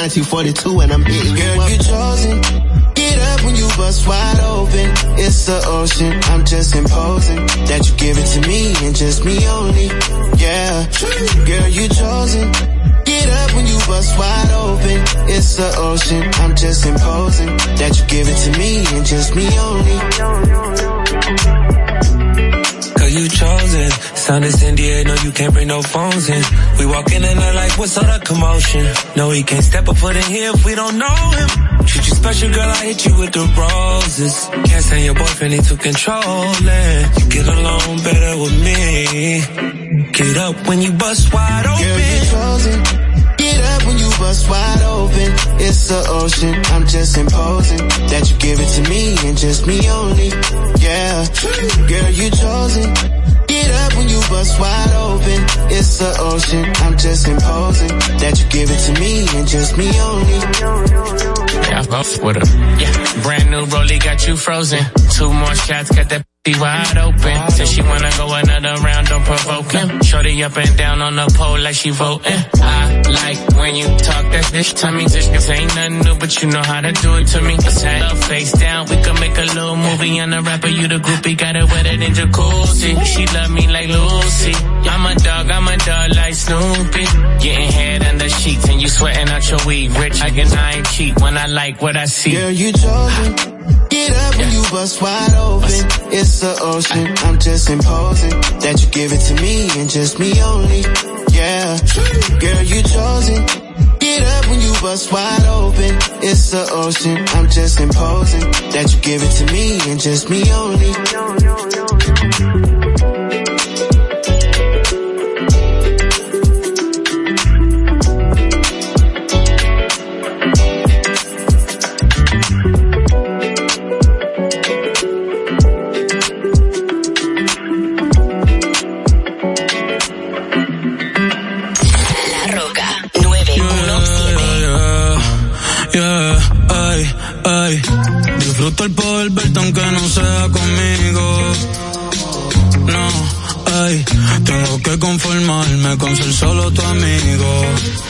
1942 and I'm hitting you Girl, you chosen. Get up when you bust wide open. It's the ocean. I'm just imposing that you give it to me and just me only. Yeah, girl, you chosen. Get up when you bust wide open. It's the ocean. I'm just imposing that you give it to me and just me only. You chosen. Sound is India, no you can't bring no phones in. We walk in and they're like, what's all the commotion? No, he can't step a foot in here if we don't know him. Treat you special, girl, I hit you with the roses. Can't stand your boyfriend, he too controlling. You get along better with me. Get up when you bust wide open. Girl, you chosen. Get up when you bust wide open. It's the ocean. I'm just imposing that you give it to me and just me only. Yeah, girl, you chosen. Get up when you bust wide open. It's the ocean. I'm just imposing that you give it to me and just me only. Yeah, I with her. Yeah, brand new rollie got you frozen. Two more shots, got that be wide open. Said she wanna go another round, don't provoke him. Shorty up and down on the pole like she voting. I like when you talk that dish to me. This ain't nothing new, but you know how to do it to me. Let's a face down, we can make a little movie. on the rapper, you the groupie, got it wetter than jacuzzi. She love me like Lucy. I'm a dog, I'm a dog like Snoopy. Getting head under sheets and you sweating out your weed. Rich, I can I ain't cheap when I like what I see. Girl, you chosen. Get up when you bust wide open. It's the ocean. I'm just imposing that you give it to me and just me only. Yeah, girl, you chosen. Get up when you bust wide open. It's the ocean. I'm just imposing that you give it to me and just me only. conformarme con solo tu amigo.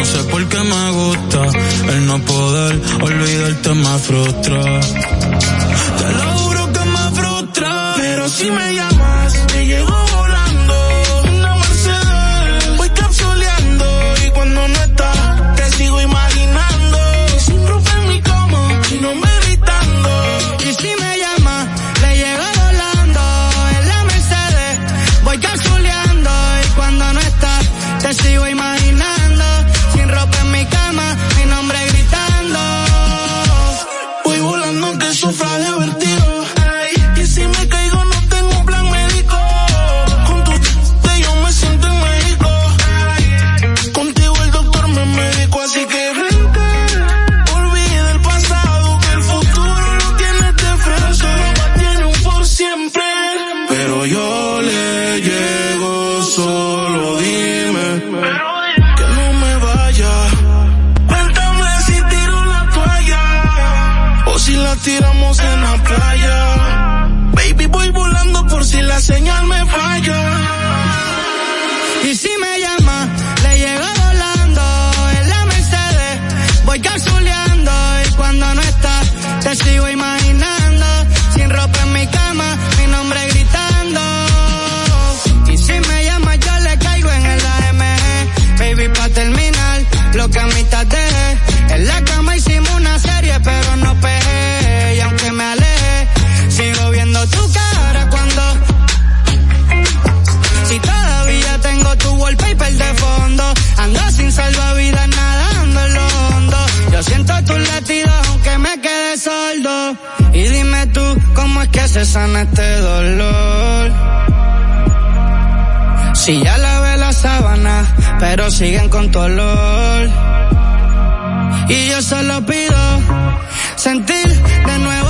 no sé por qué me gusta. El no poder olvidarte me frustra. Te lo juro que me frustra, pero si me se sana este dolor. Si ya lavé la sábana, pero siguen con tu olor. Y yo solo pido sentir de nuevo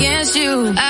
against you. I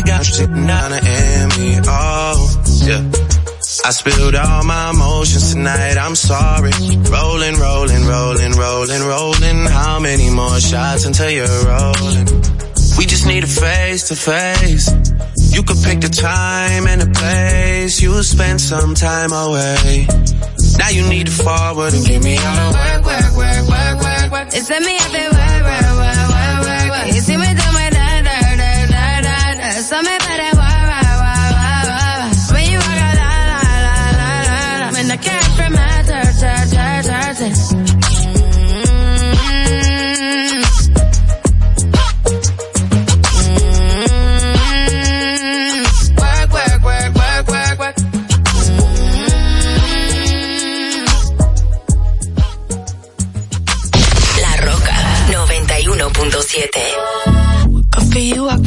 I got sitting on an Emmy. Oh, yeah. I spilled all my emotions tonight, I'm sorry. Rolling, rolling, rolling, rolling, rolling. How many more shots until you're rolling? We just need a face to face. You could pick the time and the place. You spend some time away. Now you need to forward and give me all the work, work, work, work, work, work. It's let me have it work, work, work. Bésame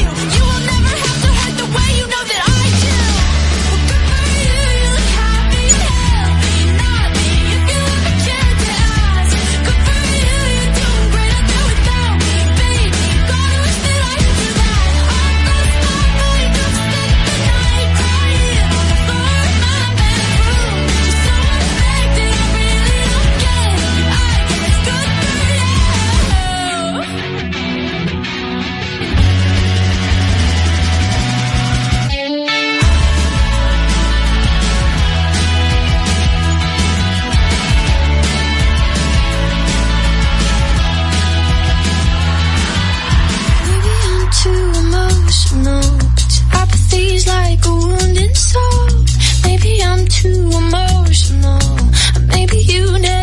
you. Too emotional, maybe you never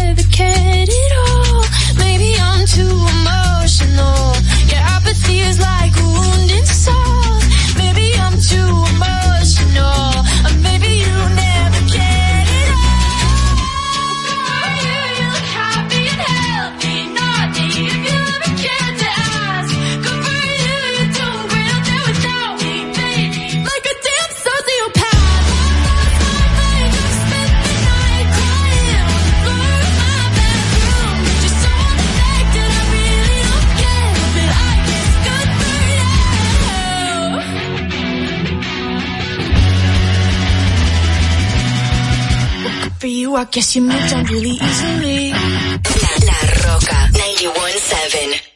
I guess you moved on really easily. La Roca 917.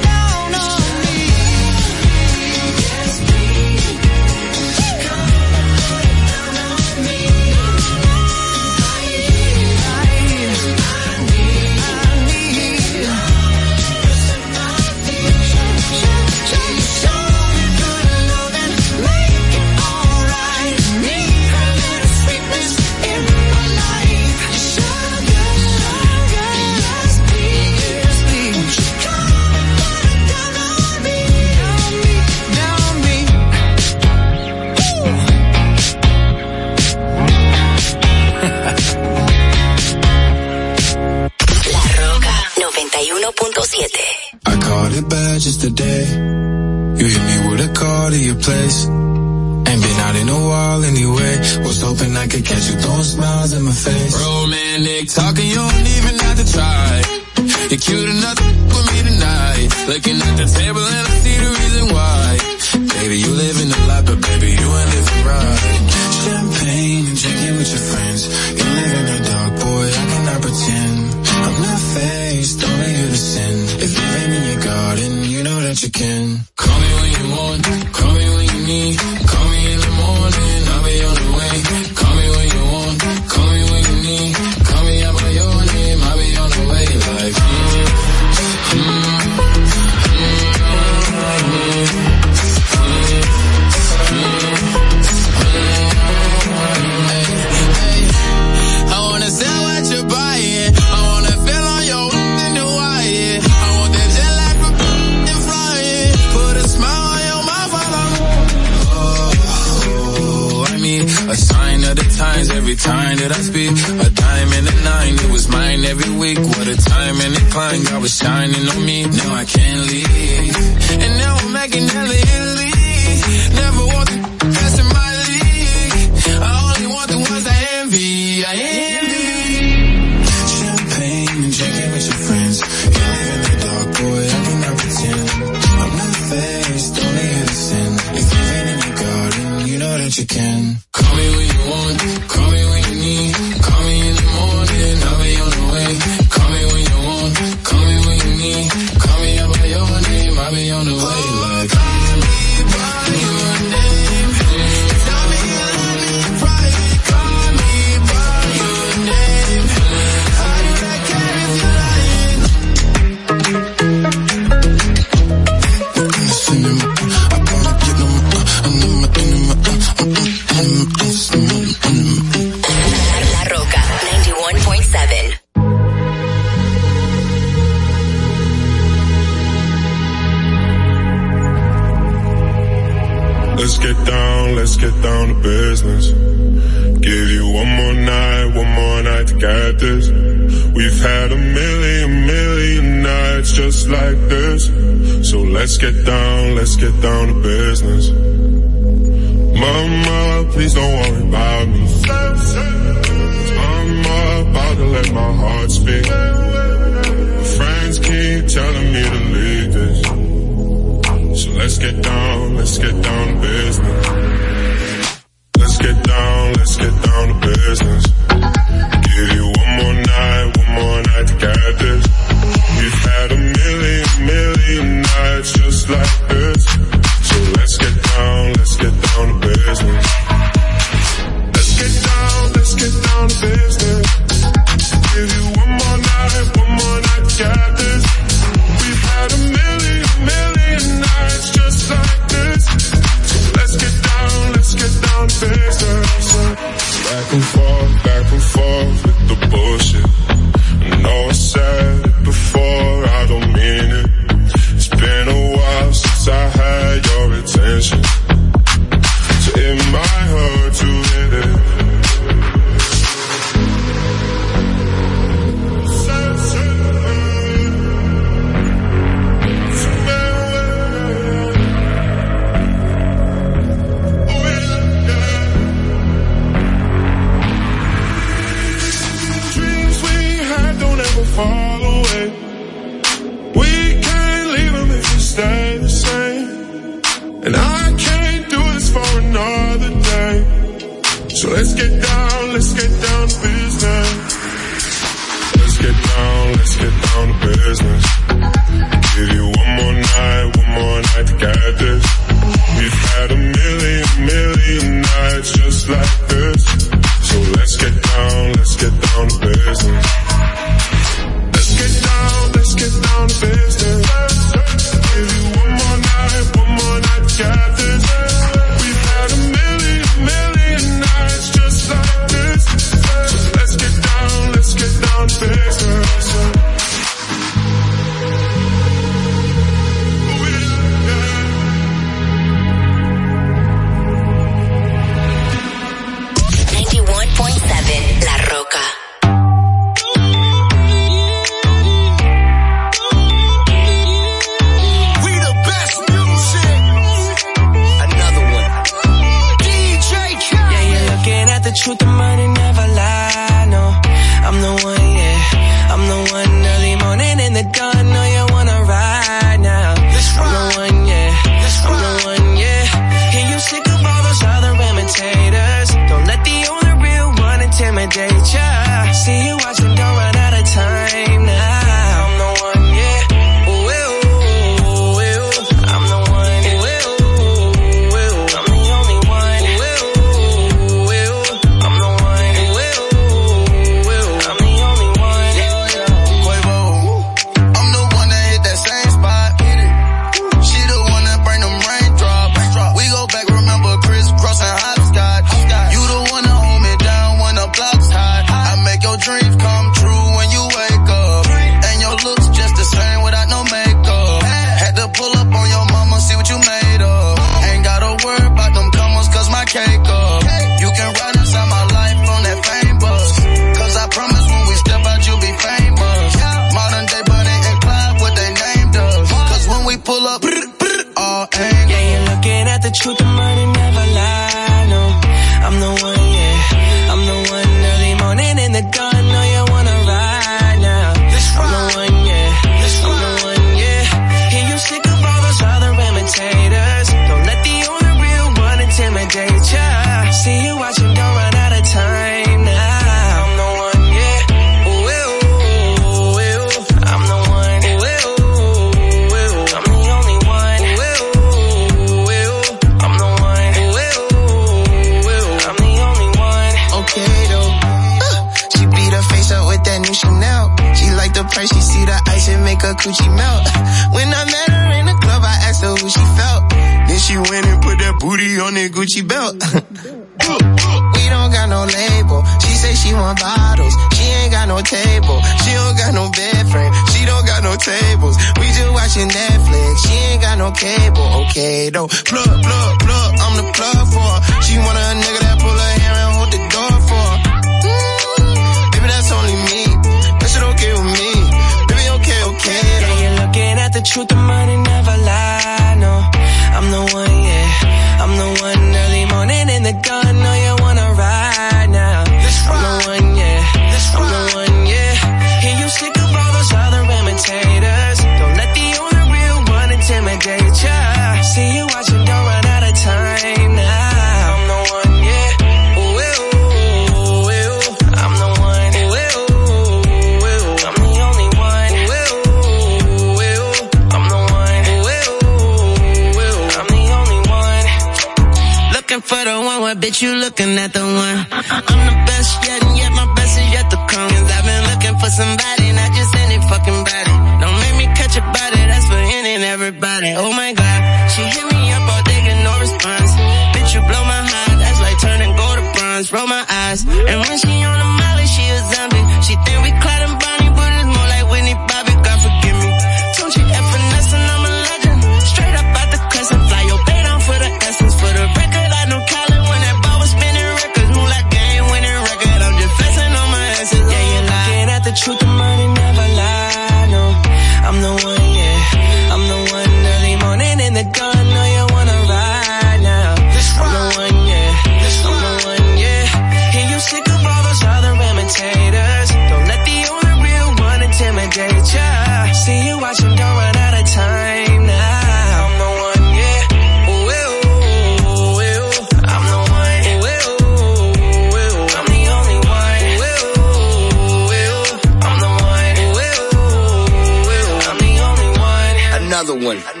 Boy.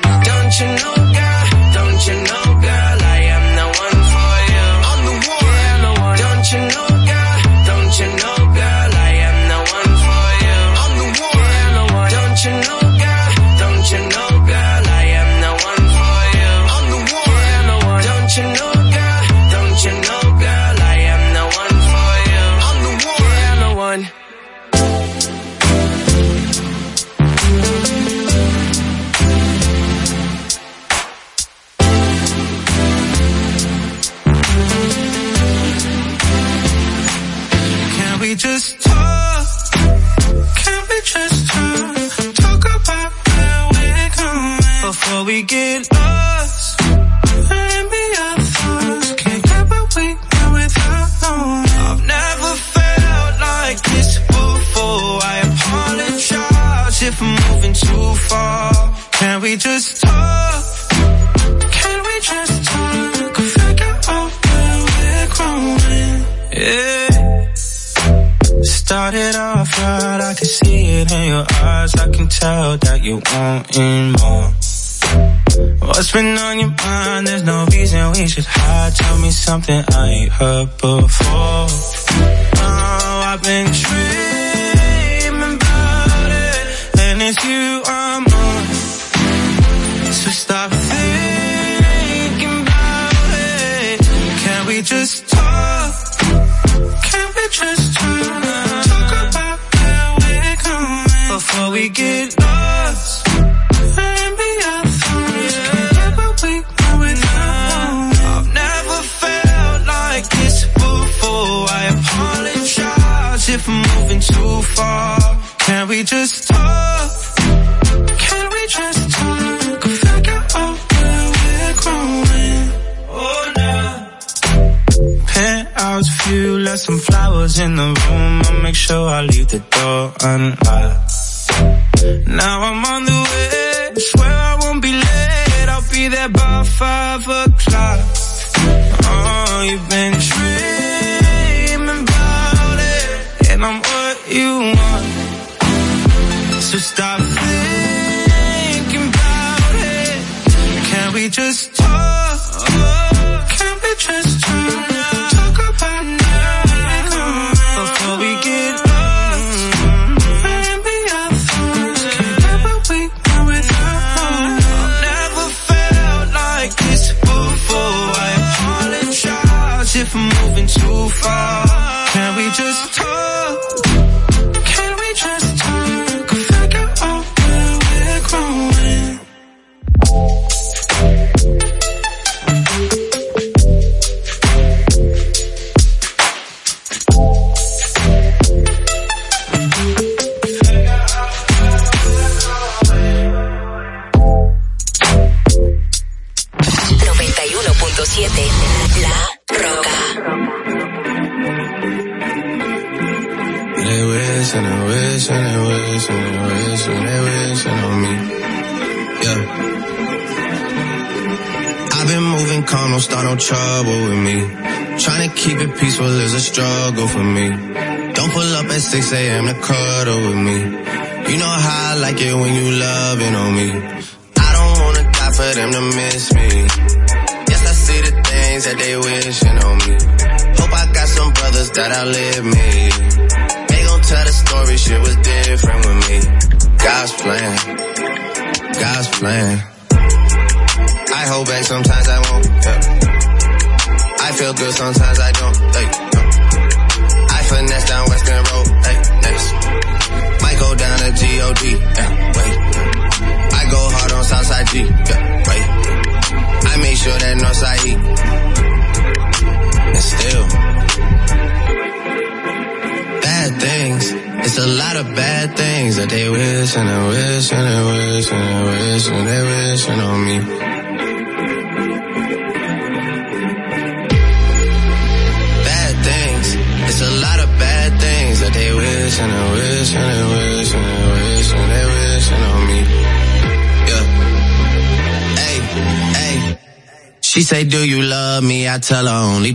Purple.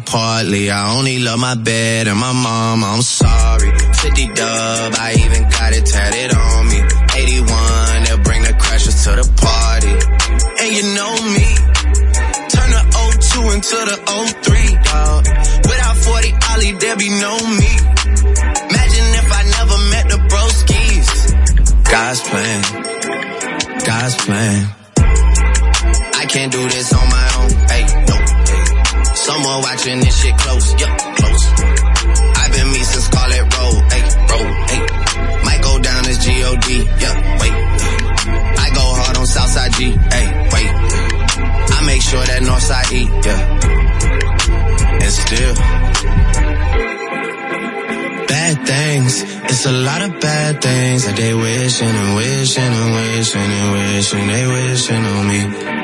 partly. I only love my bed and my mom. I'm sorry. 50 dub, I even got it tatted on me. 81, they'll bring the crashers to the party. And you know me. Turn the 02 into the 03, dog. Without 40 Ollie, there be no me. Imagine if I never met the broskies. God's plan. God's plan. I can't do this on Someone watching this shit close, yup, close. I've been me since Scarlet Road, hey, road, hey. Might go down as G-O-D, yup, wait. I go hard on Southside G, hey, wait. I make sure that Northside E, yeah. And still. Bad things, it's a lot of bad things that they wishing and wishing and wishing and wishing they wishing on me.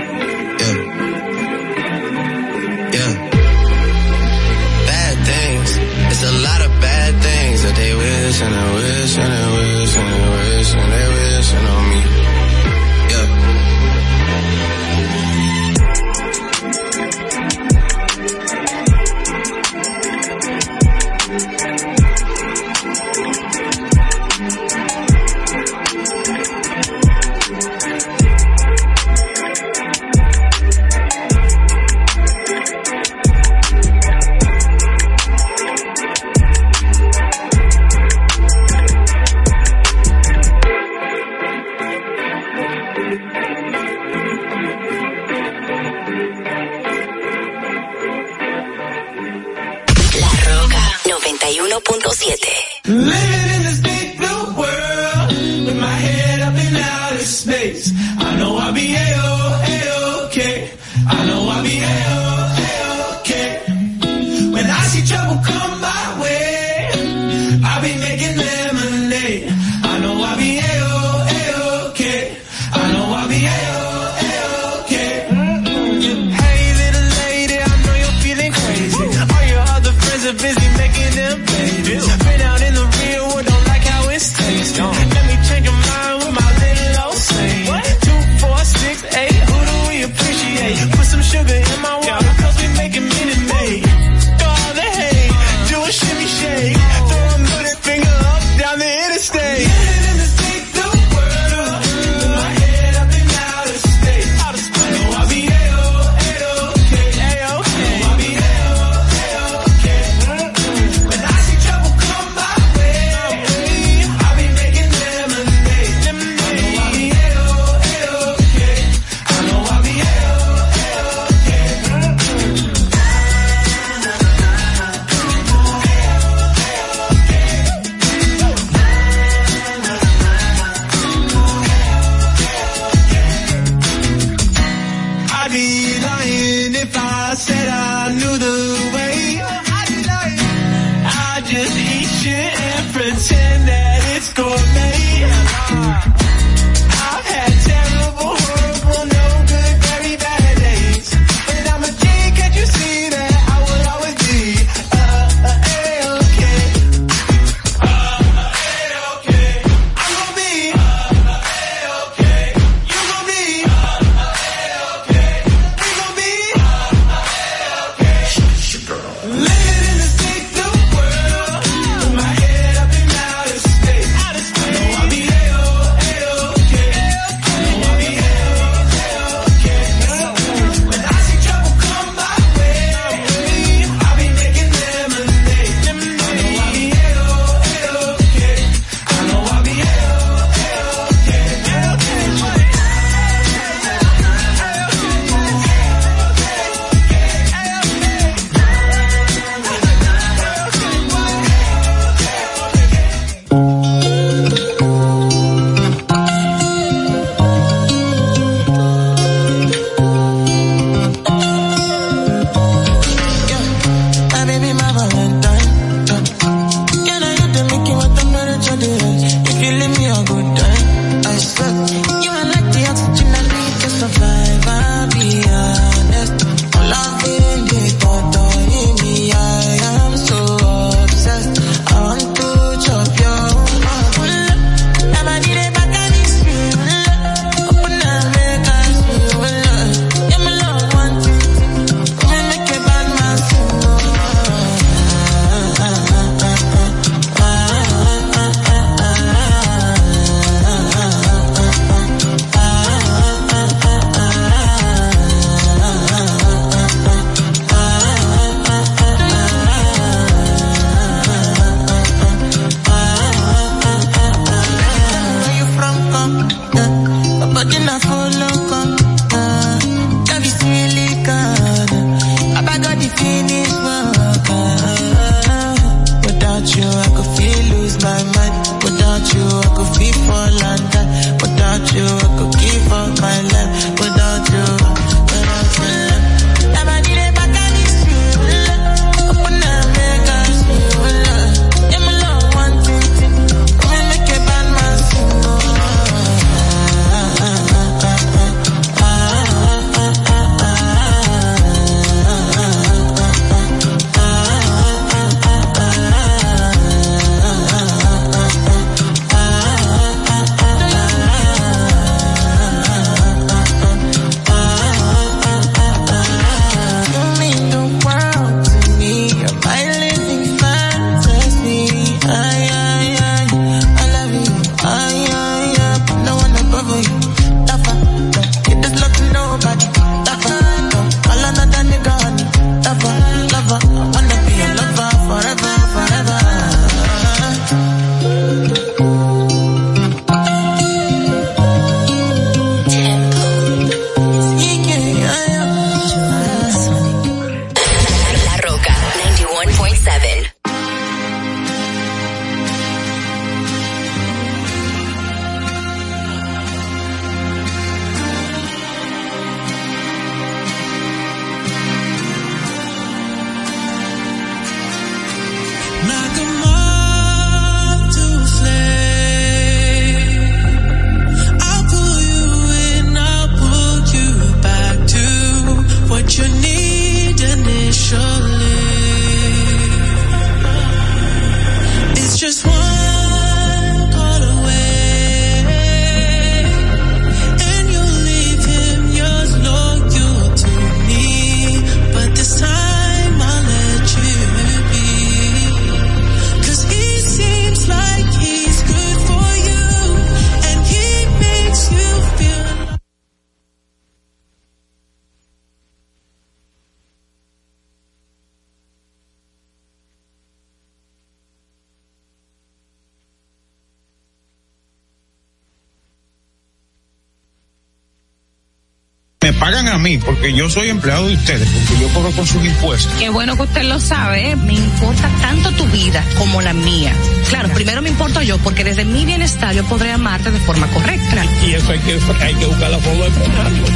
Porque yo soy empleado de ustedes, porque yo cobro con sus impuestos. Qué bueno que usted lo sabe, ¿eh? me importa tanto tu vida como la mía. Claro, primero me importo yo porque desde mi bienestar yo podré amarte de forma correcta. Y eso hay que, hay que buscar la forma de frenarlo.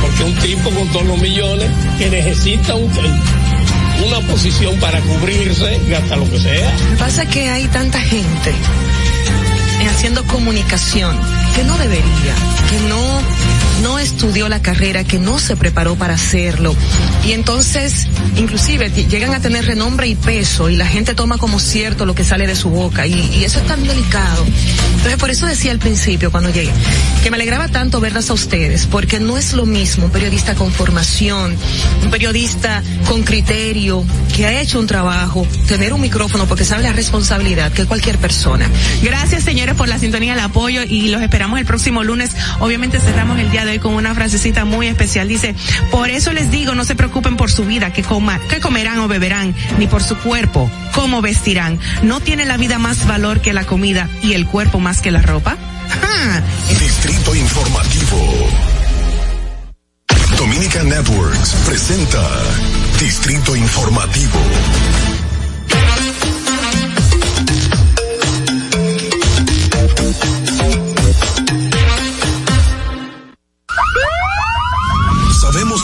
Porque un tipo con todos los millones que necesita un, una posición para cubrirse, gasta lo que sea. Lo que pasa es que hay tanta gente haciendo comunicación que no debería, que no no estudió la carrera, que no se preparó para hacerlo. Y entonces, inclusive, llegan a tener renombre y peso y la gente toma como cierto lo que sale de su boca. Y, eso es tan delicado. Entonces, por eso decía al principio, cuando llegué, que me alegraba tanto verlas a ustedes, porque no es lo mismo un periodista con formación, un periodista con criterio, que ha hecho un trabajo, tener un micrófono porque sabe la responsabilidad que cualquier persona. Gracias, señores, por la sintonía, el apoyo y los esperamos el próximo lunes. Obviamente cerramos el día de hoy con una frasecita muy especial. Dice, por eso les digo, no se preocupen por su vida, que, que comerán o beberán, ni por su cuerpo, cómo vestirán. No tiene la vida más valor que la comida y el cuerpo más que la ropa. ¡Ja! Distrito Informativo. Dominica Networks presenta Distrito Informativo.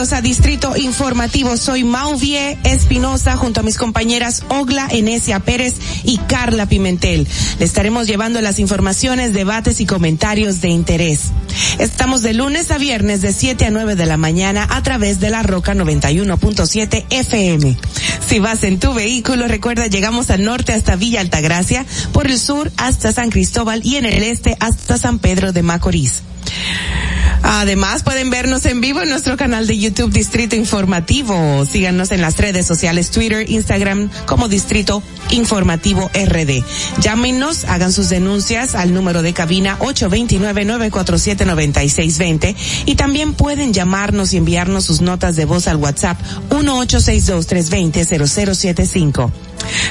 A Distrito Informativo. Soy Mauvie Espinosa junto a mis compañeras Ogla Enesia Pérez y Carla Pimentel. Le estaremos llevando las informaciones, debates y comentarios de interés. Estamos de lunes a viernes de 7 a 9 de la mañana a través de la Roca 91.7 FM. Si vas en tu vehículo, recuerda, llegamos al norte hasta Villa Altagracia, por el sur hasta San Cristóbal y en el este hasta San Pedro de Macorís. Además, pueden vernos en vivo en nuestro canal de YouTube Distrito Informativo. Síganos en las redes sociales Twitter, Instagram como Distrito Informativo RD. Llámenos, hagan sus denuncias al número de cabina 829-947-9620 y también pueden llamarnos y enviarnos sus notas de voz al WhatsApp 1862-320-0075.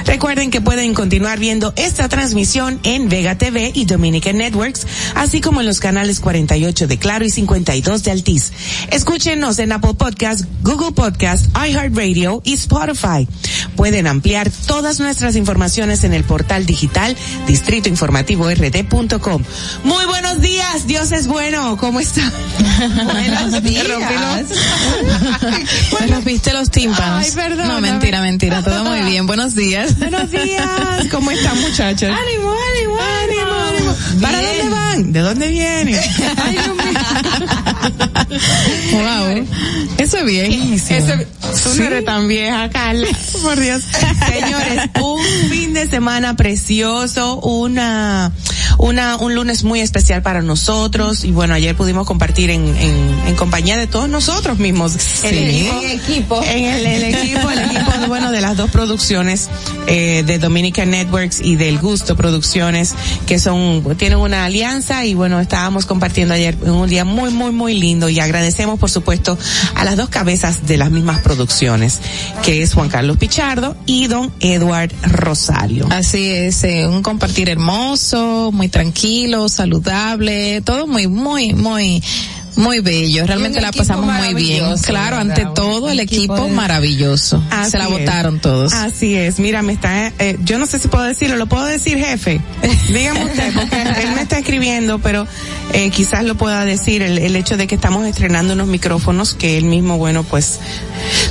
Recuerden que pueden continuar viendo esta transmisión en Vega TV y Dominican Networks, así como en los canales 48 de Claro y 52 de Altiz. Escúchenos en Apple Podcast, Google Podcast, iHeartRadio y Spotify. Pueden ampliar todas nuestras informaciones en el portal digital distritoinformativord.com. Muy buenos días, Dios es bueno, ¿cómo está? Buenos días. Me rompiste los tímpanos. Ay, perdón. No, mentira, mentira, todo muy bien. Buenos días. Buenos días, ¿cómo están muchachos? Ánimo, ánimo, ánimo, ánimo. ¿Para dónde van? ¿De dónde vienen? Ay. Wow. Eso es viejísimo. Eso, tú no eres tan vieja, Carla. Por Dios. Señores, un fin de semana precioso, una, una, un lunes muy especial para nosotros y bueno, ayer pudimos compartir en, en, en compañía de todos nosotros mismos. El equipo, En el, el equipo, el equipo, bueno, de las dos producciones, eh, de Dominican Networks y del Gusto Producciones, que son, tienen una alianza y bueno, estábamos compartiendo ayer un día muy, muy, muy lindo y agradecemos por supuesto a las dos cabezas de las mismas producciones, que es Juan Carlos Pichardo y don Edward Rosario. Así es, eh, un compartir hermoso, muy tranquilo, saludable, todo muy, muy, muy, muy bello. Realmente la pasamos muy bien. Claro, ante todo el equipo, maravilloso. Así Se la votaron todos. Así es. Mira, me está, eh, yo no sé si puedo decirlo, lo puedo decir jefe. Dígame usted, porque él me está escribiendo, pero eh, quizás lo pueda decir el, el hecho de que estamos estrenando unos micrófonos que él mismo, bueno, pues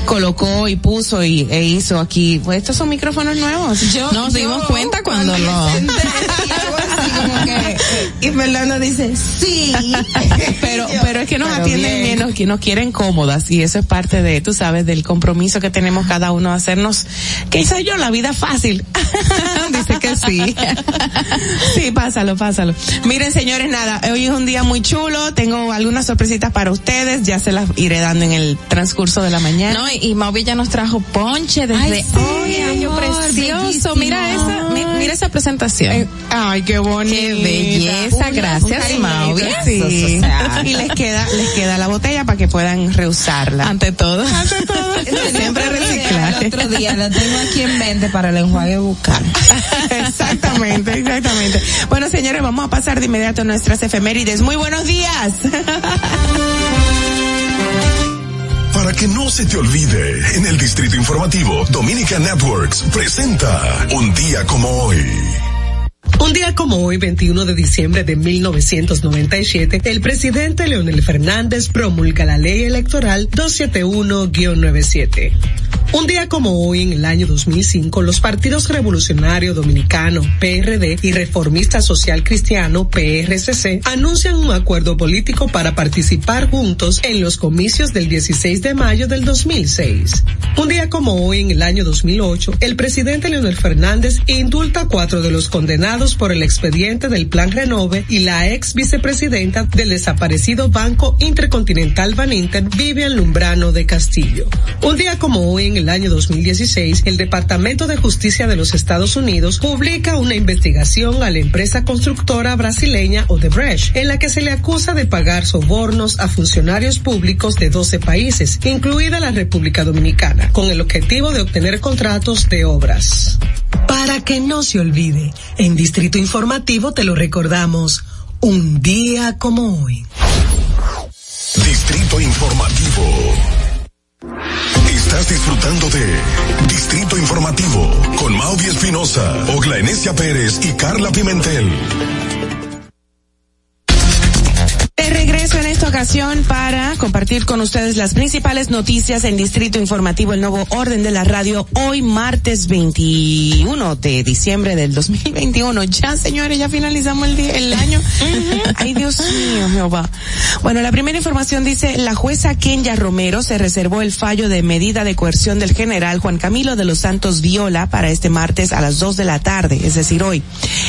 colocó y puso y e hizo aquí. Pues estos son micrófonos nuevos. Yo, Nos dimos cuenta cuando lo... y Fernando dice, sí. pero, pero es que nos Pero atienden bien. bien, nos, que nos quieren cómodas y eso es parte de, tú sabes, del compromiso que tenemos cada uno de hacernos, qué sé yo, la vida fácil. dice que sí. sí, pásalo, pásalo. Miren, señores, nada, hoy es un día muy chulo, tengo algunas sorpresitas para ustedes, ya se las iré dando en el transcurso de la mañana. No, y, Mauvi ya nos trajo ponche desde Ay, sí, hoy, año amor, precioso. bellísimo. Mira esa, mi- mira esa presentación. Eh, ay, qué bonita. Qué belleza, Una- gracias, cariñito, Sí. O sea. Y les queda, les queda la botella para que puedan reusarla. Ante todo. Ante todo. Siempre reciclaje. El otro día la tengo aquí en mente para el enjuague bucal. exactamente, exactamente. Bueno, señores, vamos a pasar de inmediato a nuestras efemérides. Muy buenos días. Para que no se te olvide, en el Distrito Informativo, Dominica Networks presenta Un día como hoy. Un día como hoy, 21 de diciembre de 1997, el presidente Leonel Fernández promulga la ley electoral 271-97. Un día como hoy, en el año 2005, los partidos Revolucionario Dominicano, PRD, y Reformista Social Cristiano, PRCC, anuncian un acuerdo político para participar juntos en los comicios del 16 de mayo del 2006. Un día como hoy, en el año 2008, el presidente Leonel Fernández indulta a cuatro de los condenados por el expediente del Plan Renove y la ex vicepresidenta del desaparecido Banco Intercontinental Baninter, Vivian Lumbrano de Castillo. Un día como hoy, en el año 2016, el Departamento de Justicia de los Estados Unidos publica una investigación a la empresa constructora brasileña Odebrecht, en la que se le acusa de pagar sobornos a funcionarios públicos de 12 países, incluida la República Dominicana, con el objetivo de obtener contratos de obras. Para que no se olvide, en Distrito Informativo te lo recordamos, un día como hoy. Distrito Informativo. Estás disfrutando de Distrito Informativo con Mauvi Espinosa, Ogla Enesia Pérez y Carla Pimentel. Regreso en esta ocasión para compartir con ustedes las principales noticias en Distrito Informativo, el nuevo orden de la radio, hoy martes 21 de diciembre del 2021. Ya, señores, ya finalizamos el, día, el año. Ay, Dios mío, Jehová. Bueno, la primera información dice, la jueza Kenya Romero se reservó el fallo de medida de coerción del general Juan Camilo de los Santos Viola para este martes a las 2 de la tarde, es decir, hoy.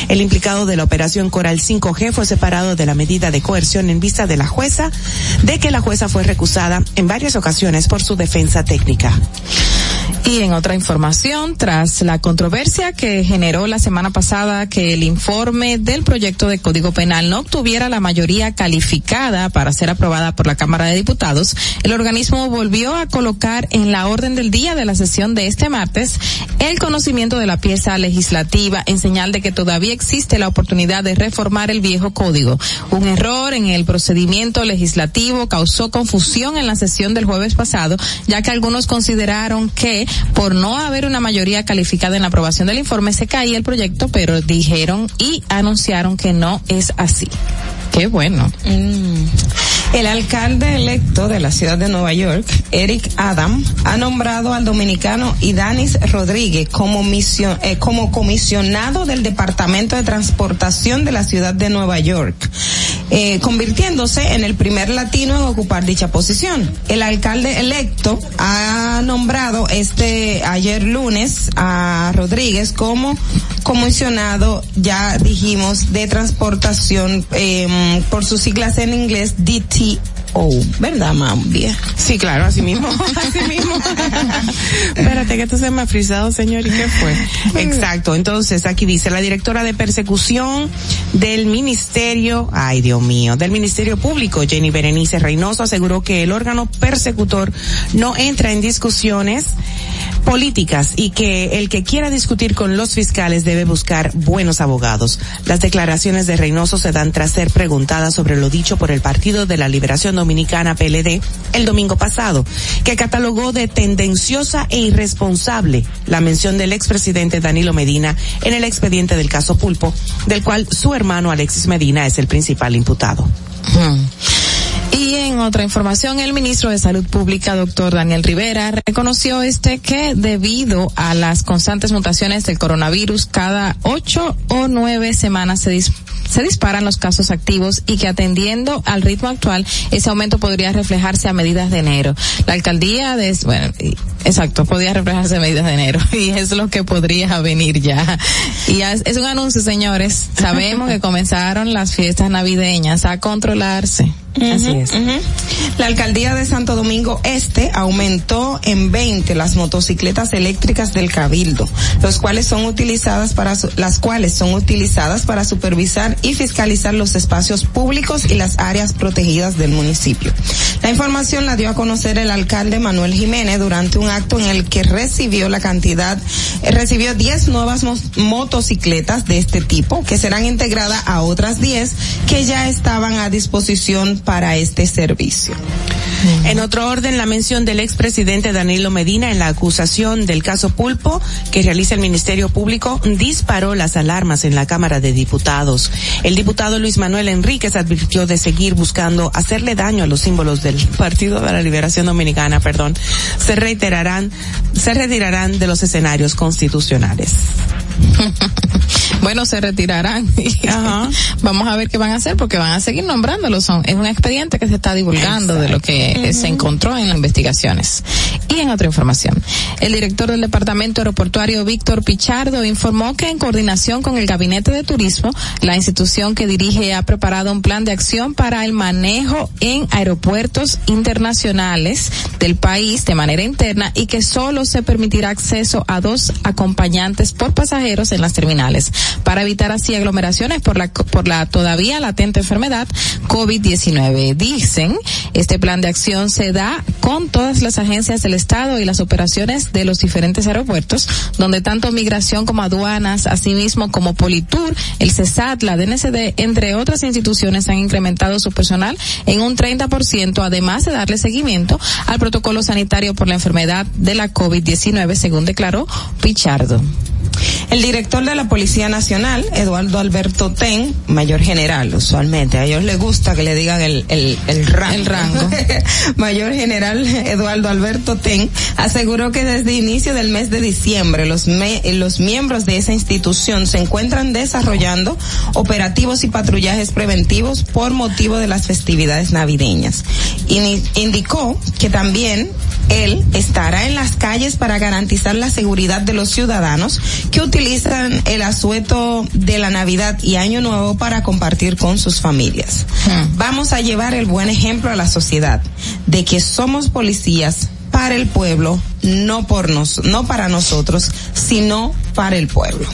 El implicado de la operación Coral 5G fue separado de la medida de coerción en vista de la jueza, de que la jueza fue recusada en varias ocasiones por su defensa técnica. Y en otra información, tras la controversia que generó la semana pasada que el informe del proyecto de Código Penal no obtuviera la mayoría calificada para ser aprobada por la Cámara de Diputados, el organismo volvió a colocar en la orden del día de la sesión de este martes el conocimiento de la pieza legislativa en señal de que todavía existe la oportunidad de reformar el viejo código. Un error en el procedimiento legislativo causó confusión en la sesión del jueves pasado, ya que algunos consideraron que por no haber una mayoría calificada en la aprobación del informe se caía el proyecto, pero dijeron y anunciaron que no es así. Qué bueno. El alcalde electo de la ciudad de Nueva York, Eric Adam, ha nombrado al dominicano Idanis Rodríguez como, misión, eh, como comisionado del Departamento de Transportación de la ciudad de Nueva York, eh, convirtiéndose en el primer latino en ocupar dicha posición. El alcalde electo ha nombrado este ayer lunes a Rodríguez como comisionado, ya dijimos, de transportación eh, por sus siglas en inglés DTO, ¿verdad, Mambia? Sí, claro, así mismo, así mismo. Espérate que esto se me ha frisado, señor, ¿y qué fue? Exacto, entonces aquí dice la directora de persecución del Ministerio, ay Dios mío, del Ministerio Público, Jenny Berenice Reynoso, aseguró que el órgano persecutor no entra en discusiones políticas y que el que quiera discutir con los fiscales debe buscar buenos abogados. Las declaraciones de Reynoso se dan tras ser preguntadas sobre lo dicho por el Partido de la Liberación Dominicana PLD el domingo pasado, que catalogó de tendenciosa e irresponsable la mención del expresidente Danilo Medina en el expediente del caso Pulpo, del cual su hermano Alexis Medina es el principal imputado. Y en otra información, el ministro de Salud Pública, doctor Daniel Rivera, reconoció este que debido a las constantes mutaciones del coronavirus, cada ocho o nueve semanas se, se disparan los casos activos y que atendiendo al ritmo actual, ese aumento podría reflejarse a medidas de enero. La alcaldía de, bueno, exacto, podría reflejarse a medidas de enero y es lo que podría venir ya. Y es, es un anuncio, señores. Sabemos que comenzaron las fiestas navideñas a controlarse. Así es. La alcaldía de Santo Domingo Este aumentó en 20 las motocicletas eléctricas del Cabildo, los cuales son utilizadas para las cuales son utilizadas para supervisar y fiscalizar los espacios públicos y las áreas protegidas del municipio. La información la dio a conocer el alcalde Manuel Jiménez durante un acto en el que recibió la cantidad eh, recibió 10 nuevas motocicletas de este tipo que serán integradas a otras 10 que ya estaban a disposición para este servicio. En otro orden, la mención del expresidente Danilo Medina en la acusación del caso Pulpo que realiza el Ministerio Público disparó las alarmas en la Cámara de Diputados. El diputado Luis Manuel Enríquez advirtió de seguir buscando hacerle daño a los símbolos del Partido de la Liberación Dominicana, perdón. Se reiterarán, se retirarán de los escenarios constitucionales. bueno, se retirarán. Vamos a ver qué van a hacer porque van a seguir nombrándolos. Son, es un expediente que se está divulgando de lo que se encontró en las investigaciones. Y en otra información, el director del Departamento Aeroportuario Víctor Pichardo informó que en coordinación con el Gabinete de Turismo, la institución que dirige ha preparado un plan de acción para el manejo en aeropuertos internacionales del país de manera interna y que solo se permitirá acceso a dos acompañantes por pasajeros en las terminales para evitar así aglomeraciones por la, por la todavía latente enfermedad COVID-19. Dicen, este plan de acción se da con todas las agencias del Estado y las operaciones de los diferentes aeropuertos, donde tanto migración como aduanas, asimismo como Politur, el CESAT, la DNCD, entre otras instituciones han incrementado su personal en un 30%, además de darle seguimiento al protocolo sanitario por la enfermedad de la COVID-19, según declaró Pichardo. El director de la Policía Nacional, Eduardo Alberto Ten, mayor general, usualmente, a ellos les gusta que le digan el, el, el rango. El rango. mayor general Eduardo Alberto Ten aseguró que desde inicio del mes de diciembre los, me, los miembros de esa institución se encuentran desarrollando operativos y patrullajes preventivos por motivo de las festividades navideñas. Y indicó que también él estará en las calles para garantizar la seguridad de los ciudadanos que utilizan el asueto de la Navidad y Año Nuevo para compartir con sus familias. Hmm. Vamos a llevar el buen ejemplo a la sociedad de que somos policías para el pueblo, no por nos, no para nosotros, sino para el pueblo.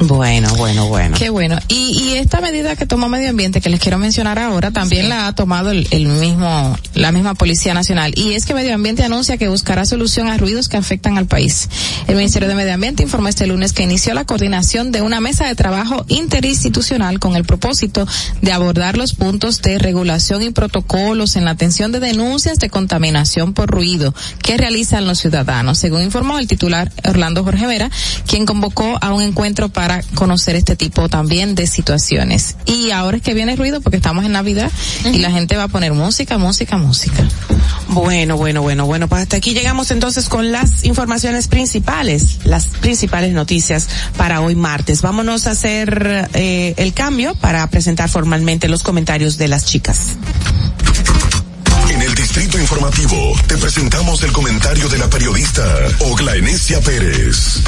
Bueno, bueno, bueno. Qué bueno. Y, y esta medida que tomó Medio Ambiente, que les quiero mencionar ahora, también la ha tomado el, el, mismo, la misma Policía Nacional. Y es que Medio Ambiente anuncia que buscará solución a ruidos que afectan al país. El Ministerio de Medio Ambiente informó este lunes que inició la coordinación de una mesa de trabajo interinstitucional con el propósito de abordar los puntos de regulación y protocolos en la atención de denuncias de contaminación por ruido que realizan los ciudadanos, según informó el titular Orlando Jorge Vera, quien convocó a un encuentro para conocer este tipo también de situaciones. Y ahora es que viene ruido porque estamos en Navidad y la gente va a poner música, música, música. Bueno, bueno, bueno, bueno, pues hasta aquí llegamos entonces con las informaciones principales, las principales noticias para hoy martes. Vámonos a hacer eh, el cambio para presentar formalmente los comentarios de las chicas. En el Distrito Informativo te presentamos el comentario de la periodista Ogla Enesia Pérez.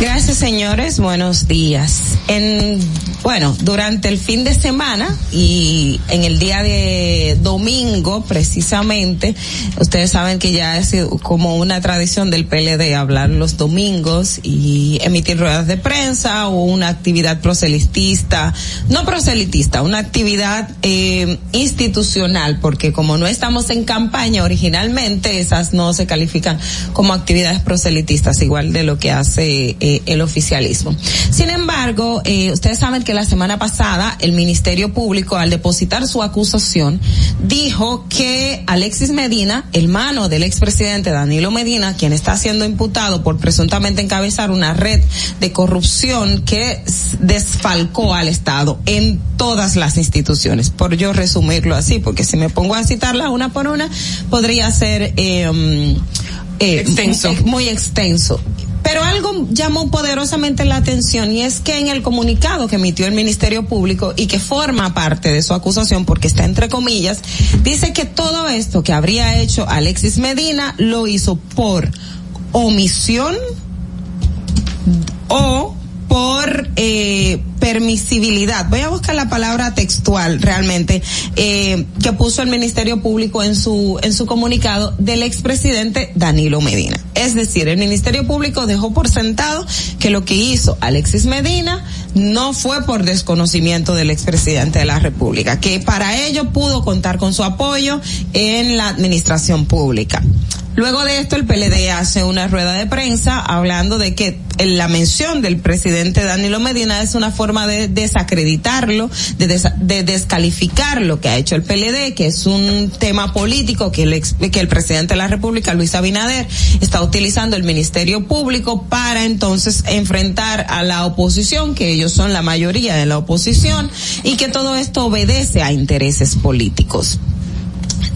Gracias, señores. Buenos días. En, bueno, durante el fin de semana y en el día de domingo, precisamente, ustedes saben que ya es como una tradición del PLD hablar los domingos y emitir ruedas de prensa o una actividad proselitista, no proselitista, una actividad eh, institucional, porque como no estamos en campaña originalmente, esas no se califican como actividades proselitistas, igual de lo que hace eh, el oficialismo. Sin embargo, eh, ustedes saben que la semana pasada el Ministerio Público, al depositar su acusación, dijo que Alexis Medina, hermano del expresidente Danilo Medina, quien está siendo imputado por presuntamente encabezar una red de corrupción que desfalcó al Estado en todas las instituciones, por yo resumirlo así, porque si me pongo a citarla una por una, podría ser eh, eh, extenso. muy extenso. Pero algo llamó poderosamente la atención y es que en el comunicado que emitió el Ministerio Público y que forma parte de su acusación porque está entre comillas, dice que todo esto que habría hecho Alexis Medina lo hizo por omisión o por eh, permisibilidad. Voy a buscar la palabra textual realmente eh, que puso el Ministerio Público en su en su comunicado del expresidente Danilo Medina. Es decir, el Ministerio Público dejó por sentado que lo que hizo Alexis Medina no fue por desconocimiento del expresidente de la República, que para ello pudo contar con su apoyo en la administración pública. Luego de esto, el PLD hace una rueda de prensa hablando de que la mención del presidente Danilo Medina es una forma de desacreditarlo, de, des- de descalificar lo que ha hecho el PLD, que es un tema político que el, que el presidente de la República, Luis Abinader, está utilizando el Ministerio Público para entonces enfrentar a la oposición, que ellos son la mayoría de la oposición, y que todo esto obedece a intereses políticos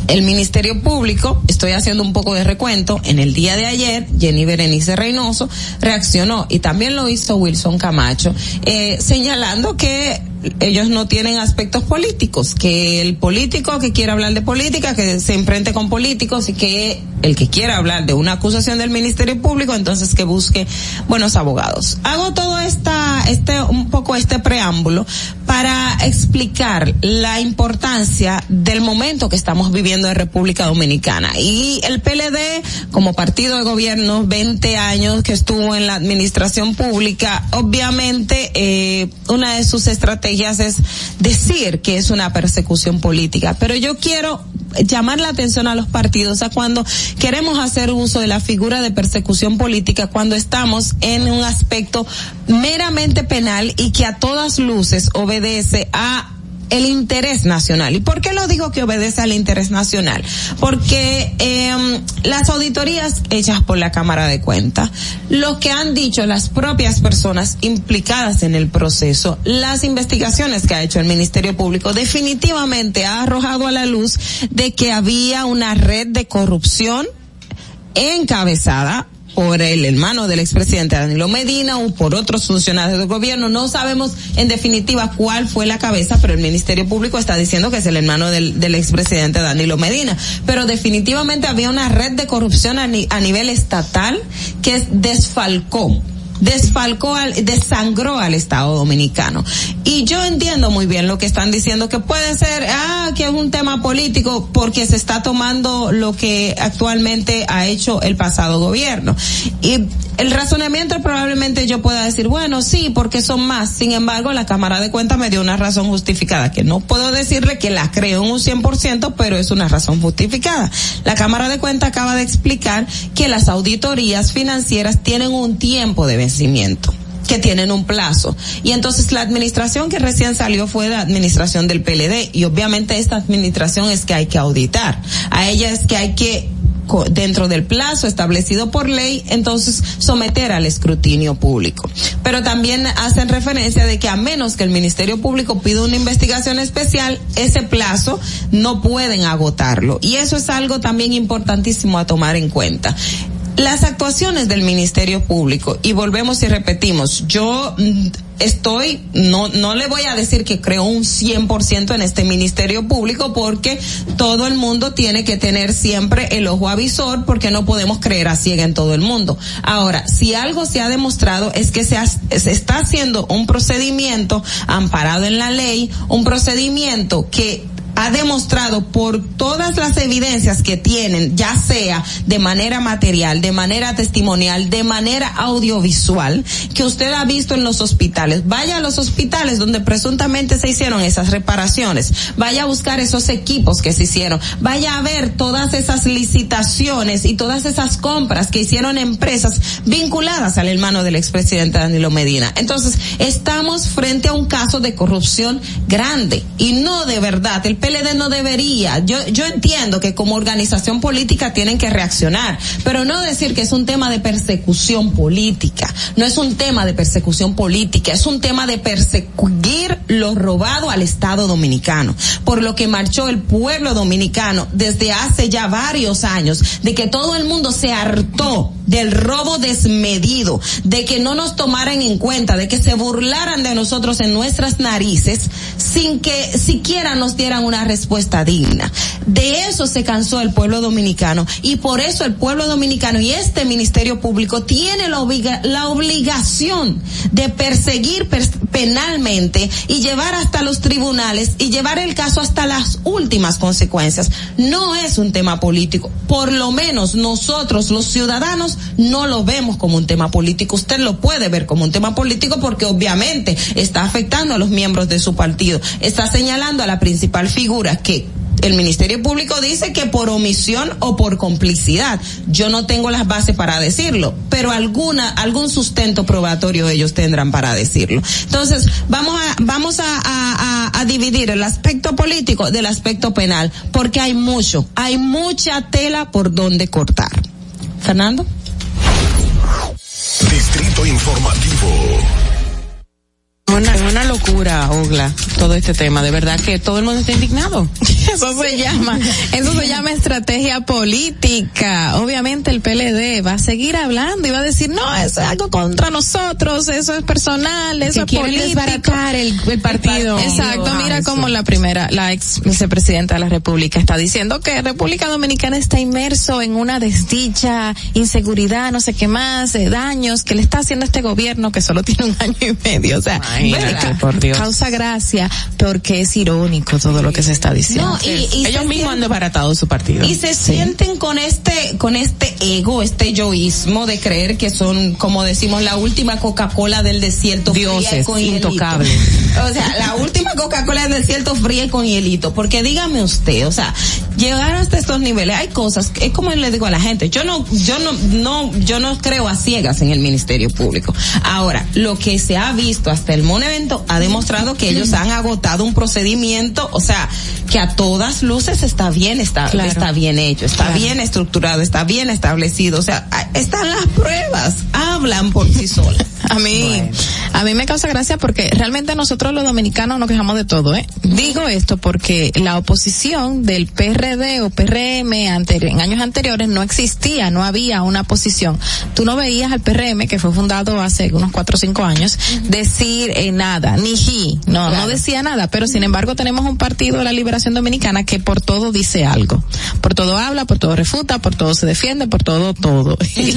el Ministerio Público, estoy haciendo un poco de recuento, en el día de ayer, Jenny Berenice Reynoso reaccionó y también lo hizo Wilson Camacho, eh, señalando que ellos no tienen aspectos políticos, que el político que quiera hablar de política, que se enfrente con políticos y que el que quiera hablar de una acusación del Ministerio Público, entonces que busque buenos abogados. Hago todo esta, este, un poco este preámbulo para explicar la importancia del momento que estamos viviendo en República Dominicana. Y el PLD, como partido de gobierno, 20 años que estuvo en la administración pública, obviamente, eh, una de sus estrategias es decir que es una persecución política. Pero yo quiero llamar la atención a los partidos a cuando queremos hacer uso de la figura de persecución política cuando estamos en un aspecto meramente penal y que a todas luces obedece a el interés nacional. ¿Y por qué lo digo que obedece al interés nacional? Porque eh, las auditorías hechas por la Cámara de Cuentas, lo que han dicho las propias personas implicadas en el proceso, las investigaciones que ha hecho el Ministerio Público, definitivamente ha arrojado a la luz de que había una red de corrupción encabezada por el hermano del expresidente Danilo Medina o por otros funcionarios del gobierno. No sabemos en definitiva cuál fue la cabeza, pero el Ministerio Público está diciendo que es el hermano del, del expresidente Danilo Medina. Pero definitivamente había una red de corrupción a, ni- a nivel estatal que desfalcó desfalcó al, desangró al Estado Dominicano. Y yo entiendo muy bien lo que están diciendo, que puede ser, ah, que es un tema político, porque se está tomando lo que actualmente ha hecho el pasado gobierno. Y el razonamiento probablemente yo pueda decir, bueno, sí, porque son más. Sin embargo, la Cámara de Cuentas me dio una razón justificada, que no puedo decirle que la creo en un 100%, pero es una razón justificada. La Cámara de Cuentas acaba de explicar que las auditorías financieras tienen un tiempo de vencimiento que tienen un plazo. Y entonces la administración que recién salió fue la administración del PLD y obviamente esta administración es que hay que auditar. A ella es que hay que dentro del plazo establecido por ley, entonces someter al escrutinio público. Pero también hacen referencia de que a menos que el Ministerio Público pida una investigación especial, ese plazo no pueden agotarlo. Y eso es algo también importantísimo a tomar en cuenta. Las actuaciones del Ministerio Público, y volvemos y repetimos, yo mm, estoy, no, no le voy a decir que creo un 100% en este Ministerio Público porque todo el mundo tiene que tener siempre el ojo avisor porque no podemos creer a ciega en todo el mundo. Ahora, si algo se ha demostrado es que se, ha- se está haciendo un procedimiento amparado en la ley, un procedimiento que ha demostrado por todas las evidencias que tienen, ya sea de manera material, de manera testimonial, de manera audiovisual, que usted ha visto en los hospitales. Vaya a los hospitales donde presuntamente se hicieron esas reparaciones. Vaya a buscar esos equipos que se hicieron. Vaya a ver todas esas licitaciones y todas esas compras que hicieron empresas vinculadas al hermano del expresidente Danilo Medina. Entonces, estamos frente a un caso de corrupción grande y no de verdad. El PLD no debería. Yo, yo entiendo que como organización política tienen que reaccionar, pero no decir que es un tema de persecución política. No es un tema de persecución política, es un tema de perseguir lo robado al Estado dominicano, por lo que marchó el pueblo dominicano desde hace ya varios años, de que todo el mundo se hartó del robo desmedido, de que no nos tomaran en cuenta, de que se burlaran de nosotros en nuestras narices sin que siquiera nos dieran una respuesta digna. De eso se cansó el pueblo dominicano y por eso el pueblo dominicano y este Ministerio Público tiene la, obliga- la obligación de perseguir pers- penalmente y llevar hasta los tribunales y llevar el caso hasta las últimas consecuencias. No es un tema político. Por lo menos nosotros, los ciudadanos, no lo vemos como un tema político. Usted lo puede ver como un tema político porque obviamente está afectando a los miembros de su partido. Está señalando a la principal figura que el Ministerio Público dice que por omisión o por complicidad. Yo no tengo las bases para decirlo, pero alguna, algún sustento probatorio ellos tendrán para decirlo. Entonces, vamos a, vamos a, a dividir el aspecto político del aspecto penal, porque hay mucho, hay mucha tela por donde cortar. Fernando. Distrito Informativo. Una, una locura, Ogla, todo este tema. De verdad que todo el mundo está indignado. Eso se llama, eso se llama estrategia política. Obviamente el PLD va a seguir hablando y va a decir, no, eso es algo contra nosotros, eso es personal, eso que es político. el, el partido. Exacto, Ah, mira como la primera, la ex vicepresidenta de la República está diciendo que República Dominicana está inmerso en una desdicha, inseguridad, no sé qué más, eh, daños que le está haciendo este gobierno que solo tiene un año y medio. O sea, Imagínate, por Dios. causa gracia porque es irónico todo lo que se está diciendo. No, y, y Ellos se mismos han desbaratado su partido. Y se sienten con este, con este ego, este yoísmo de creer que son, como decimos, la última Coca-Cola del desierto Dioses, intocables. O sea, la última Coca-Cola del desierto fría y con hielito. Porque dígame usted, o sea, llegar hasta estos niveles, hay cosas, es como le digo a la gente, yo no, yo no, no, yo no creo a ciegas en el Ministerio Público. Ahora, lo que se ha visto hasta el Monevento ha demostrado que ellos han agotado un procedimiento, o sea, que a todas luces está bien, está, Claro. está bien hecho, está Claro. bien estructurado, está bien establecido, o sea, están las pruebas, hablan por sí solas. A mí, a mí me causa gracia porque realmente nosotros los dominicanos nos quejamos de todo, ¿eh? Digo esto porque la oposición del PRD o PRM anteri- en años anteriores no existía, no había una posición. Tú no veías al PRM, que fue fundado hace unos cuatro o cinco años, decir eh, nada, ni ji, no, no decía nada, pero sin embargo tenemos un partido de la liberación dominicana que por todo dice algo. Por todo habla, por todo refuta, por todo se defiende, por todo, todo. Y-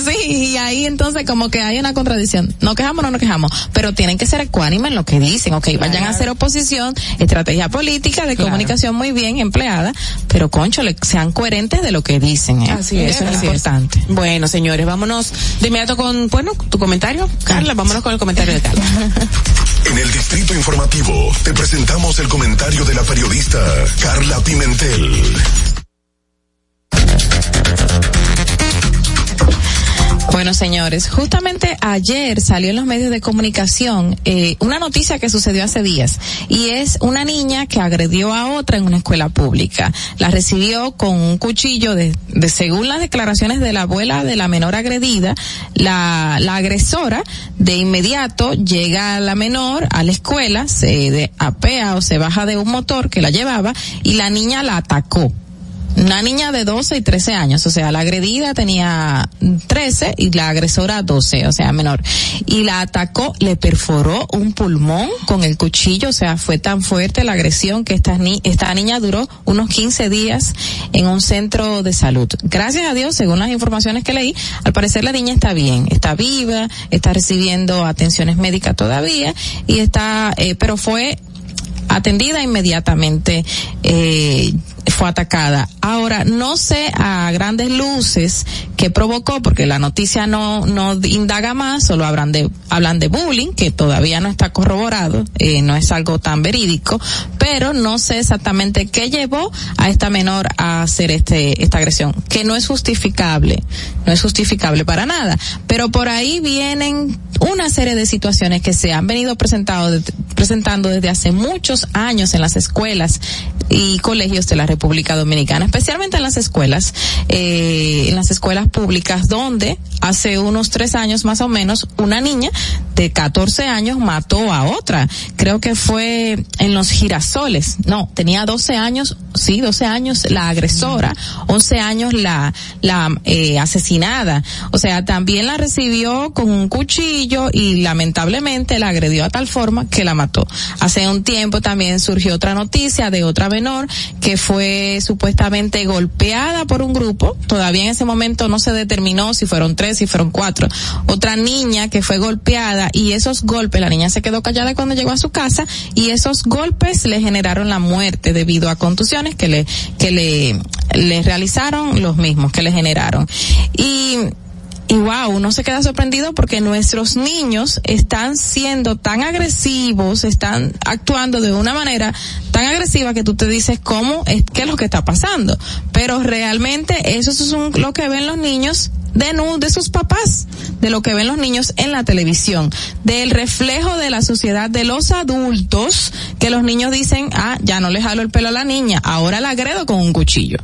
sí, y ahí entonces como que hay una contradicción. No quejamos, no nos quejamos, pero tienen que ser ecuánimes en lo que dicen, ok, vayan a hacer oposición, estrategia política de comunicación muy bien empleada, pero concho, sean coherentes de lo que dicen, ¿eh? Así es, Eso es así importante. Bueno, señores, vámonos de inmediato con, bueno, tu comentario. Carla, vámonos con el comentario de Carla. En el Distrito Informativo te presentamos el comentario de la periodista Carla Pimentel. Bueno, señores, justamente ayer salió en los medios de comunicación eh, una noticia que sucedió hace días y es una niña que agredió a otra en una escuela pública. La recibió con un cuchillo de, de según las declaraciones de la abuela de la menor agredida, la, la agresora de inmediato llega a la menor a la escuela, se de, apea o se baja de un motor que la llevaba y la niña la atacó una niña de 12 y 13 años, o sea, la agredida tenía 13 y la agresora 12, o sea, menor. Y la atacó, le perforó un pulmón con el cuchillo, o sea, fue tan fuerte la agresión que esta, ni esta niña duró unos 15 días en un centro de salud. Gracias a Dios, según las informaciones que leí, al parecer la niña está bien, está viva, está recibiendo atenciones médicas todavía y está, eh, pero fue atendida inmediatamente eh, fue atacada. Ahora, no sé a grandes luces qué provocó, porque la noticia no, no indaga más, solo hablan de, hablan de bullying, que todavía no está corroborado, eh, no es algo tan verídico, pero no sé exactamente qué llevó a esta menor a hacer este, esta agresión, que no es justificable, no es justificable para nada, pero por ahí vienen una serie de situaciones que se han venido presentado, presentando desde hace muchos años en las escuelas y colegios de la República Dominicana, especialmente en las escuelas, eh, en las escuelas públicas, donde hace unos tres años más o menos una niña de 14 años mató a otra. Creo que fue en los girasoles. No, tenía 12 años, sí, 12 años la agresora, 11 años la, la eh, asesinada. O sea, también la recibió con un cuchillo y lamentablemente la agredió a tal forma que la mató. Hace un tiempo también surgió otra noticia de otra menor que fue supuestamente golpeada por un grupo. Todavía en ese momento no se determinó si fueron tres, si fueron cuatro. Otra niña que fue golpeada y esos golpes, la niña se quedó callada cuando llegó a su casa y esos golpes le generaron la muerte debido a contusiones que le, que le, le realizaron los mismos, que le generaron. Y y wow, uno se queda sorprendido porque nuestros niños están siendo tan agresivos, están actuando de una manera tan agresiva que tú te dices cómo es qué es lo que está pasando. Pero realmente eso es un, lo que ven los niños de, de sus papás, de lo que ven los niños en la televisión, del reflejo de la sociedad de los adultos, que los niños dicen, ah, ya no le jalo el pelo a la niña, ahora la agredo con un cuchillo.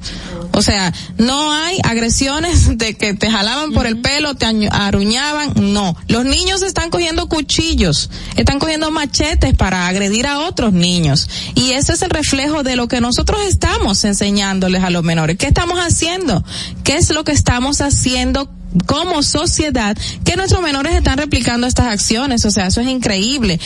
O sea, no hay agresiones de que te jalaban por el pelo, te aruñaban, no. Los niños están cogiendo cuchillos, están cogiendo machetes para agredir a otros niños. Y ese es el reflejo de lo que nosotros estamos enseñándoles a los menores. ¿Qué estamos haciendo? ¿Qué es lo que estamos haciendo? Como sociedad que nuestros menores están replicando estas acciones, o sea, eso es increíble.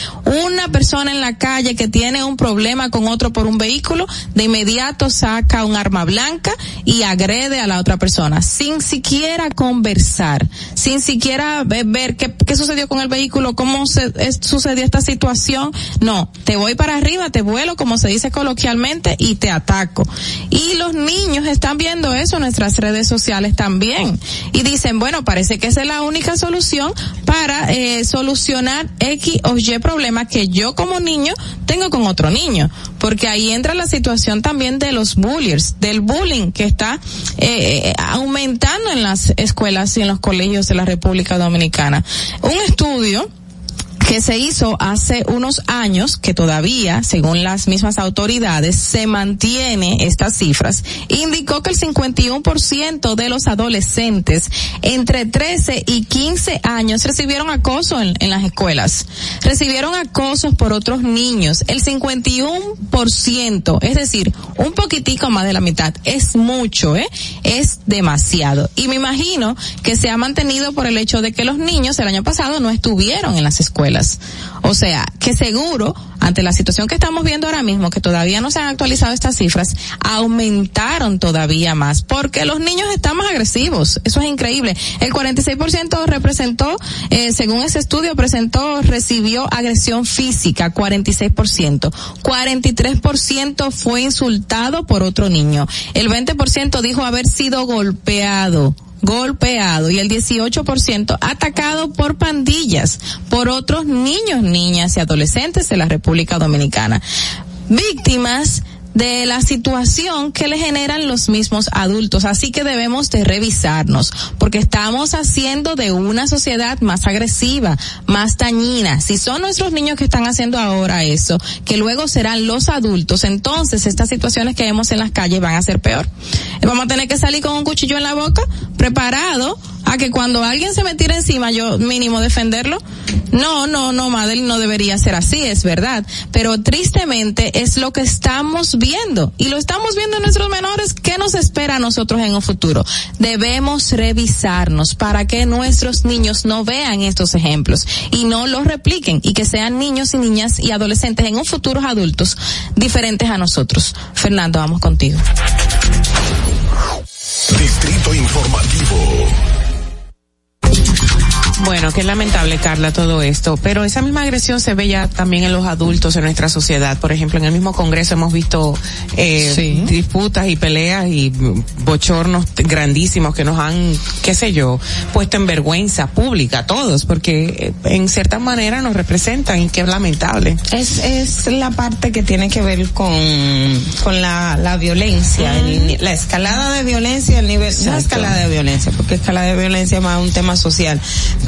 Una persona en la calle que tiene un problema con otro por un vehículo, de inmediato saca un arma blanca y agrede a la otra persona, sin siquiera conversar, sin siquiera ve- ver qué, sucedió con el vehículo, cómo se, sucedió esta situación. No, te voy para arriba, te vuelo, como se dice coloquialmente, y te ataco. Y los niños están viendo eso en nuestras redes sociales también. Y dicen, bueno, parece que esa es la única solución para eh, solucionar X o Y problema que yo como niño tengo con otro niño. Porque ahí entra la situación también de los bullies, del bullying que está eh, eh, aumentando en las escuelas y en los colegios de la República Dominicana. Un estudio que se hizo hace unos años, que todavía, según las mismas autoridades, se mantiene estas cifras, indicó que el 51% de los adolescentes entre 13 y 15 años recibieron acoso en, las escuelas. Recibieron acosos por otros niños. El 51%, es decir, un poquitico más de la mitad. Es mucho, ¿eh? Es demasiado. Y me imagino que se ha mantenido por el hecho de que los niños el año pasado no estuvieron en las escuelas. O sea, que seguro, ante la situación que estamos viendo ahora mismo, que todavía no se han actualizado estas cifras, aumentaron todavía más, porque los niños están más agresivos. Eso es increíble. El 46% representó, eh, según ese estudio, presentó, recibió agresión física, 46%. 43% fue insultado por otro niño. El 20% dijo haber sido golpeado golpeado y el 18% atacado por pandillas, por otros niños, niñas y adolescentes de la República Dominicana. Víctimas de la situación que le generan los mismos adultos. Así que debemos de revisarnos, porque estamos haciendo de una sociedad más agresiva, más dañina. Si son nuestros niños que están haciendo ahora eso, que luego serán los adultos, entonces estas situaciones que vemos en las calles van a ser peor. Vamos a tener que salir con un cuchillo en la boca, preparado a que cuando alguien se me tire encima, yo mínimo defenderlo. No, no, no, Madel, no debería ser así, es verdad. Pero tristemente es lo que estamos viendo. Y lo estamos viendo en nuestros menores. ¿Qué nos espera a nosotros en un futuro? Debemos revisarnos para que nuestros niños no vean estos ejemplos y no los repliquen y que sean niños y niñas y adolescentes en un futuro adultos diferentes a nosotros. Fernando, vamos contigo. Distrito Informativo. Bueno, qué lamentable, Carla, todo esto. Pero esa misma agresión se ve ya también en los adultos en nuestra sociedad. Por ejemplo, en el mismo Congreso hemos visto eh, disputas y peleas y bochornos grandísimos que nos han, qué sé yo, puesto en vergüenza pública a todos, porque eh, en cierta manera nos representan y qué lamentable. Es, es la parte que tiene que ver con, con la, la violencia, el la escalada de violencia, el nivel, no Exacto. escalada de violencia, porque escalada de violencia es más un tema social,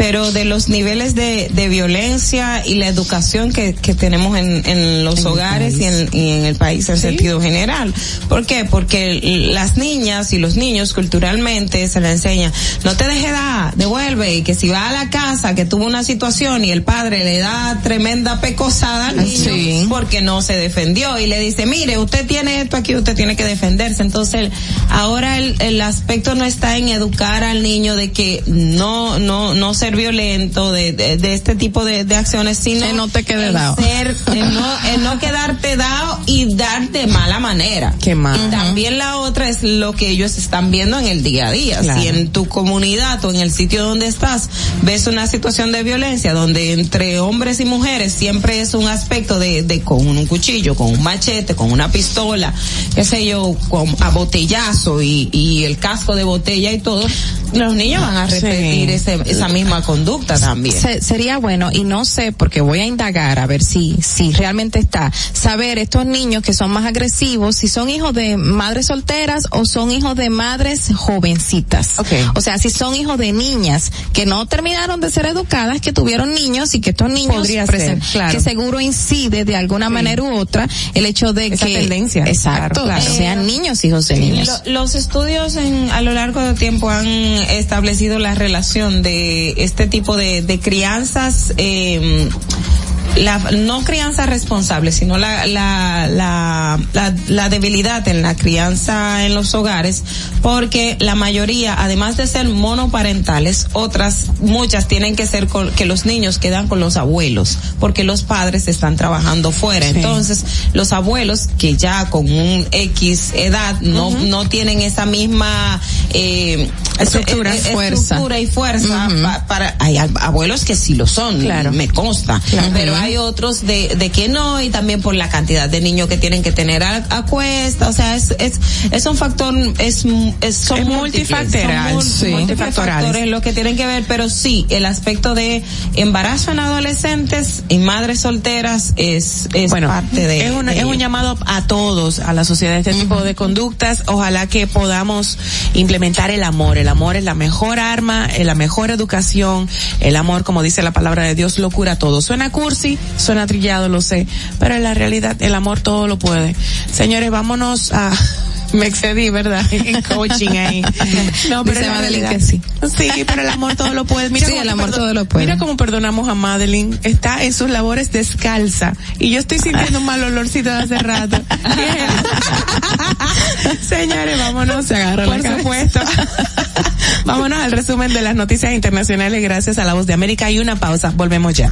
pero de los niveles de, de violencia y la educación que, que tenemos en, en los En hogares y en, y en el país en sentido general. ¿Por qué? Porque las niñas y los niños culturalmente se les enseña, no te deje dar, devuelve, y que si va a la casa que tuvo una situación y el padre le da tremenda pecosada al niño porque no se defendió y le dice, mire, usted tiene esto aquí, usted tiene que defenderse. Entonces, ahora el, el aspecto no está en educar al niño de que no, no, no se ser violento, de, de, de este tipo de, de acciones, sino Que no te quede el dado. ser, el no, el no quedarte dado y darte mala manera. Qué mal. Y también la otra es lo que ellos están viendo en el día a día. Claro. Si en tu comunidad o en el sitio donde estás ves una situación de violencia donde entre hombres y mujeres siempre es un aspecto de, de con un cuchillo, con un machete, con una pistola, qué sé yo, con a botellazo y, y el casco de botella y todo, los niños van a repetir Sí. ese- esa misma conducta también. Se- sería bueno, y no sé, porque voy a indagar a ver si, si realmente está, saber estos niños que son más agresivos, si son hijos de madres solteras o son hijos de madres jovencitas. O sea, si son hijos de niñas que no terminaron de ser educadas, que tuvieron niños y que estos niños Podría ser, claro. que seguro incide de alguna manera u otra el hecho de Esa que tendencia, exacto, claro, claro. sean niños hijos de niños. Lo- los estudios en, a lo largo del tiempo han establecido la relación de este tipo de, de crianzas, eh, la, no crianza responsable, sino la, la, la, la, la debilidad en la crianza en los hogares, porque la mayoría, además de ser monoparentales, otras, muchas tienen que ser con, que los niños quedan con los abuelos, porque los padres están trabajando fuera. Sí. Entonces, los abuelos que ya con un X edad no, no tienen esa misma eh, Estructura, eh, eh, fuerza. estructura y fuerza pa- para hay ab- abuelos que sí lo son Claro. me consta Claro. pero. Hay otros de, de que no y también por la cantidad de niños que tienen que tener a, a cuesta o sea es es es un factor es, es son Es multifactorial, son sí. múltiples multifactorales. factores lo que tienen que ver pero sí el aspecto de embarazo en adolescentes y madres solteras es es bueno, parte de es un, de es un llamado a todos, a la sociedad, este tipo de conductas. Ojalá que podamos implementar el amor. El amor es la mejor arma, es la mejor educación. El amor, como dice la palabra de Dios, lo cura todo. Suena cursi, suena trillado, lo sé, pero en la realidad el amor todo lo puede. Señores, vámonos a... Me excedí, ¿verdad? En coaching ahí. No, pero Dice Madeline que sí. Sí, pero el amor todo lo puede. Mira Sí, cómo el amor todo lo puede. Mira cómo perdonamos a Madeline. Está en sus labores descalza. Y yo estoy sintiendo un mal olorcito de hace rato. Señores, vámonos. Se agarra Por la supuesto. vámonos al resumen de las noticias internacionales gracias a la voz de América y una pausa. Volvemos ya.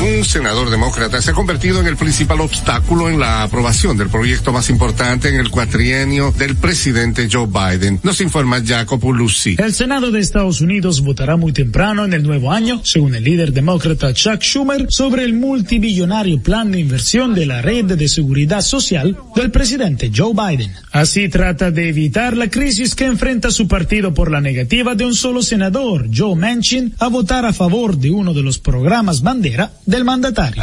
Un senador demócrata se ha convertido en el principal obstáculo en la aprobación del proyecto más importante en el cuatrienio del presidente Joe Biden. Nos informa Jacopo Lucy. El Senado de Estados Unidos votará muy temprano en el nuevo año, según el líder demócrata Chuck Schumer, sobre el multimillonario plan de inversión de la red de seguridad social del presidente Joe Biden. Así trata de evitar la crisis que enfrenta su partido por la negativa de un solo senador, Joe Manchin, a votar a favor de uno de los programas bandera del mandatario.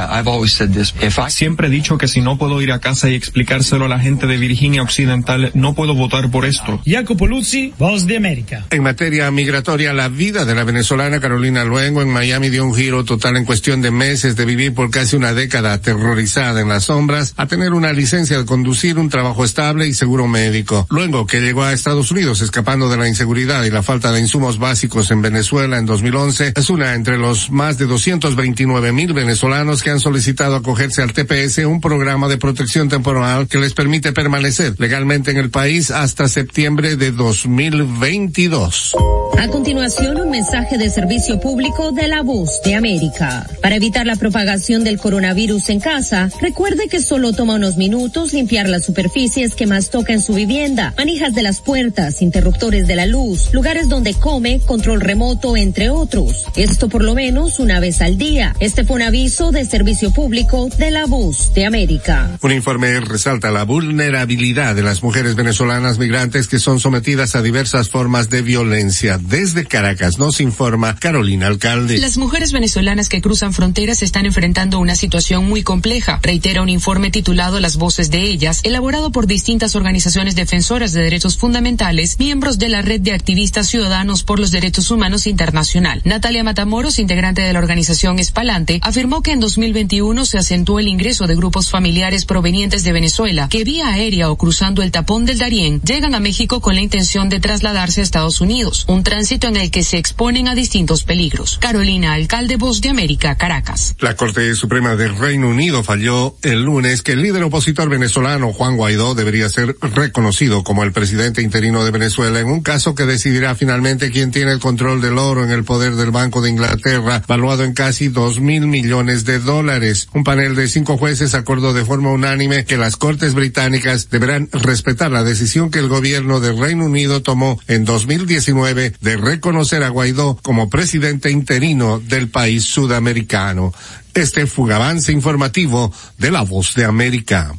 Siempre he dicho que si no puedo ir a casa y explicárselo a la gente de Virginia Occidental, no puedo votar por esto. Jacopo Luzzi, Voz de América. En materia migratoria, la vida de la venezolana Carolina Luengo en Miami dio un giro total en cuestión de meses de vivir por casi una década aterrorizada en las sombras a tener una licencia de conducir, un trabajo estable y seguro médico. Luengo, que llegó a Estados Unidos escapando de la inseguridad y la falta de insumos básicos en Venezuela en 2011, es una entre los más de 229 mil venezolanos que han solicitado acogerse al TPS, un programa de protección temporal que les permite permanecer legalmente en el país hasta septiembre de 2022. A continuación, un mensaje de servicio público de la voz de América. Para evitar la propagación del coronavirus en casa, recuerde que solo toma unos minutos limpiar las superficies que más toca en su vivienda, manijas de las puertas, interruptores de la luz, lugares donde come, control remoto, entre otros. Esto por lo menos una vez al día. Este fue un aviso de servicio público de la voz de América. Un informe resalta la vulnerabilidad de las mujeres venezolanas migrantes que son sometidas a diversas formas de violencia. Desde Caracas nos informa Carolina Alcalde. Las mujeres venezolanas que cruzan fronteras están enfrentando una situación muy compleja, reitera un informe titulado Las voces de ellas, elaborado por distintas organizaciones defensoras de derechos fundamentales, miembros de la red de activistas ciudadanos por los derechos humanos internacional. Natalia Matamoros, integrante de la organización Espalante, afirmó que en 2021 se acentuó el ingreso de grupos familiares provenientes de Venezuela que vía aérea o cruzando el tapón del Darién llegan a México con la intención de trasladarse a Estados Unidos, un tránsito en el que se exponen a distintos peligros. Carolina, alcalde Voz de América, Caracas. La Corte Suprema del Reino Unido falló el lunes que el líder opositor venezolano Juan Guaidó debería ser reconocido como el presidente interino de Venezuela en un caso que decidirá finalmente quién tiene el control del oro en el poder del Banco de Inglaterra, valuado en casi dos mil millones de dólares. Un panel de cinco jueces acordó de forma unánime que las Cortes británicas deberán respetar la decisión que el gobierno del Reino Unido tomó en 2019 de reconocer a Guaidó como presidente interino del país sudamericano. Este fue avance informativo de la Voz de América.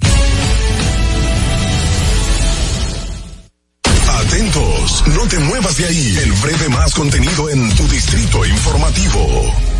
Atentos, no te muevas de ahí. El breve más contenido en tu distrito informativo.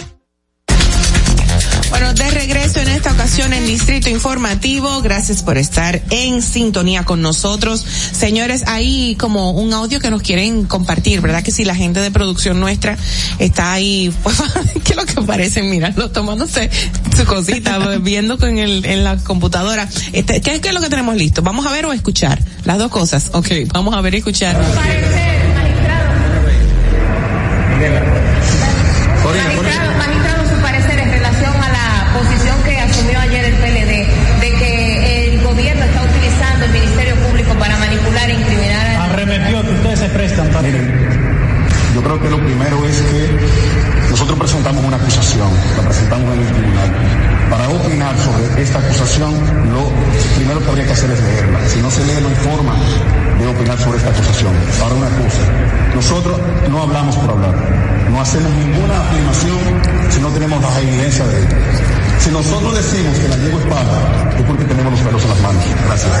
Bueno, de regreso en esta ocasión en Distrito Informativo, gracias por estar en sintonía con nosotros. Señores, hay como un audio que nos quieren compartir, ¿verdad? Que si la gente de producción nuestra está ahí, pues, ¿qué es lo que parece? Mira, lo tomándose su cosita, viendo con el, en la computadora. Este, ¿qué, ¿Qué es lo que tenemos listo? ¿Vamos a ver o escuchar? Las dos cosas. Ok, vamos a ver y escuchar. Magistrado, lo primero es que nosotros presentamos una acusación, la presentamos en el tribunal. Para opinar sobre esta acusación, lo primero que habría que hacer es leerla. Si no se lee, no hay forma de opinar sobre esta acusación. Ahora una cosa, nosotros no hablamos por hablar, no hacemos ninguna afirmación si no tenemos las evidencias de ello. Si nosotros decimos que la llevo espada, es porque tenemos los pelos en las manos. Gracias.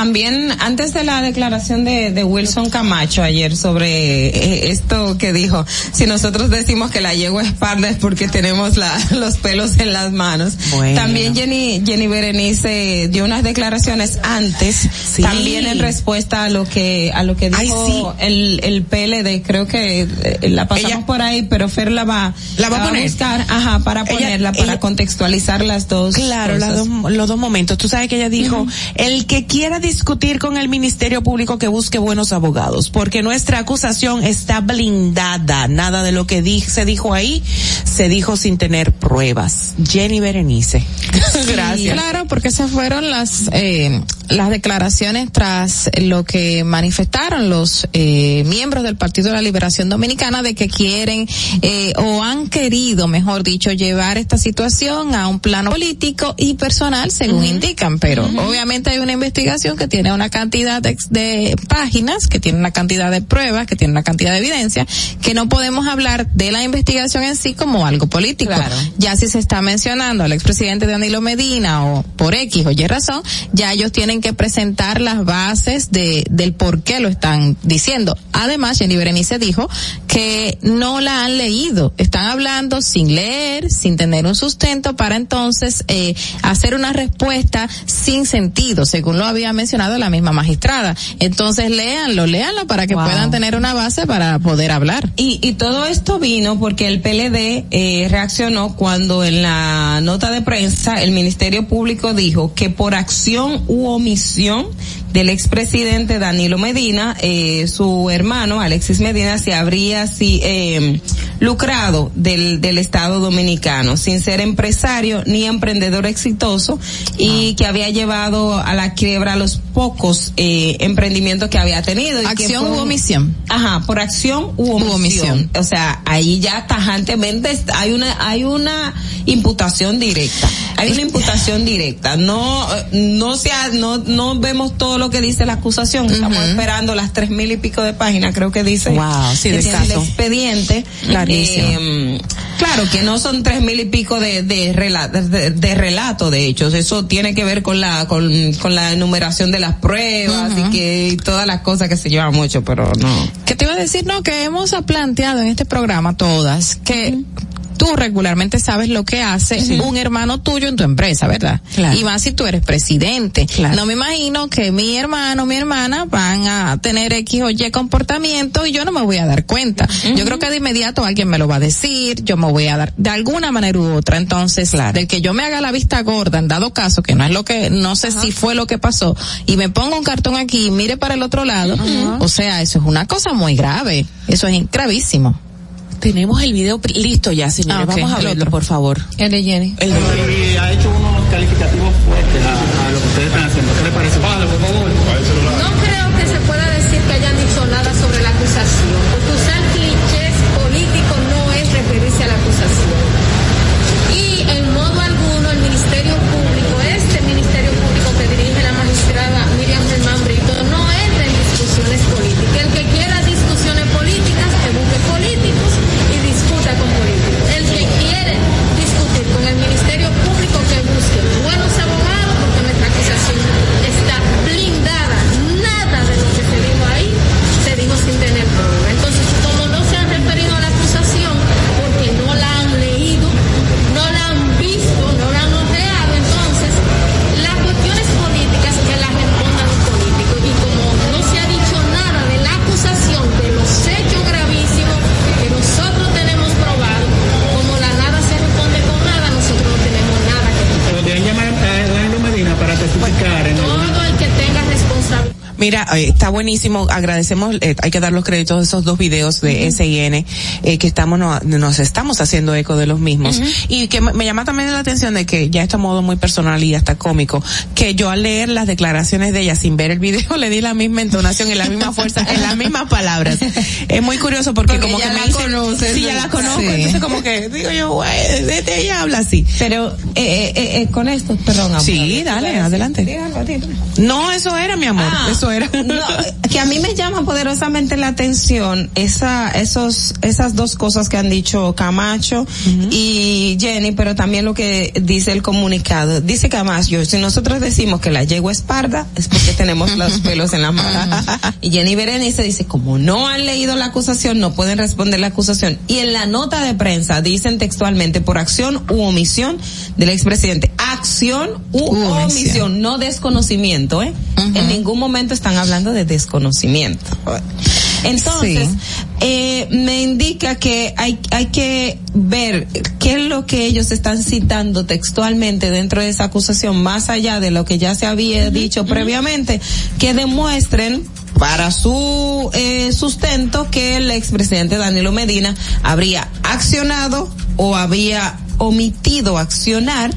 También, antes de la declaración de, de Wilson Camacho ayer sobre eh, esto que dijo, si nosotros decimos que la yegua es parda es porque tenemos la, los pelos en las manos. Bueno. También Jenny, Jenny Berenice dio unas declaraciones antes, Sí. también en respuesta a lo que, a lo que Ay, dijo el, el PLD, creo que eh, la pasamos Ella- por ahí, pero Fer la va, La va a poner. buscar, ajá, para Ella- ponerla, para ella- contextualizar las dos. Claro, las dos- los dos momentos. Tú sabes que ella dijo, el que quiera discutir con el Ministerio Público que busque buenos abogados, porque nuestra acusación está blindada. Nada de lo que di- se dijo ahí se dijo sin tener pruebas. Jenny Berenice. Gracias. Claro, porque esas fueron las eh, las declaraciones tras lo que manifestaron los eh, miembros del Partido de la Liberación Dominicana de que quieren eh, o han querido, mejor dicho, llevar esta situación a un plano político y personal, según indican. Pero obviamente hay una investigación que tiene una cantidad de, de páginas, que tiene una cantidad de pruebas, que tiene una cantidad de evidencia, que no podemos hablar de la investigación en sí como algo político. Claro. Ya si se está mencionando al expresidente Danilo Medina o por X o Y razón, ya ellos tienen que presentar las bases de, del por qué lo están diciendo. Además, Jenny Berenice dijo que no la han leído. Están hablando sin leer, sin tener un sustento para entonces eh, hacer una respuesta sin sentido, según lo había mencionado la misma magistrada. Entonces, léanlo, léanlo para que Wow. puedan tener una base para poder hablar. Y, y todo esto vino porque el PLD eh, reaccionó cuando en la nota de prensa el Ministerio Público dijo que por acción u omisión comisión del expresidente Danilo Medina, eh, su hermano Alexis Medina se habría si, eh, lucrado del, del Estado Dominicano sin ser empresario ni emprendedor exitoso y que había llevado a la quiebra los pocos eh, emprendimientos que había tenido. y que Acción fue u omisión. Ajá, por acción u omisión. omisión. O sea, ahí ya tajantemente hay una hay una imputación directa. Hay una imputación directa. No eh, no sea no no vemos todo lo que dice la acusación. Estamos esperando las tres mil y pico de páginas, creo que dice. Wow, sí, que tiene el expediente. Eh, claro que no son tres mil y pico de de, rela- de, de relato de hechos. Eso tiene que ver con la con, con la enumeración de las pruebas y que y todas las cosas que se llevan mucho, pero no. ¿Qué te iba a decir? No, que hemos planteado en este programa todas que tú regularmente sabes lo que hace un hermano tuyo en tu empresa, ¿verdad? Claro. Y más si tú eres presidente. Claro. No me imagino que mi hermano, mi hermana van a tener X o Y comportamiento y yo no me voy a dar cuenta. Yo creo que de inmediato alguien me lo va a decir, yo me voy a dar de alguna manera u otra. Entonces, del que yo me haga la vista gorda, en dado caso, que no es lo que, no sé si fue lo que pasó, y me pongo un cartón aquí y mire para el otro lado, o sea, eso es una cosa muy grave. Eso es gravísimo. Tenemos el video listo ya, señores. Ah, Vamos a verlo, por favor. El de Jenny. El de- Y ha hecho unos calificativos fuertes a, a lo que ustedes están haciendo. ¿Qué le parece? Mira, eh, está buenísimo. Agradecemos, eh, hay que dar los créditos de esos dos videos de SIN, eh, que estamos, no- nos estamos haciendo eco de los mismos. Y que me, llama también la atención de que ya está modo muy personal y hasta cómico, que yo al leer las declaraciones de ella sin ver el video le di la misma entonación y la misma fuerza en las mismas palabras. Es muy curioso porque, Porque como que me conoces, sí, ya la conozco, sí. entonces como que digo yo, güey, ella habla así. Pero, eh, eh, eh, con esto, perdón. amor. Sí, dale, adelante. Dígalo, dígalo. No, eso era mi amor, Ah, eso era. no, que a mí me llama poderosamente la atención esa, esos, esas dos cosas que han dicho Camacho y Jenny, pero también lo que dice el comunicado. Dice Camacho, si nosotros decimos que la yegua es parda, es porque tenemos los pelos en la mano. y Jenny Berenice dice, como no han leído la acusación, no pueden responder la acusación. Y en la nota de prensa dicen textualmente, por acción u omisión del expresidente. Acción u, omisión. no desconocimiento, ¿eh? En ningún momento están hablando de desconocimiento. Entonces, eh, me indica que hay, hay que ver qué es lo que ellos están citando textualmente dentro de esa acusación, más allá de lo que ya se había dicho previamente, que demuestren para su eh, sustento que el expresidente Danilo Medina habría accionado o había omitido accionar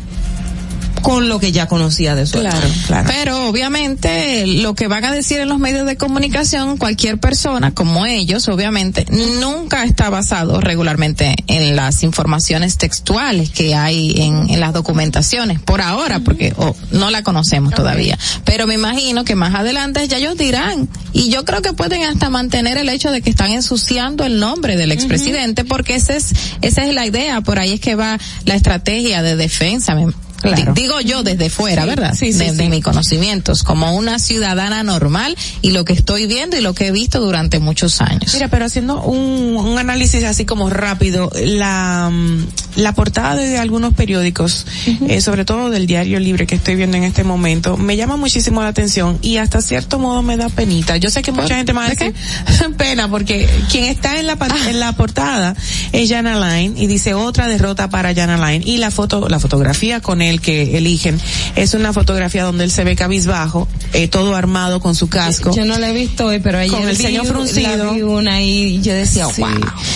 con lo que ya conocía de su Claro, claro. Pero obviamente lo que van a decir en los medios de comunicación, cualquier persona como ellos, obviamente, nunca está basado regularmente en las informaciones textuales que hay en, en las documentaciones, por ahora, porque oh, no la conocemos todavía. Pero me imagino que más adelante ya ellos dirán, y yo creo que pueden hasta mantener el hecho de que están ensuciando el nombre del expresidente, porque esa es, esa es la idea, por ahí es que va la estrategia de defensa. Me- Claro. Digo yo desde fuera, Sí, ¿verdad? sí, sí, de, de mis conocimientos, como una ciudadana normal y lo que estoy viendo y lo que he visto durante muchos años. Mira, pero haciendo un, un análisis así como rápido, la, mm, la portada de algunos periódicos, eh, sobre todo del Diario Libre que estoy viendo en este momento, me llama muchísimo la atención y hasta cierto modo me da penita. Yo sé que mucha gente me va a decir pena porque quien está en la, pan- en la portada es Jana Line y dice otra derrota para Jana Line y la foto, la fotografía con él que eligen es una fotografía donde él se ve cabizbajo, eh, todo armado con su casco. Yo no la he visto hoy, pero ayer Con el ceño fruncido. la vi una y yo decía, Sí. wow.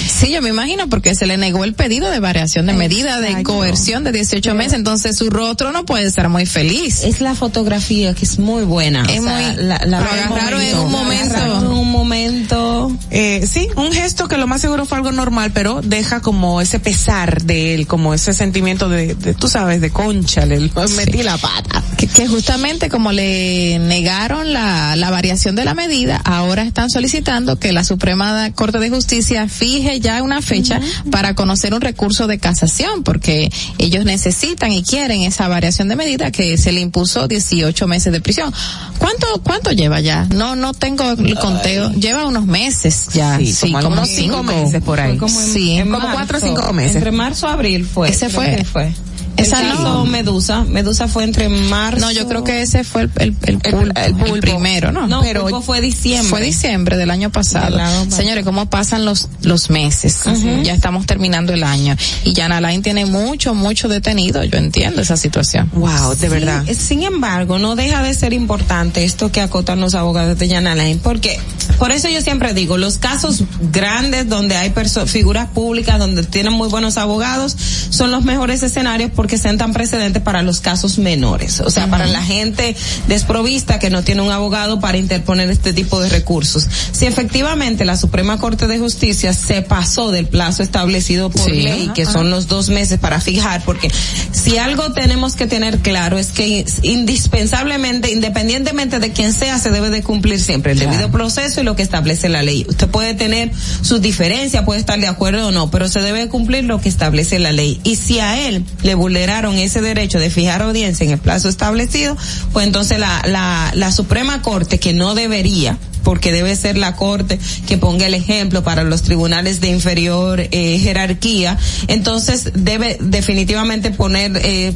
Sí, yo me imagino porque se le negó el pedido de variación de medida de Exacto. coerción de 18 meses, entonces su rostro no puede estar muy feliz. Es la fotografía que es muy buena. Es O sea, muy- la, la agarraron en un momento. en un momento. Eh, sí, un gesto que lo más seguro fue algo normal, pero deja como ese pesar de él, como ese sentimiento de, de tú sabes, de concha, le metí la pata. Que, que justamente como le negaron la, la variación de la medida, ahora están solicitando que la Suprema Corte de Justicia fije ya una fecha para conocer un recurso de casación, porque ellos necesitan y quieren esa variación de medida que se le impuso 18 meses de prisión. ¿Cuánto, cuánto lleva ya? No, no tengo el conteo. Lleva unos meses ya. Sí, Sí, como como, cinco meses por ahí. Como en- sí. en como marzo. cuatro o cinco meses. Entre marzo y abril fue. Ese creo fue. que fue. Esa El no. Medusa. Medusa fue entre marzo. No, yo creo que ese fue el, el, el, pulpo, el pulpo. primero, ¿no? No, pero Pulpo fue diciembre. Fue diciembre del año pasado. Del. Señores, ¿cómo pasan los, los meses? Ya estamos terminando el año. Y Jan Alain tiene mucho, mucho detenido. Yo entiendo esa situación. Wow, de verdad. Sin, embargo, no deja de ser importante esto que acotan los abogados de Jan Alain, porque por eso yo siempre digo, los casos grandes donde hay figuras públicas, donde tienen muy buenos abogados, son los mejores escenarios porque sentan precedentes para los casos menores, o sea, para la gente desprovista que no tiene un abogado para interponer este tipo de recursos. Si efectivamente la Suprema Corte de Justicia se pasó del plazo establecido por Sí. ley, que son los dos meses para fijar, porque si algo tenemos que tener claro es que indispensablemente, independientemente de quién sea, se debe de cumplir siempre el debido proceso y lo que establece la ley. Usted puede tener sus diferencias, puede estar de acuerdo o no, pero se debe cumplir lo que establece la ley. Y si a él le vulneraron ese derecho de fijar audiencia en el plazo establecido, pues entonces la, la, la Suprema Corte, que no debería, porque debe ser la corte que ponga el ejemplo para los tribunales de inferior eh, jerarquía, entonces debe definitivamente poner eh,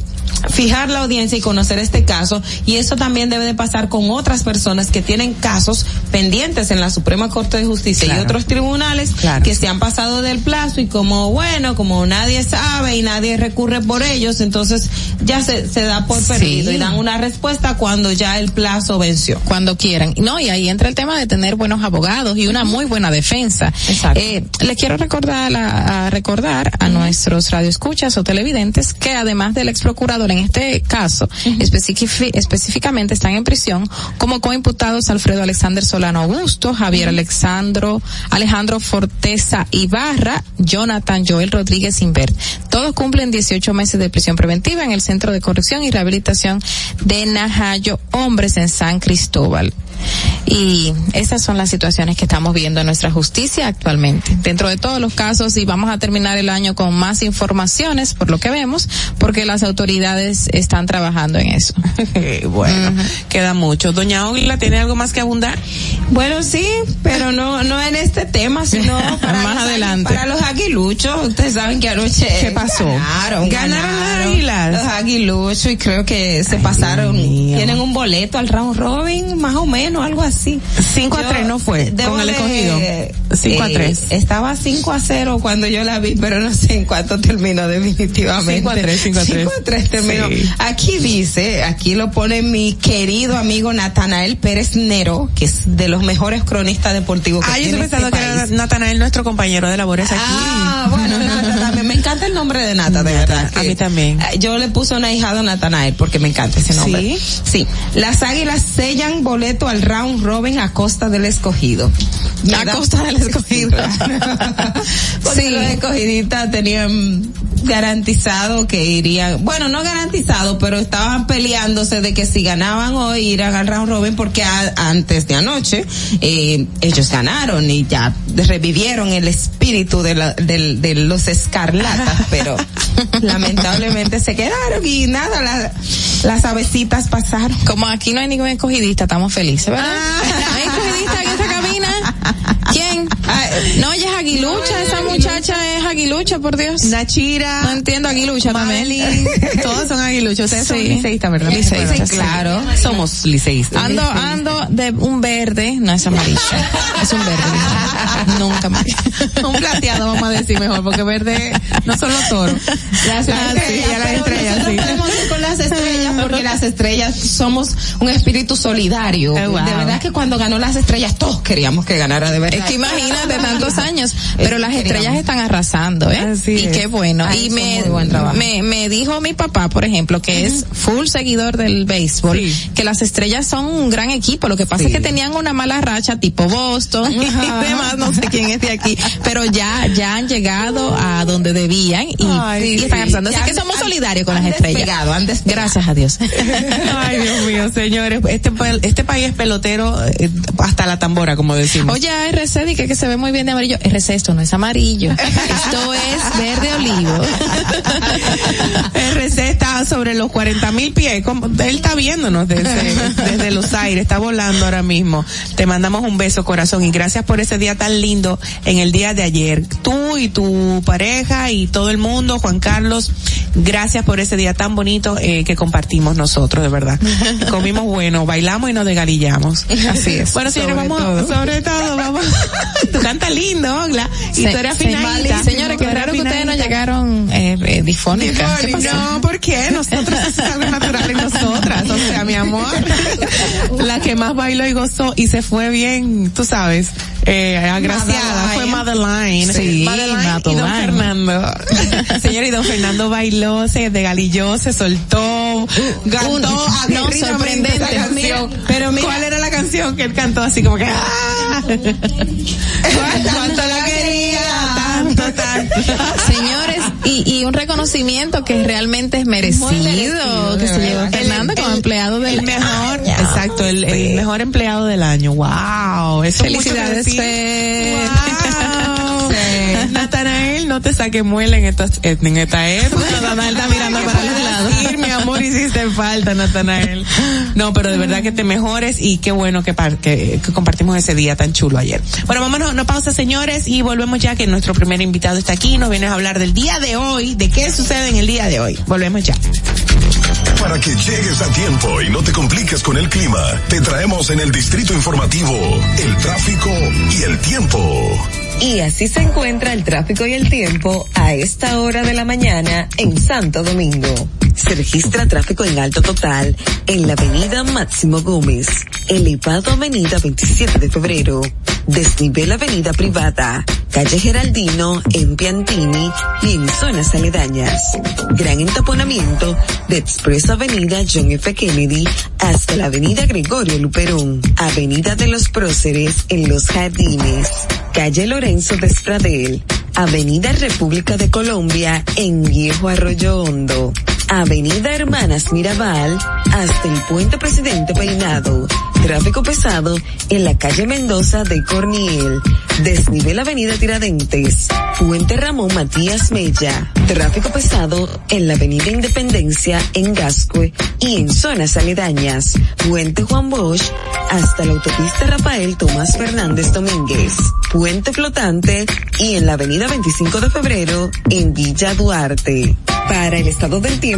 fijar la audiencia y conocer este caso y eso también debe de pasar con otras personas que tienen casos pendientes en la Suprema Corte de Justicia y otros tribunales que se han pasado del plazo y como bueno, como nadie sabe y nadie recurre por ellos, entonces ya se, se da por perdido y dan una respuesta cuando ya el plazo venció. Cuando quieran. No, y ahí entra el tema de tener buenos abogados y una muy buena defensa. Eh, les quiero recordar a, recordar a nuestros radioescuchas o televidentes que además del ex procurador en este caso, específicamente están en prisión como coimputados Alfredo Alexander Solano Augusto, Javier Alexandro, Alejandro Forteza Ibarra, Jonathan Joel Rodríguez Invert. Todos cumplen 18 meses de prisión preventiva en el Centro de Corrección y Rehabilitación de Najayo Hombres en San Cristóbal. Y esas son las situaciones que estamos viendo en nuestra justicia actualmente. Dentro de todos los casos, y vamos a terminar el año con más informaciones, por lo que vemos, porque las autoridades están trabajando en eso. bueno, queda mucho. Doña Ogla, ¿tiene algo más que abundar? Bueno, sí, pero no, no en este tema, sino para más adelante. Para los aguiluchos, ustedes saben que anoche. ¿Qué pasó? Ganaron, ganaron, las águilas. Los aguiluchos y creo que se pasaron, tienen un boleto al round robin, más o menos, algo así. 5 a 3 no fue, con el escogido. 5 a 3. Eh, estaba 5 a 0 cuando yo la vi, pero no sé en cuánto terminó definitivamente. 5 a 3, 5 a 3. 5 a 3 terminó. Aquí dice, aquí lo pone mi querido amigo Natanael Pérez Nero, que es de los mejores cronistas deportivos que ah, tiene yo estoy pensando este que era Natanael nuestro compañero de labores aquí. Ah, bueno, Nata también. Me encanta el nombre de Nata, de verdad. A mí también. Eh, yo le puse un ahijado Natanael porque me encanta ese nombre. ¿Sí? Sí. Las águilas sellan boleto al round robin a costa del escogido. A costa del escogido. Porque sí. los escogiditas tenían garantizado que irían, bueno, no garantizado, pero estaban peleándose de que si ganaban hoy irían al round robin porque a, antes de anoche eh, ellos ganaron y ya revivieron el espíritu de, la, de, de los escarlatas, pero lamentablemente se quedaron y nada, la, las avecitas pasaron. Como aquí no hay ningún escogidista, estamos felices, ¿verdad? Ah. ¿Hay escogidista? ¿Quién? no, ella es aguilucha, esa muchacha es aguilucha, por Dios. Nachira. No entiendo aguilucha también. Todos son aguiluchos. Ustedes Sí. son liceístas, ¿verdad? Liceístas, claro. Somos liceístas. Ando, ando de un verde, no es amarillo. es un verde. Nunca amarillo. un plateado, vamos a decir mejor, porque verde no son los toros. Las Ah, estrellas, las estrellas, sí. ir con las estrellas porque las estrellas somos un espíritu solidario. Eh, wow. De verdad que cuando ganó las estrellas todos queríamos que ganara de verdad. Es que imagínate tantos años, pero las estrellas están arrasando, ¿eh? Así y qué bueno. Y me, me, me dijo mi papá, por ejemplo, que es full seguidor del béisbol, Sí. que las estrellas son un gran equipo. Lo que pasa Sí. es que tenían una mala racha tipo Boston y demás, no sé quién es de aquí, pero ya, ya han llegado a donde debían y, Ay, y sí. están arrasando. Así que somos han- solidarios con han las estrellas. despegado. Gracias a Dios. Ay, Dios mío, señores. Este, este país es pelotero eh, hasta la tambora, como decimos. Oye, RC, que, que se ve muy bien de amarillo. RC, esto no es amarillo. Esto es verde olivo. RC está sobre los 40 mil pies. como- Él está viéndonos desde, desde los aires, está volando ahora mismo. Te mandamos un beso, corazón, y gracias por ese día tan lindo en el día de ayer. Tú y tu pareja y todo el mundo, Juan Carlos, gracias por ese día tan bonito eh, que compartimos nosotros, de verdad. Comimos bueno, bailamos y nos desgalillamos. Así es. Bueno, señores, vamos, todo. sobre todo, vamos. Tú cantas lindo, Ogla. Historia Se- finalita. Señores, qué raro que ustedes no llegaron eh, eh, difónicas. No, ¿por qué? Nosotros es algo natural en nosotras. O sea, mi amor, la que más bailó y gozó y se fue bien, tú sabes, eh, agraciada fue Madeline. Sí, Madeline, y don. Fernando. Señor, y don Fernando bailó, se desgalilló, se soltó, cantó Un- no, sorprendente. esa canción. Pero mira- ¿cuál era la canción que él cantó así como que, ¡ah! ¿Cuánto la quería? Tanto, tanto. Señores, y, y un reconocimiento que realmente es merecido, merecido, que se llevó. Fernando como empleado del el mejor, exacto, el, el mejor empleado del año. Wow, eso mucho que Felicidades, decir. Fer. Natanael, no te saques muela en esta, en esta época. Natanael está mirando para los lados. Sí, mi amor, hiciste falta, Natanael. No, pero de verdad que te mejores y qué bueno que, par- que, que compartimos ese día tan chulo ayer. Bueno, vámonos, no pausa, señores, y volvemos ya que nuestro primer invitado está aquí. Nos viene a hablar del día de hoy, de qué sucede en el día de hoy. Volvemos ya. Para que llegues a tiempo y no te compliques con el clima, te traemos en el distrito informativo el tráfico y el tiempo. Y así se encuentra el tráfico y el tiempo a esta hora de la mañana en Santo Domingo. Se registra tráfico en alto total en la avenida Máximo Gómez, elevado avenida 27 de febrero, desnivel avenida privada, calle Geraldino en Piantini y en zonas aledañas. Gran entaponamiento de Expreso Avenida John F. Kennedy hasta la avenida Gregorio Luperón, avenida de los Próceres en Los Jardines, calle Lorenzo Despradel, avenida República de Colombia en Viejo Arroyo Hondo, Avenida Hermanas Mirabal hasta el Puente Presidente Peinado. Tráfico pesado en la calle Mendoza de Corniel. Desnivel Avenida Tiradentes. Puente Ramón Matías Mella. Tráfico pesado en la Avenida Independencia en Gascue y en zonas aledañas. Puente Juan Bosch hasta la autopista Rafael Tomás Fernández Domínguez. Puente Flotante y en la Avenida 25 de Febrero en Villa Duarte. Para el estado del tiempo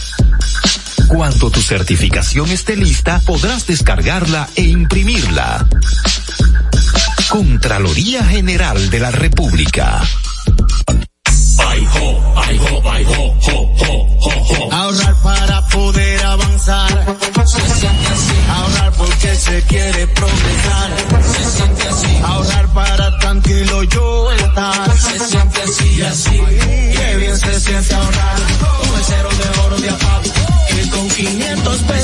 Cuando tu certificación esté lista, podrás descargarla e imprimirla. Contraloría General de la República. Ahorrar para poder avanzar. Se siente así. Ahorrar porque se quiere progresar. Se siente así. Ahorrar para tranquilo yo estar. Se siente así y así. Qué bien se siente ahorrar.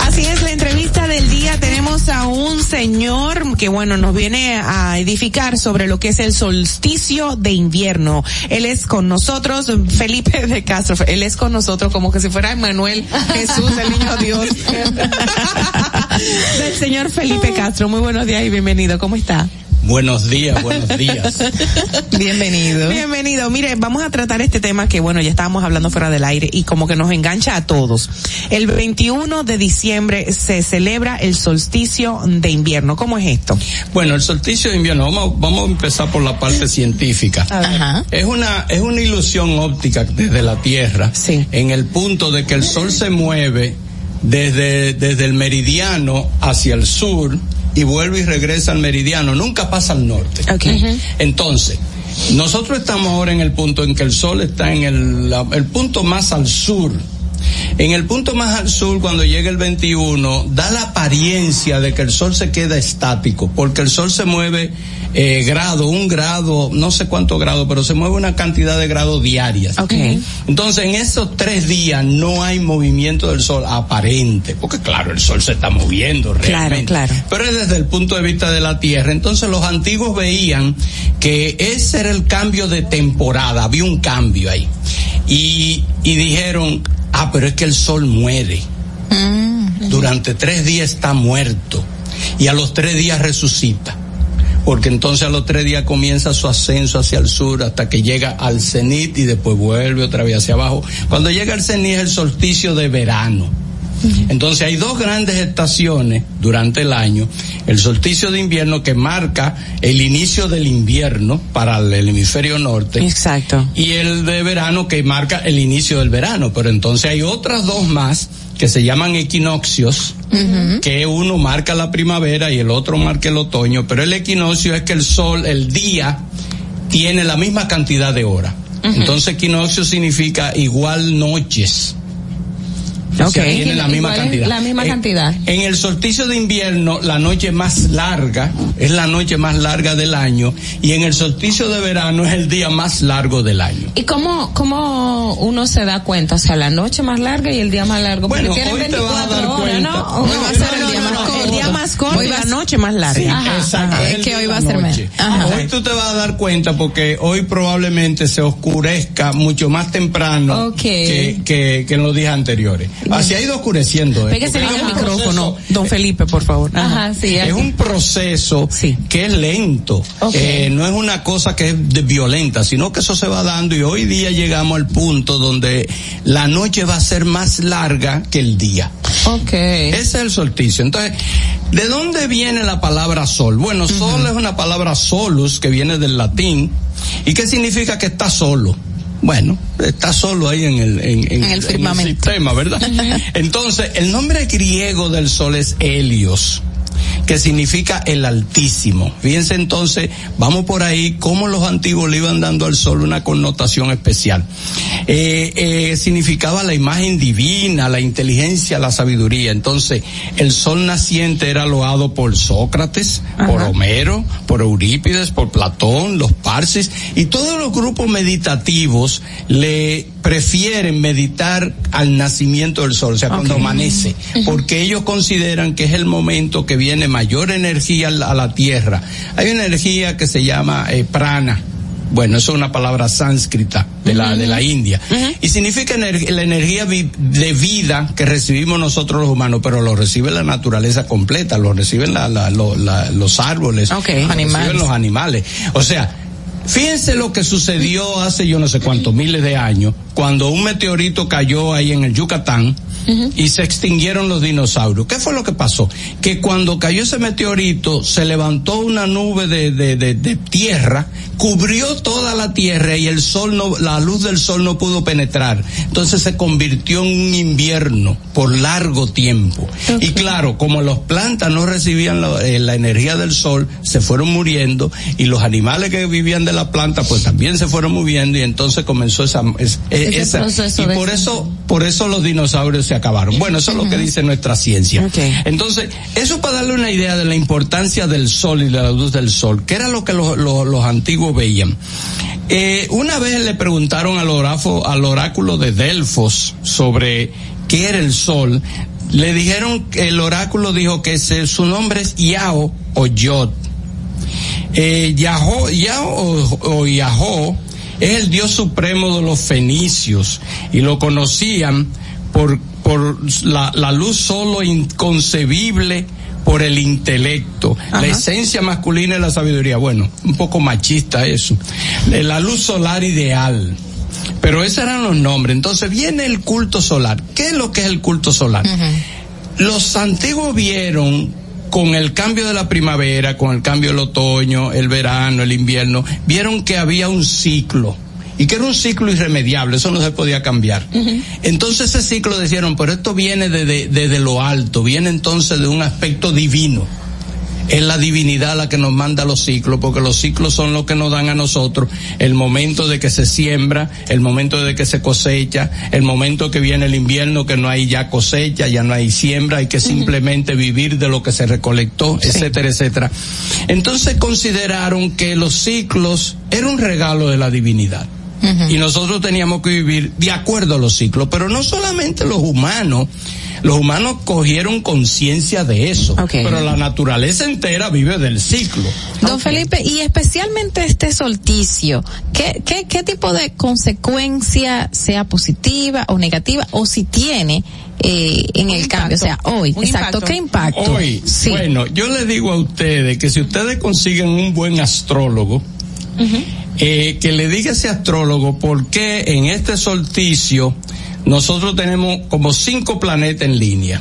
Así es, la entrevista del día tenemos a un señor que bueno, nos viene a edificar sobre lo que es el solsticio de invierno. Él es con nosotros, Felipe de Castro, él es con nosotros como que si fuera Emmanuel Jesús, el niño Dios. Del señor Felipe Castro, muy buenos días y bienvenido, ¿cómo está? Buenos días, buenos días. Bienvenido. Bienvenido. Mire, vamos a tratar este tema que bueno, ya estábamos hablando fuera del aire y como que nos engancha a todos. El 21 de diciembre se celebra el solsticio de invierno. ¿Cómo es esto? Bueno, el solsticio de invierno, vamos, vamos a empezar por la parte científica. Ajá. Es una, es una ilusión óptica desde la Tierra. Sí. En el punto de que el Sol se mueve desde, desde el meridiano hacia el sur y vuelve y regresa al meridiano, nunca pasa al norte. Entonces, nosotros estamos ahora en el punto en que el sol está en el, la- el punto más al sur. En el punto más al sur, cuando llega el 21, da la apariencia de que el sol se queda estático, porque el sol se mueve eh, grado, un grado, no sé cuánto grado, pero se mueve una cantidad de grados diarias. Entonces, en esos tres días no hay movimiento del sol aparente, porque claro, el sol se está moviendo realmente. claro. Pero es desde el punto de vista de la Tierra. Entonces, los antiguos veían que ese era el cambio de temporada, había un cambio ahí. Y, y dijeron, ah, pero es que el sol muere. Durante tres días está muerto. Y a los tres días resucita porque entonces a los tres días comienza su ascenso hacia el sur hasta que llega al cenit y después vuelve otra vez hacia abajo. Cuando llega al cenit es el solsticio de verano. Entonces hay dos grandes estaciones durante el año. El solsticio de invierno que marca el inicio del invierno para el hemisferio norte. Exacto. Y el de verano que marca el inicio del verano. Pero entonces hay otras dos más que se llaman equinoccios, que uno marca la primavera y el otro marca el otoño, pero el equinoccio es que el sol, el día, tiene la misma cantidad de horas. Entonces equinoccio significa igual noches. O sea, tiene la misma es cantidad. La misma En- cantidad. En el solsticio de invierno, la noche más larga es la noche más larga del año y en el solsticio de verano es el día más largo del año. ¿Y cómo, cómo uno se da cuenta? O sea, la noche más larga y el día más largo. Porque Bueno, tienen vas a 24 dar horas, cuenta. ¿no? ¿O va a no, ser no, no. El día más corto Hoy y va la a ser- noche más larga. Sí, Ajá, exacto. ajá. es que hoy y va a ser me- noche. Ajá. Hoy tú te vas a dar cuenta porque hoy probablemente se oscurezca mucho más temprano que, que, que en los días anteriores. Así ha ido oscureciendo. Pégase bien el micrófono, proceso- don Felipe, por favor. Ajá, sí. es así. un proceso que es lento. Eh, no es una cosa que es de violenta, sino que eso se va dando y hoy día llegamos al punto donde la noche va a ser más larga que el día. Ok. Ese es el solsticio. Entonces, ¿de dónde viene la palabra sol? Bueno, sol es una palabra solus que viene del latín y que significa que está solo. Bueno, está solo ahí en el, en, En el firmamento. sistema, ¿verdad? Entonces, el nombre griego del sol es Helios que significa el altísimo. Fíjense entonces, vamos por ahí, cómo los antiguos le iban dando al sol una connotación especial. Eh, eh, significaba la imagen divina, la inteligencia, la sabiduría. Entonces, el sol naciente era loado por Sócrates, por Homero, por Eurípides, por Platón, los Parsis, y todos los grupos meditativos le prefieren meditar al nacimiento del sol, o sea, cuando amanece, porque ellos consideran que es el momento que viene mayor energía a la, Tierra. Hay una energía que se llama eh, prana. Bueno, eso es una palabra sánscrita de la, de la India. Y significa ener- la energía de vida que recibimos nosotros los humanos, pero lo recibe la naturaleza completa, lo reciben la- la- lo- la- los árboles, lo reciben Animales. los animales. O sea, fíjense lo que sucedió hace yo no sé cuántos miles de años, cuando un meteorito cayó ahí en el Yucatán, y se extinguieron los dinosaurios. ¿Qué fue lo que pasó? Que cuando cayó ese meteorito se levantó una nube de, de, de, de tierra, cubrió toda la tierra y el sol no, la luz del sol no pudo penetrar. Entonces se convirtió en un invierno por largo tiempo. Y claro, como las plantas no recibían la, eh, la energía del sol, se fueron muriendo y los animales que vivían de la planta pues también se fueron muriendo y entonces comenzó esa, es- Ese esa- proceso y por eso por eso los dinosaurios se acabaron. Bueno, eso es lo que dice nuestra ciencia. Entonces, eso para darle una idea de la importancia del sol y de la luz del sol, que era lo que los, los- los antiguos veían. Eh, una vez le preguntaron al, orafo, al oráculo de Delfos sobre qué era el sol. Le dijeron, que el oráculo dijo que ese- su nombre es Yao o Yod. Eh, Yahó, o, Yahó es el dios supremo de los fenicios y lo conocían por, por la, la luz solo inconcebible por el intelecto, la esencia masculina de la sabiduría. Bueno, un poco machista eso. La luz solar ideal. Pero esos eran los nombres. Entonces viene el culto solar. ¿Qué es lo que es el culto solar? Los antiguos vieron con el cambio de la primavera, con el cambio del otoño, el verano, el invierno, vieron que había un ciclo y que era un ciclo irremediable, eso no se podía cambiar. Entonces ese ciclo decían, pero esto viene desde desde lo alto, viene entonces de un aspecto divino. Es la divinidad la que nos manda los ciclos, porque los ciclos son los que nos dan a nosotros el momento de que se siembra, el momento de que se cosecha, el momento que viene el invierno, que no hay ya cosecha, ya no hay siembra, hay que simplemente vivir de lo que se recolectó, etcétera, etcétera. Entonces consideraron que los ciclos era un regalo de la divinidad. Y nosotros teníamos que vivir de acuerdo a los ciclos, pero no solamente los humanos, los humanos cogieron conciencia de eso, pero la naturaleza entera vive del ciclo. Don Felipe, y especialmente este solsticio, ¿qué, qué, qué tipo de consecuencia, sea positiva o negativa, o si tiene eh, en el cambio? O sea, hoy, exacto, impacto. ¿qué impacto? Hoy, bueno, yo les digo a ustedes que si ustedes consiguen un buen astrólogo, eh, que le diga a ese astrólogo por qué en este solsticio nosotros tenemos como cinco planetas en línea.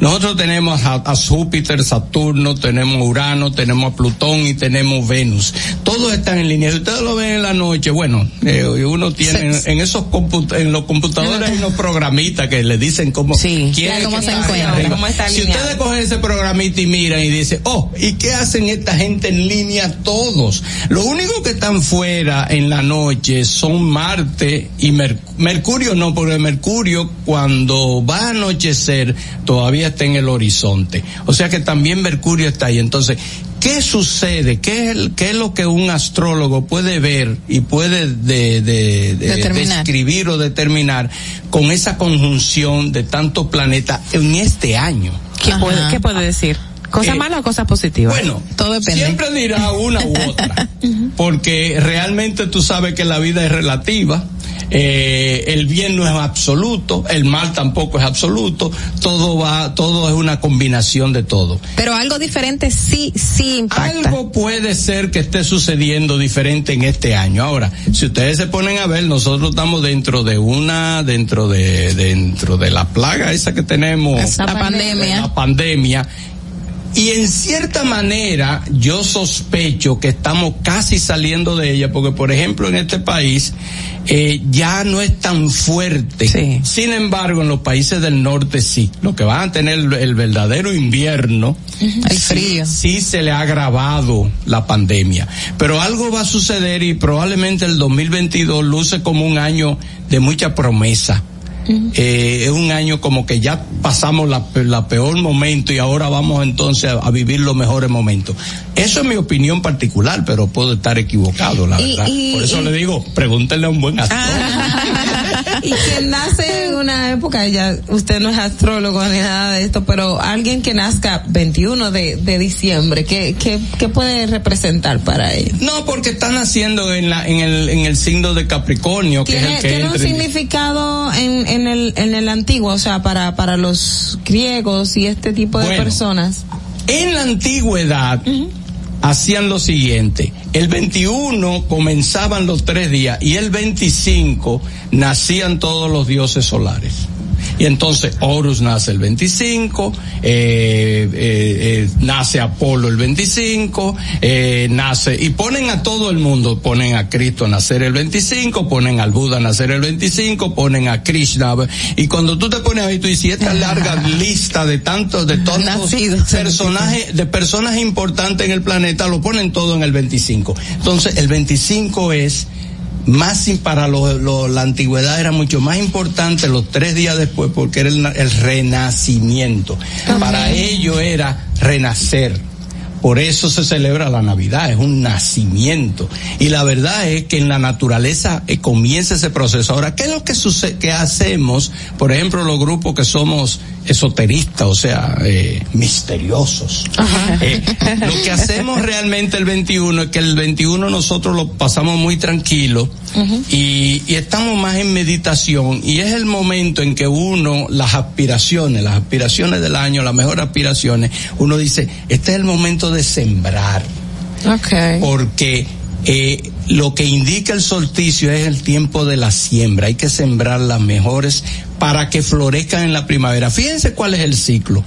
Nosotros tenemos a, a Júpiter, Saturno, tenemos Urano, tenemos a Plutón y tenemos Venus. Todos están en línea. Si ustedes lo ven en la noche, bueno, eh, uno tiene en, en esos comput- en los computadores hay unos programitas que le dicen cómo quiere Claro, cómo se encuentra, arriba. cómo está Si ustedes cogen ese programita y miran y dicen, oh, ¿y qué hacen esta gente en línea todos? Lo único que están fuera en la noche son Marte y Mer- Mercurio, no, porque Mercurio cuando va a anochecer todavía está en el horizonte. O sea que también Mercurio está ahí. Entonces, ¿qué sucede? ¿Qué es, el- qué es lo que un astrólogo puede ver y puede de, de- de- Determinar. describir o determinar con esa conjunción de tantos planetas en este año? ¿Qué puede, qué puede decir? ¿Cosa Eh, mala o cosa positiva? Bueno, todo depende. Siempre dirá una u otra, porque realmente tú sabes que la vida es relativa. Eh, el bien no es absoluto, el mal tampoco es absoluto, todo va, todo es una combinación de todo. Pero algo diferente sí, sí impacta. Algo puede ser que esté sucediendo diferente en este año. Ahora, si ustedes se ponen a ver, nosotros estamos dentro de una, dentro de, dentro de la plaga esa que tenemos. La pandemia. La pandemia. Y en cierta manera yo sospecho que estamos casi saliendo de ella, porque por ejemplo en este país eh, ya no es tan fuerte. Sin embargo, en los países del norte sí. Lo que van a tener el, el verdadero invierno, el frío. Sí, se le ha agravado la pandemia. Pero algo va a suceder y probablemente el 2022 luce como un año de mucha promesa. Eh, es un año como que ya pasamos la, la peor momento y ahora vamos entonces a, a vivir los mejores momentos. Eso es mi opinión particular, pero puedo estar equivocado, la Y- verdad. y- Por eso y- le digo, pregúntenle a un buen actor. y que nace en una época, ya usted no es astrólogo ni nada de esto, pero alguien que nazca 21 de, de diciembre, ¿qué, qué, qué puede representar para él? No, porque están haciendo en, la, en, el, en el signo de Capricornio, que es el que tiene un en- significado en, en, el, en el antiguo, o sea, para, para los griegos y este tipo de Bueno. personas. En la antigüedad hacían lo siguiente, el 21 comenzaban los tres días y el 25 nacían todos los dioses solares. Y entonces Horus nace el 25, eh, eh, eh, nace Apolo el 25, eh, nace, y ponen a todo el mundo, ponen a Cristo a nacer el 25, ponen al Buda a nacer el 25, ponen a Krishna, y cuando tú te pones ahí, tú dices, "Y esta larga lista de tantos, de todos los personajes, de personas importantes en el planeta, lo ponen todo en el 25. Entonces, el 25 es más para lo- lo- la antigüedad era mucho más importante los tres días después porque era el renacimiento. Para ello era renacer. Por eso se celebra la Navidad, es un nacimiento. Y la verdad es que en la naturaleza eh, comienza ese proceso. Ahora, ¿qué es lo que sucede, que hacemos, por ejemplo, los grupos que somos esoteristas, o sea, eh, misteriosos? Eh, lo que hacemos realmente el 21 es que el 21 nosotros lo pasamos muy tranquilo y, y estamos más en meditación y es el momento en que uno, las aspiraciones, las aspiraciones del año, las mejores aspiraciones, uno dice, este es el momento de sembrar. Porque eh, lo que indica el solsticio es el tiempo de la siembra. Hay que sembrar las mejores para que florezcan en la primavera. Fíjense cuál es el ciclo.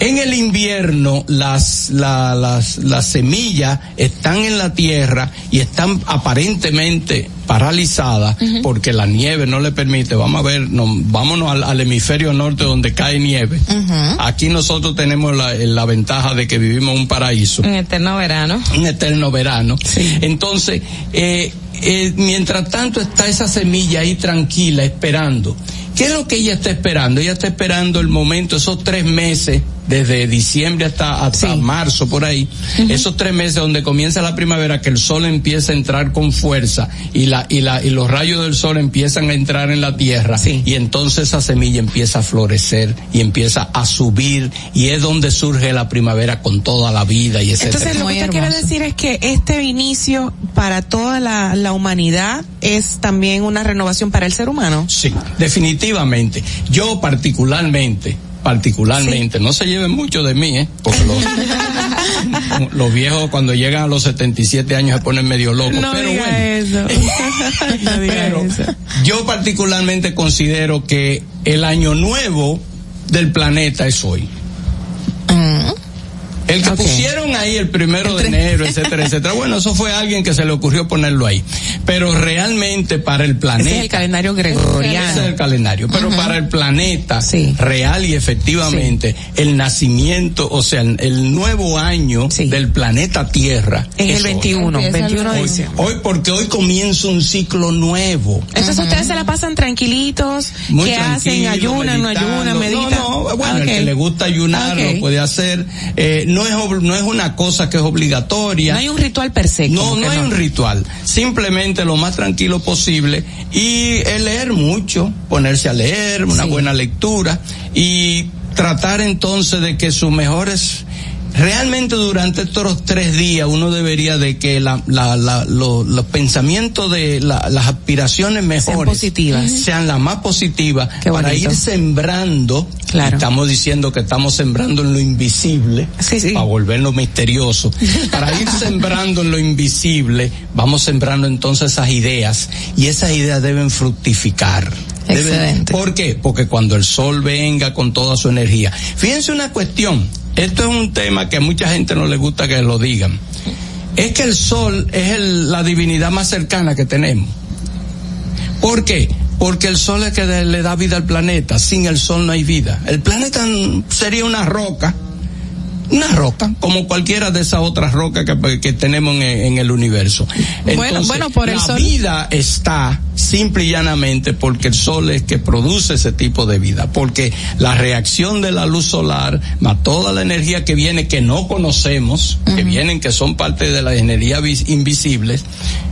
En el invierno las, la- las, las semillas están en la tierra y están aparentemente paralizadas porque la nieve no le permite. Vamos a ver, no, vámonos al, al hemisferio norte donde cae nieve. Aquí nosotros tenemos la, la ventaja de que vivimos en un paraíso En eterno verano. un eterno verano. Entonces, eh, eh, mientras tanto está esa semilla ahí tranquila, esperando. ¿Qué es lo que ella está esperando? Ella está esperando el momento, esos tres meses, desde diciembre hasta, hasta marzo, por ahí, esos tres meses donde comienza la primavera, que el sol empieza a entrar con fuerza y la, y la, y los rayos del sol empiezan a entrar en la tierra. Y entonces esa semilla empieza a florecer y empieza a subir y es donde surge la primavera con toda la vida y ese Entonces, lo que usted quiere decir es que este inicio para toda la, la humanidad es también una renovación para el ser humano. Sí, definitivamente. Yo particularmente, particularmente, no se lleven mucho de mí, ¿eh? Porque los, los viejos cuando llegan a los 77 años se ponen medio locos. No pero diga bueno, eso. no diga Pero eso. yo particularmente considero que el año nuevo del planeta es hoy. El que pusieron ahí el primero de enero, etcétera, etcétera. Bueno, eso fue alguien que se le ocurrió ponerlo ahí. Pero realmente para el planeta. Ese es el calendario gregoriano. Ese es el calendario. Pero para el planeta, real y efectivamente, el nacimiento, o sea, el, el nuevo año del planeta Tierra. Es el hoy. 21, 21 de Hoy- diciembre. Hoy, porque hoy comienza un ciclo nuevo. Entonces ustedes se la pasan tranquilitos, Muy ¿qué hacen? ¿Ayunan, no ayunan, meditan? No, no, bueno, Ah, el que le gusta ayunar lo puede hacer. Eh, no es ob- no es una cosa que es obligatoria. No hay un ritual per se. No, no hay un ritual. Simplemente lo más tranquilo posible y el leer mucho, ponerse a leer, una buena lectura y tratar entonces de que sus mejores Realmente durante estos tres días uno debería de que la, la, la- lo- los pensamientos de la- las aspiraciones mejores positivas. sean las más positivas para ir sembrando. Estamos diciendo que estamos sembrando en lo invisible para volverlo misterioso. para ir sembrando en lo invisible, vamos sembrando entonces esas ideas y esas ideas deben fructificar. Deben- Excelente. ¿Por qué? Porque cuando el sol venga con toda su energía. Fíjense una cuestión. Esto es un tema que a mucha gente no le gusta que lo digan. Es que el sol es el- la divinidad más cercana que tenemos. ¿Por qué? Porque el sol es que le da vida al planeta. Sin el sol no hay vida. El planeta sería una roca Una roca, como cualquiera de esas otras rocas que, que tenemos en, en, el universo. Entonces, bueno, bueno, por el la sol. vida está simple y llanamente porque el sol es que produce ese tipo de vida, porque la reacción de la luz solar, más toda la energía que viene que no conocemos, uh -huh. que vienen, que son parte de las energías invisibles,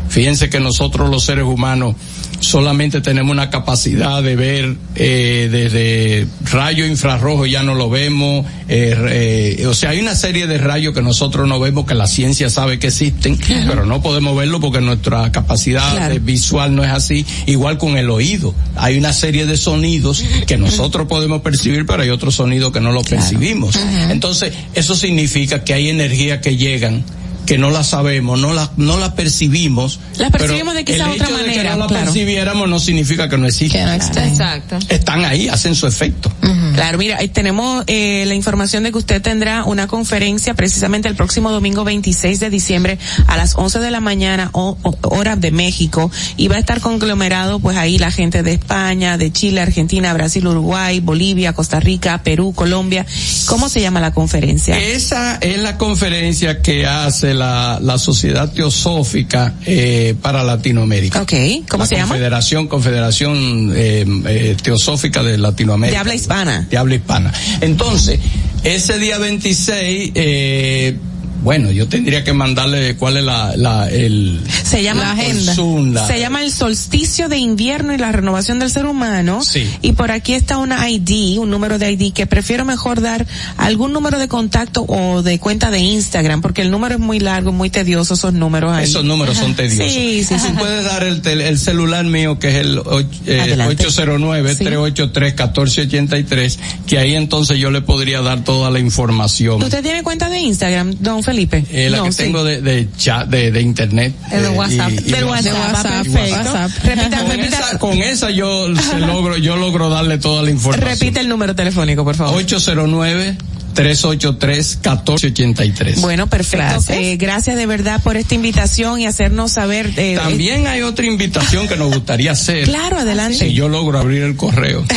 fíjense que nosotros los seres humanos solamente tenemos una capacidad de ver eh, desde rayo infrarrojo ya no lo vemos eh, eh, o sea hay una serie de rayos que nosotros no vemos que la ciencia sabe que existen claro. pero no podemos verlo porque nuestra capacidad claro. visual no es así igual con el oído hay una serie de sonidos que nosotros podemos percibir pero hay otros sonidos que no los claro. percibimos uh -huh. entonces eso significa que hay energías que llegan que no la sabemos, no la, no la percibimos. La percibimos de quizá otra manera. De que no la claro. percibiéramos no significa que no existen. Que no existen. Exacto. Están ahí, hacen su efecto. Uh -huh. Claro, mira, tenemos eh, la información de que usted tendrá una conferencia precisamente el próximo domingo 26 de diciembre a las 11 de la mañana, o, o, hora de México, y va a estar conglomerado pues ahí la gente de España, de Chile, Argentina, Brasil, Uruguay, Bolivia, Costa Rica, Perú, Colombia. ¿Cómo se llama la conferencia? Esa es la conferencia que hace la, la Sociedad Teosófica eh, para Latinoamérica. Ok, ¿cómo la se llama? Confederación, Confederación eh, eh, Teosófica de Latinoamérica. De habla hispana. De habla hispana. Entonces, ese día 26, eh, bueno, yo tendría que mandarle cuál es la, la el se llama la agenda. Se llama el solsticio de invierno y la renovación del ser humano. Sí. Y por aquí está una ID, un número de ID que prefiero mejor dar algún número de contacto o de cuenta de Instagram porque el número es muy largo, muy tedioso esos números ahí. Esos números son tediosos. Sí, sí, sí. puedes dar el, el, celular mío que es el eh, 809-383-1483 que ahí entonces yo le podría dar toda la información. ¿Usted tiene cuenta de Instagram, don Felipe? Eh, la no, que sí. tengo de, de chat, de, de internet. El de WhatsApp. Y, y Del WhatsApp, WhatsApp, perfecto. WhatsApp. Repita, con, repita. esa, con esa yo se logro, yo logro darle toda la información. Repite el número telefónico, por favor. 809 383-1483. Bueno, perfecto. Gracias. Eh, gracias de verdad por esta invitación y hacernos saber. Eh, También hay otra invitación que nos gustaría hacer. Claro, adelante. Si yo logro abrir el correo.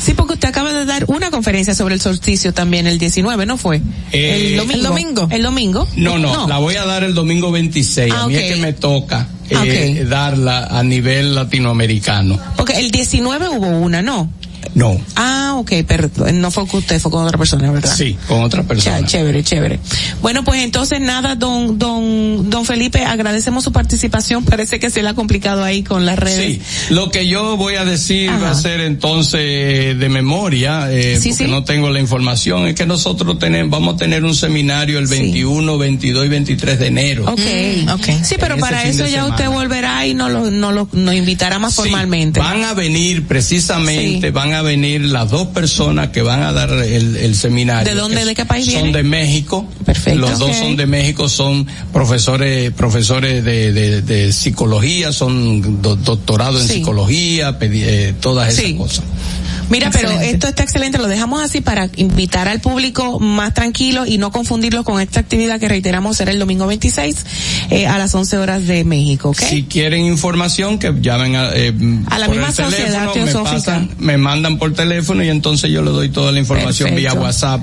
Sí, porque usted acaba de dar una conferencia sobre el solsticio también el 19, ¿no fue? Eh, el, domingo. el domingo. El domingo. No, no, no, la voy a dar el domingo 26. Ah, a mí okay. es que me toca eh, Okay. darla a nivel latinoamericano. Porque el 19 hubo una, ¿no? No. Ah, ok, pero no fue con usted, fue con otra persona, ¿verdad? Sí, con otra persona. Ya, chévere, chévere. Bueno, pues entonces nada, don, don, don Felipe, agradecemos su participación. Parece que se le ha complicado ahí con las redes. Sí, lo que yo voy a decir Ajá. va a ser entonces de memoria, eh, sí, porque sí. no tengo la información, es que nosotros tenemos, vamos a tener un seminario el 21, sí. 22 y 23 de enero. Ok, mm, ok. Sí, pero para eso ya usted volverá y nos lo, nos lo, nos invitará más formalmente. Van a venir precisamente, van a venir las dos personas que van a dar el, el seminario. ¿De dónde, de qué país Son vienen? de México. Perfecto. Los okay. dos son de México, son profesores, profesores de, de, de psicología, son do, doctorados en psicología, eh, todas esas sí. cosas. Mira, excelente. pero esto está excelente, lo dejamos así para invitar al público más tranquilo y no confundirlo con esta actividad que reiteramos será el domingo 26 eh, a las 11 horas de México, ¿ok? Si quieren información, que llamen a, eh, a la misma sociedad teosófica. Me, pasan, me mandan por teléfono y entonces yo le doy toda la información Perfecto. vía WhatsApp.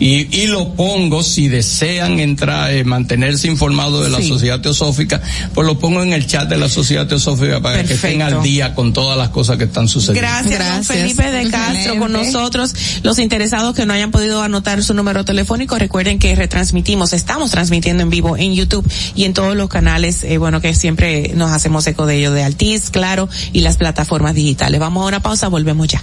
Y, y, lo pongo si desean entrar, eh, mantenerse informados de la sí. sociedad teosófica, pues lo pongo en el chat de la sociedad teosófica para Perfecto. que estén al día con todas las cosas que están sucediendo. Gracias, Gracias. don Felipe de Castro Excelente. con nosotros. Los interesados que no hayan podido anotar su número telefónico, recuerden que retransmitimos, estamos transmitiendo en vivo en YouTube y en todos los canales, eh, bueno, que siempre nos hacemos eco de ello, de Altiz, claro, y las plataformas digitales. Vamos a una pausa, volvemos ya.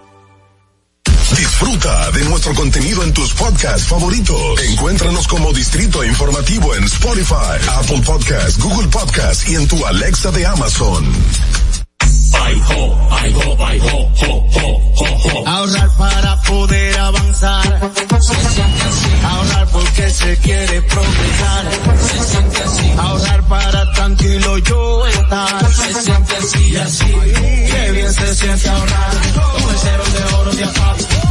Disfruta de nuestro contenido en tus podcasts favoritos. Encuéntranos como Distrito Informativo en Spotify, Apple Podcasts, Google Podcasts y en tu Alexa de Amazon. Ahorrar para poder avanzar. Ahorrar porque se quiere progresar. Ahorrar para tranquilo yo estar. Se siente así y así. Qué bien se siente ahorrar. Con el cero de oro de APAP.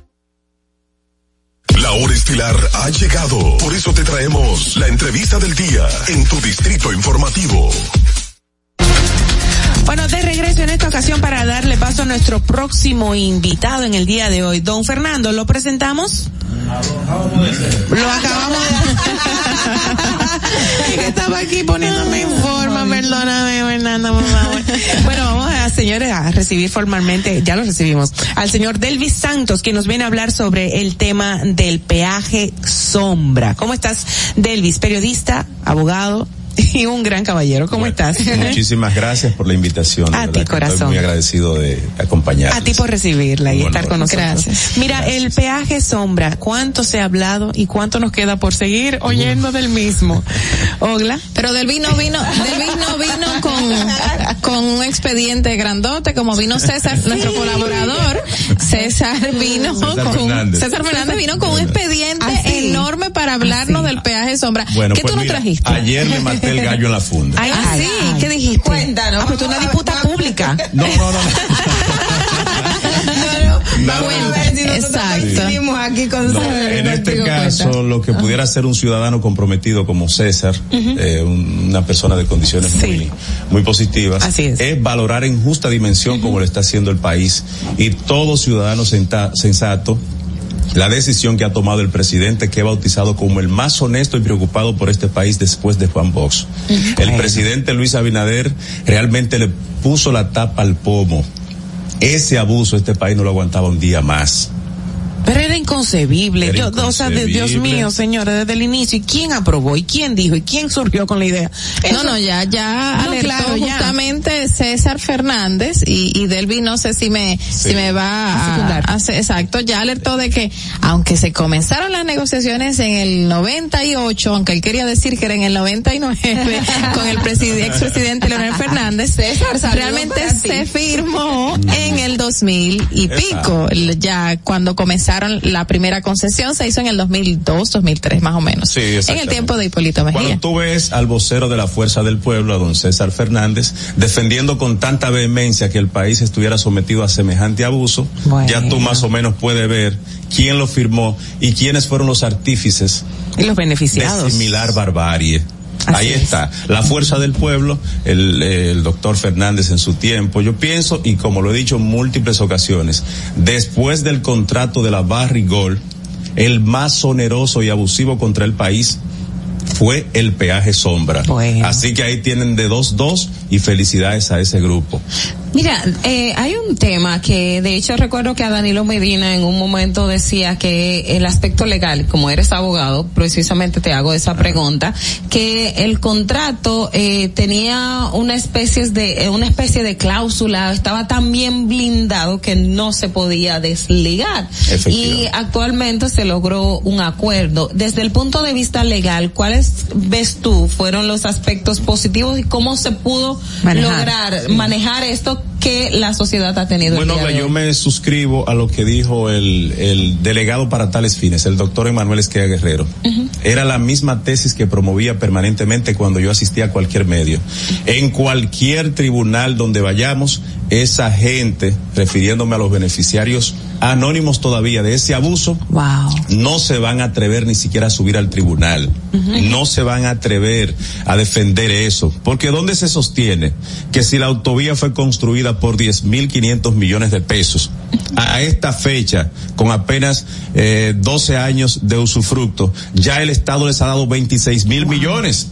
La hora estilar ha llegado. Por eso te traemos la entrevista del día en tu Distrito Informativo. Bueno, de regreso en esta ocasión para darle paso a nuestro próximo invitado en el día de hoy. Don Fernando, ¿lo presentamos? Lo acabamos de... Estaba aquí poniéndome en forma, perdóname, Fernando, por favor. Bueno, vamos a, señores, a recibir formalmente, ya lo recibimos, al señor Delvis Santos, que nos viene a hablar sobre el tema del peaje sombra. ¿Cómo estás, Delvis? Periodista, abogado, y un gran caballero. ¿Cómo bueno, estás? Muchísimas gracias por la invitación. A ti, corazón. Estoy muy agradecido de acompañarnos. A ti por recibirla y estar con nosotros. Gracias. Mira, Gracias. el peaje sombra, ¿cuánto se ha hablado y cuánto nos queda por seguir oyendo del mismo? Ogla. Pero del vino vino, del vino vino con, con un expediente grandote, como vino César, nuestro colaborador. César vino César con, Fernández. César Fernández vino con un expediente Ah, enorme para hablarnos del peaje sombra. Bueno, ¿Qué pues tú nos mira, trajiste? Ayer le el gallo en la funda. Ay, Ah, ay, sí, ay. ¿qué dijiste? Cuéntanos. Ah, pues una disputa pública. No, no, no. Vamos a ver si nosotros Exacto. aquí con No, César. en este caso, cuenta. lo que pudiera ser un ciudadano comprometido como César, eh, un- una persona de condiciones Sí. muy, muy positivas, Así es. valorar en justa dimensión como lo está haciendo el país y todo ciudadano senta- sensato la decisión que ha tomado el presidente que he bautizado como el más honesto y preocupado por este país después de Juan Box. El presidente Luis Abinader realmente le puso la tapa al pomo. Ese abuso este país no lo aguantaba un día más. Pero era inconcebible. Yo, o sea, de, Dios mío, señores, desde el inicio. ¿Y quién aprobó? ¿Y quién dijo? ¿Y quién surgió con la idea? no, no, ya, ya no, alertó justamente César Fernández y, y Delvi, no sé si me, si me va a, a, exacto, ya alertó de que, aunque se comenzaron las negociaciones en el 98, aunque él quería decir que era en el 99, con el expresidente Leonel Fernández, César realmente se firmó en el 2000 y pico, ya cuando comenzaron la primera concesión se hizo en el 2002, 2003 más o menos. Sí, en el tiempo de Hipólito Mejía. Cuando tú ves al vocero de la Fuerza del Pueblo, a don César Fernández, defendiendo con tanta vehemencia que el país estuviera sometido a semejante abuso, ya tú más o menos puedes ver quién lo firmó y quiénes fueron los artífices. Y los beneficiados. De similar barbarie. Ahí está, la fuerza del pueblo, el, el, doctor Fernández en su tiempo. Yo pienso, y como lo he dicho en múltiples ocasiones, después del contrato de la Barrigol, el más oneroso y abusivo contra el país fue el peaje sombra. Así que ahí tienen de dos dos y felicidades a ese grupo. Mira, eh, hay un tema que de hecho recuerdo que a Danilo Medina en un momento decía que el aspecto legal, como eres abogado, precisamente te hago esa pregunta, que el contrato eh, tenía una especie de eh, una especie de cláusula, estaba tan bien blindado que no se podía desligar. Y actualmente se logró un acuerdo. Desde el punto de vista legal, ¿cuáles ves tú fueron los aspectos positivos y cómo se pudo lograr manejar esto que la sociedad ha tenido. Bueno, yo me suscribo a lo que dijo el, el delegado para tales fines, el doctor Emanuel Esquea Guerrero. Era la misma tesis que promovía permanentemente cuando yo asistía a cualquier medio. En cualquier tribunal donde vayamos, esa gente, refiriéndome a los beneficiarios anónimos todavía de ese abuso, no se van a atrever ni siquiera a subir al tribunal. No se van a atrever a defender eso. Porque ¿dónde se sostiene que si la autovía fue construida por diez mil quinientos millones de pesos, a, esta fecha, con apenas eh, 12 años de usufructo, ya el Estado les ha dado 26 mil millones?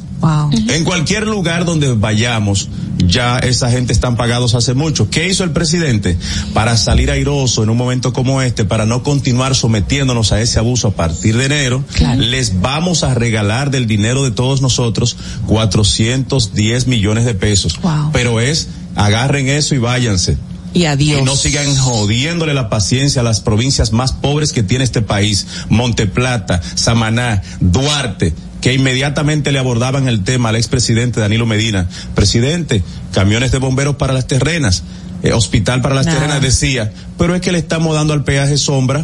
En cualquier lugar donde vayamos, ya esa gente están pagados hace mucho. ¿Qué hizo el presidente? Para salir airoso en un momento como este, para no continuar sometiéndonos a ese abuso a partir de enero, les vamos a regalar del dinero de todos nosotros 410 millones de pesos. Pero es, agarren eso y váyanse. Y adiós. Y no sigan jodiéndole la paciencia a las provincias más pobres que tiene este país. Monteplata, Samaná, Duarte que inmediatamente le abordaban el tema al expresidente Danilo Medina. Presidente, camiones de bomberos para las terrenas, eh, hospital para las terrenas, decía, pero es que le estamos dando al peaje sombra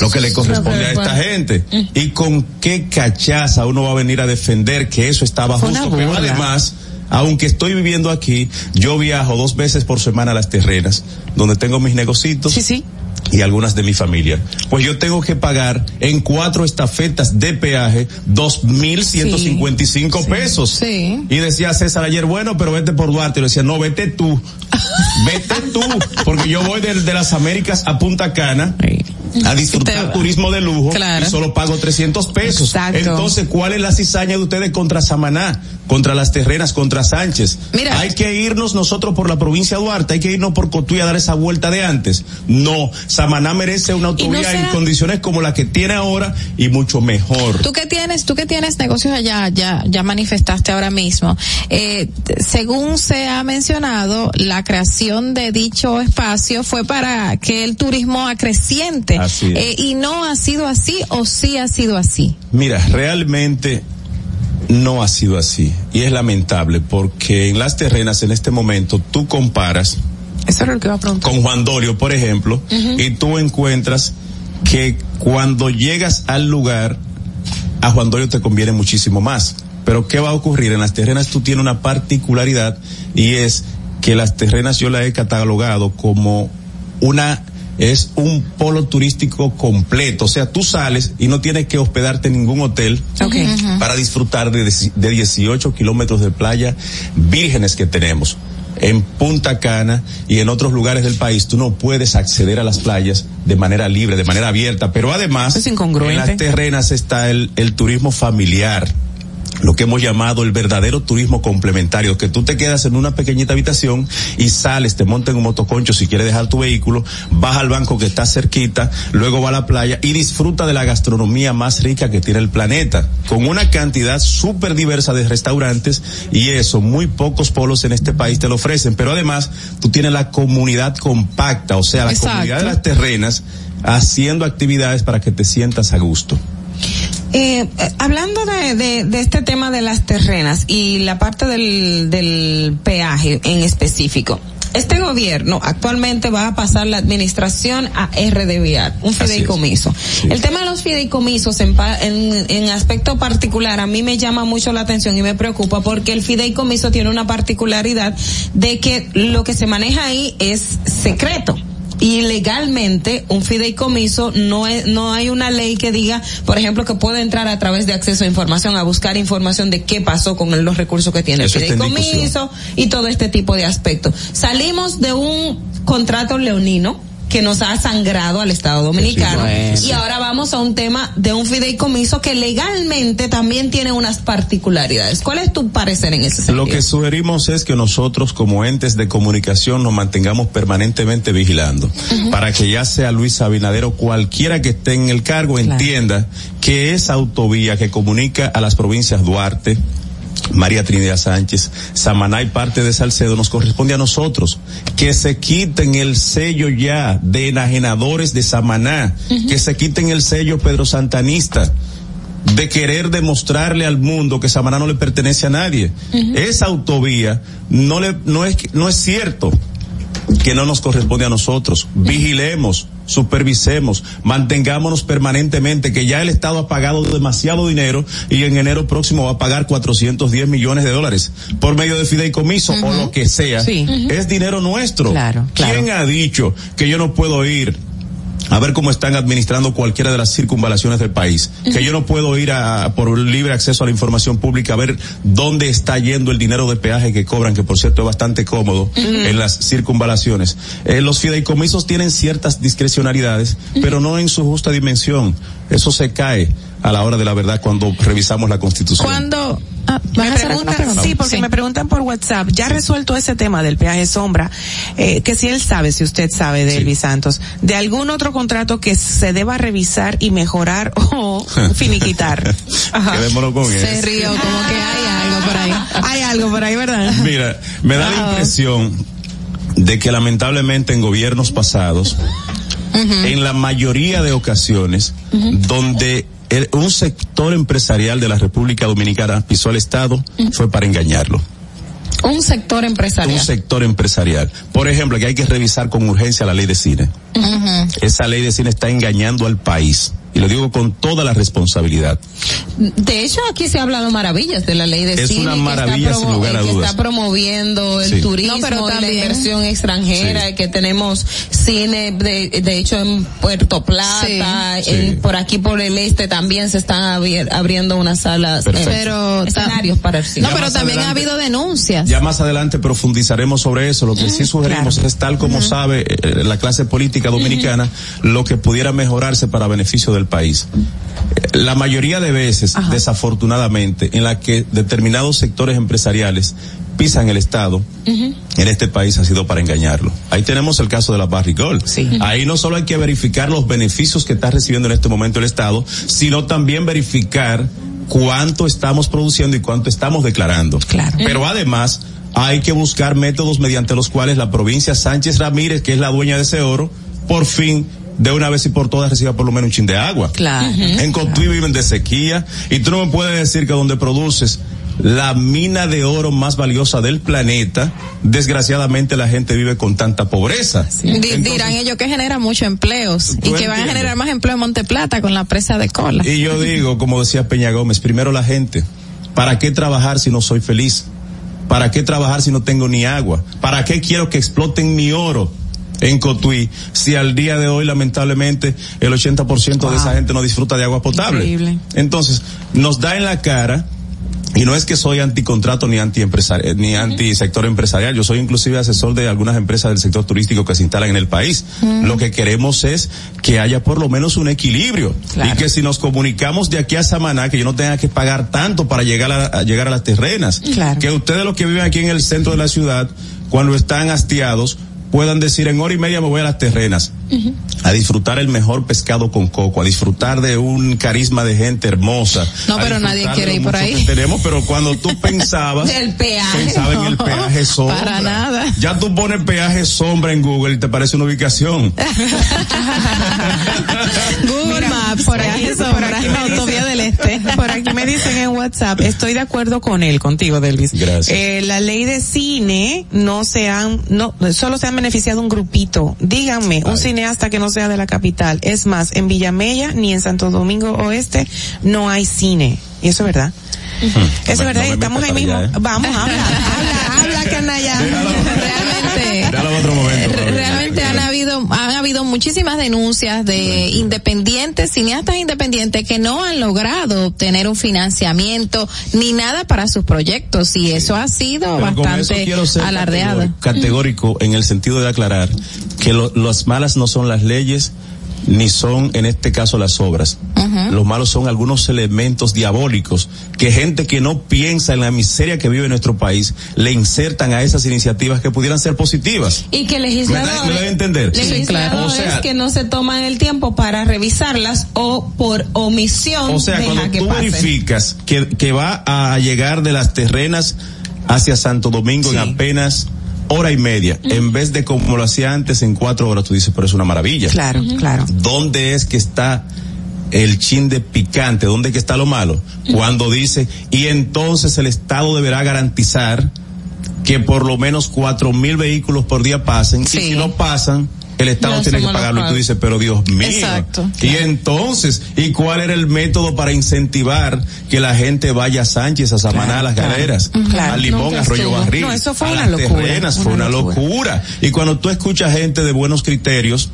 lo que le corresponde a esta gente. Y con qué cachaza uno va a venir a defender que eso estaba justo. Pero además, aunque estoy viviendo aquí, yo viajo dos veces por semana a las terrenas, donde tengo mis negocios. Sí, sí y algunas de mi familia. Pues yo tengo que pagar en cuatro estafetas de peaje dos mil ciento cincuenta y cinco pesos. Sí. Y decía César ayer, bueno, pero vete por Duarte. Y le decía, no, vete tú. vete tú. Porque yo voy de, de las Américas a Punta Cana a disfrutar turismo de lujo y solo pago 300 pesos. Entonces, ¿cuál es la cizaña de ustedes contra Samaná, contra las terrenas, contra Sánchez? Mira. Hay que irnos nosotros por la provincia de Duarte, hay que irnos por Cotuí a dar esa vuelta de antes. No, Samaná merece una autovía en condiciones como la que tiene ahora y mucho mejor. Tú que tienes, tú que tienes negocios allá, ya, ya manifestaste ahora mismo. Eh, según se ha mencionado, la creación de dicho espacio fue para que el turismo acreciente eh, y no ha sido así o sí ha sido así. Mira, realmente no ha sido así y es lamentable porque en las terrenas en este momento tú comparas Eso era lo que iba a preguntar. con Juan Dorio, por ejemplo, y tú encuentras que cuando llegas al lugar a Juan Dorio te conviene muchísimo más. Pero ¿qué va a ocurrir? En las terrenas tú tienes una particularidad y es que las terrenas yo las he catalogado como una es un polo turístico completo. O sea, tú sales y no tienes que hospedarte en ningún hotel para disfrutar de, de 18 kilómetros de playa vírgenes que tenemos. En Punta Cana y en otros lugares del país, tú no puedes acceder a las playas de manera libre, de manera abierta. Pero además, Es incongruente. en las terrenas está el, el turismo familiar lo que hemos llamado el verdadero turismo complementario, que tú te quedas en una pequeñita habitación y sales, te montas en un motoconcho si quieres dejar tu vehículo, vas al banco que está cerquita, luego va a la playa y disfruta de la gastronomía más rica que tiene el planeta, con una cantidad súper diversa de restaurantes y eso, muy pocos polos en este país te lo ofrecen, pero además tú tienes la comunidad compacta, o sea, la Exacto. comunidad de las terrenas haciendo actividades para que te sientas a gusto. Eh, eh, hablando de, de, de este tema de las terrenas y la parte del, del peaje en específico, este gobierno actualmente va a pasar la administración a RD Vial, un fideicomiso. El tema de los fideicomisos en, en, en aspecto particular a mí me llama mucho la atención y me preocupa porque el fideicomiso tiene una particularidad de que lo que se maneja ahí es secreto. Y legalmente un fideicomiso no es, no hay una ley que diga, por ejemplo, que puede entrar a través de acceso a información a buscar información de qué pasó con los recursos que tiene Eso el fideicomiso y todo este tipo de aspectos. Salimos de un contrato leonino que nos ha sangrado al Estado Dominicano bueno. y ahora vamos a un tema de un fideicomiso que legalmente también tiene unas particularidades. ¿Cuál es tu parecer en ese sentido? Lo que sugerimos es que nosotros como entes de comunicación nos mantengamos permanentemente vigilando para que ya sea Luis Abinader o cualquiera que esté en el cargo entienda que esa autovía que comunica a las provincias Duarte, María Trinidad Sánchez, Samaná y parte de Salcedo nos corresponde a nosotros. Que se quiten el sello ya de enajenadores de Samaná, que se quiten el sello Pedro Santanista de querer demostrarle al mundo que Samaná no le pertenece a nadie. Esa autovía no le, no es, no es cierto que no nos corresponde a nosotros. Vigilemos, supervisemos, mantengámonos permanentemente, que ya el Estado ha pagado demasiado dinero y en enero próximo va a pagar 410 millones de dólares por medio de fideicomiso o lo que sea. Sí. Es dinero nuestro. Claro, claro. ¿Quién ha dicho que yo no puedo ir a ver cómo están administrando cualquiera de las circunvalaciones del país. Que yo no puedo ir a, por libre acceso a la información pública a ver dónde está yendo el dinero de peaje que cobran, que por cierto es bastante cómodo en las circunvalaciones. Eh, los fideicomisos tienen ciertas discrecionalidades, pero no en su justa dimensión. Eso se cae a la hora de la verdad cuando revisamos la constitución. Cuando ah, Me ¿vas a hacer una preguntan, pregunta? sí, porque me preguntan por WhatsApp, ya resuelto ese tema del peaje sombra, eh, que si él sabe, si usted sabe de Elvis Santos, de algún otro contrato que se deba revisar y mejorar o finiquitar. Quedémonos con eso. Se rió como que hay algo por ahí. Hay algo por ahí, ¿verdad? Mira, me da la impresión de que lamentablemente en gobiernos pasados, en la mayoría de ocasiones, donde el- un sector empresarial de la República Dominicana pisó al Estado, fue para engañarlo. Un sector empresarial. Un sector empresarial. Por ejemplo, que hay que revisar con urgencia la ley de cine. Esa ley de cine está engañando al país. Y lo digo con toda la responsabilidad. De hecho, aquí se ha hablado maravillas de la ley de Es cine. una maravilla, sin lugar a que dudas. está promoviendo el Sí. turismo No, pero y la también- inversión extranjera, que tenemos cine, de, de hecho, en Puerto Plata, Sí. en- por aquí por el este también se están abier- abriendo unas salas, eh, Pero escenarios para el cine. No, pero también ha adelante- habido denuncias. Ya más adelante profundizaremos sobre eso. Lo que sí sugerimos es tal como sabe eh, la clase política dominicana lo que pudiera mejorarse para beneficio del país. La mayoría de veces, desafortunadamente, en la que determinados sectores empresariales pisan el Estado, en este país ha sido para engañarlo. Ahí tenemos el caso de la Barrigol. Ahí no solo hay que verificar los beneficios que está recibiendo en este momento el Estado, sino también verificar cuánto estamos produciendo y cuánto estamos declarando. Pero además hay que buscar métodos mediante los cuales la provincia Sánchez Ramírez, que es la dueña de ese oro, por fin de una vez y por todas reciba por lo menos un chin de agua. Claro. En Cotuí viven de sequía y tú no me puedes decir que donde produces la mina de oro más valiosa del planeta, desgraciadamente la gente vive con tanta pobreza. Di- dirán ellos que genera muchos empleos y que van a entiendes. generar más empleo en Monteplata con la presa de cola. Y yo digo, como decía Peña Gómez, primero la gente. ¿Para qué trabajar si no soy feliz? ¿Para qué trabajar si no tengo ni agua? ¿Para qué quiero que exploten mi oro? En Cotuí, si al día de hoy lamentablemente el 80% de esa gente no disfruta de agua potable. Increíble. Entonces, nos da en la cara Y no es que soy anticontrato ni anti eh, ni anti sector empresarial. Yo soy inclusive asesor de algunas empresas del sector turístico que se instalan en el país. Lo que queremos es que haya por lo menos un equilibrio y que si nos comunicamos de aquí a Samaná, que yo no tenga que pagar tanto para llegar a, llegar a las terrenas. Que ustedes los que viven aquí en el centro de la ciudad, cuando están hastiados, puedan decir en hora y media me voy a las terrenas a disfrutar el mejor pescado con coco, a disfrutar de un carisma de gente hermosa. No, pero nadie quiere ir por ahí. tenemos, pero cuando tú pensabas, el peaje, pensaba en el peaje sombra. Para nada. Ya tú pones peaje sombra en Google y te parece una ubicación. Google Maps, por aquí, por aquí autovía del Este. Por aquí me dicen en WhatsApp, estoy de acuerdo con él, contigo, Delvis. Gracias. Eh, la ley de cine no se han, no, solo se han beneficiado un grupito. Díganme, un cineasta que no sea de la capital. Es más, en Villamella ni en Santo Domingo Oeste no hay cine. Y eso es verdad. Eso es verdad, estamos ahí mismo. ¿eh? Vamos, habla, habla, habla, canalla. Realmente, habido, han habido muchísimas denuncias de independientes, cineastas independientes que no han logrado obtener un financiamiento ni nada para sus proyectos y eso ha sido bastante alardeado. Categórico en el sentido de aclarar que lo, las malas no son las leyes, ni son en este caso las obras. Los malos son algunos elementos diabólicos que gente que no piensa en la miseria que vive nuestro país le insertan a esas iniciativas que pudieran ser positivas. Y que legisladores, ¿Me, debe entender? Legisladores o sea, que no se toman el tiempo para revisarlas o por omisión o sea, cuando que tú verificas que, que va a llegar de las terrenas hacia Santo Domingo en apenas hora y media, en vez de como lo hacía antes en cuatro horas, tú dices, pero es una maravilla. Claro, claro. ¿Dónde es que está el chin de picante? ¿Dónde es que está lo malo? Cuando dice, y entonces el Estado deberá garantizar que por lo menos cuatro mil vehículos por día pasen, y si no pasan, el Estado tiene que pagarlo. Y tú dices, pero Dios mío. Exacto. Y entonces, ¿y cuál era el método para incentivar que la gente vaya a Sánchez, a Samaná, a las galeras, a Limón, a Arroyo Barril, no, eso fue a una las locura, terrenas, fue una locura. Y cuando tú escuchas gente de buenos criterios,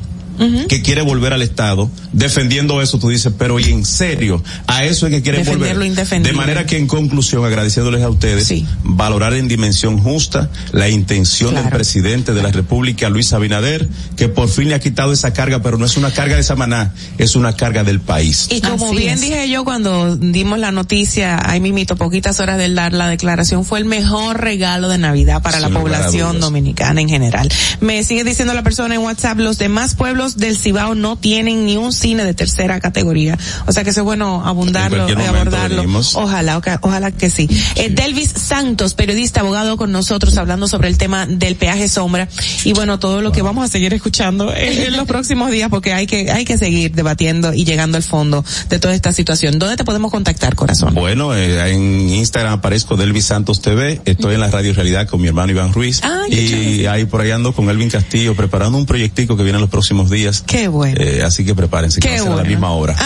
que quiere volver al Estado, defendiendo eso, tú dices, pero y en serio, a eso es que quieren volver. De manera que en conclusión, agradeciéndoles a ustedes, valorar en dimensión justa la intención Claro. del presidente de la República, Luis Abinader, que por fin le ha quitado esa carga, pero no es una carga de Samaná, es una carga del país. Y como Así bien es. dije yo cuando dimos la noticia, ahí mimito, poquitas horas del dar la declaración, fue el mejor regalo de Navidad para la Sin población dominicana en general. Me sigue diciendo la persona en WhatsApp, los demás pueblos del Cibao no tienen ni un cine de tercera categoría. O sea que eso es bueno abundarlo, momento abordarlo. venimos. Ojalá, ojalá que sí. Eh, Delvis Santos, periodista, abogado con nosotros, hablando sobre el tema del peaje sombra y bueno, todo lo que vamos a seguir escuchando en, en los próximos días porque hay que, hay que seguir debatiendo y llegando al fondo de toda esta situación. ¿Dónde te podemos contactar, corazón? Bueno, eh, en Instagram aparezco Delvis Santos TV, estoy en la Radio Realidad con mi hermano Iván Ruiz qué y ahí por ahí ando con Elvin Castillo preparando un proyectico que viene en los próximos días. Qué bueno. Eh, así que prepárense, que Qué va a ser a la misma hora. Ay,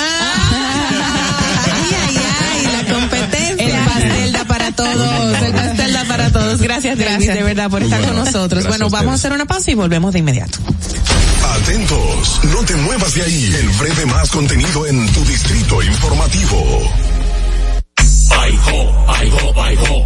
ay, ay, la competencia. El pastel da para todos, el pastel da para todos. Gracias, Delvis, de verdad, por estar Bueno, con nosotros. gracias Bueno, a vamos a ustedes. hacer una pausa y volvemos de inmediato. Atentos, no te muevas de ahí. El breve más contenido en tu distrito informativo. Ay, ay, ay.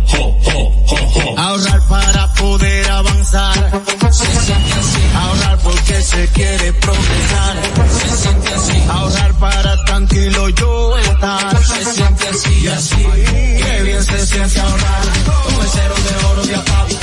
Ahorrar para poder avanzar. Se siente así. Ahorrar porque se quiere progresar. Se siente así. Ahorrar para tranquilo yo estar. Se siente así y así. Qué bien se siente ahorrar. El cero de oro de APAP.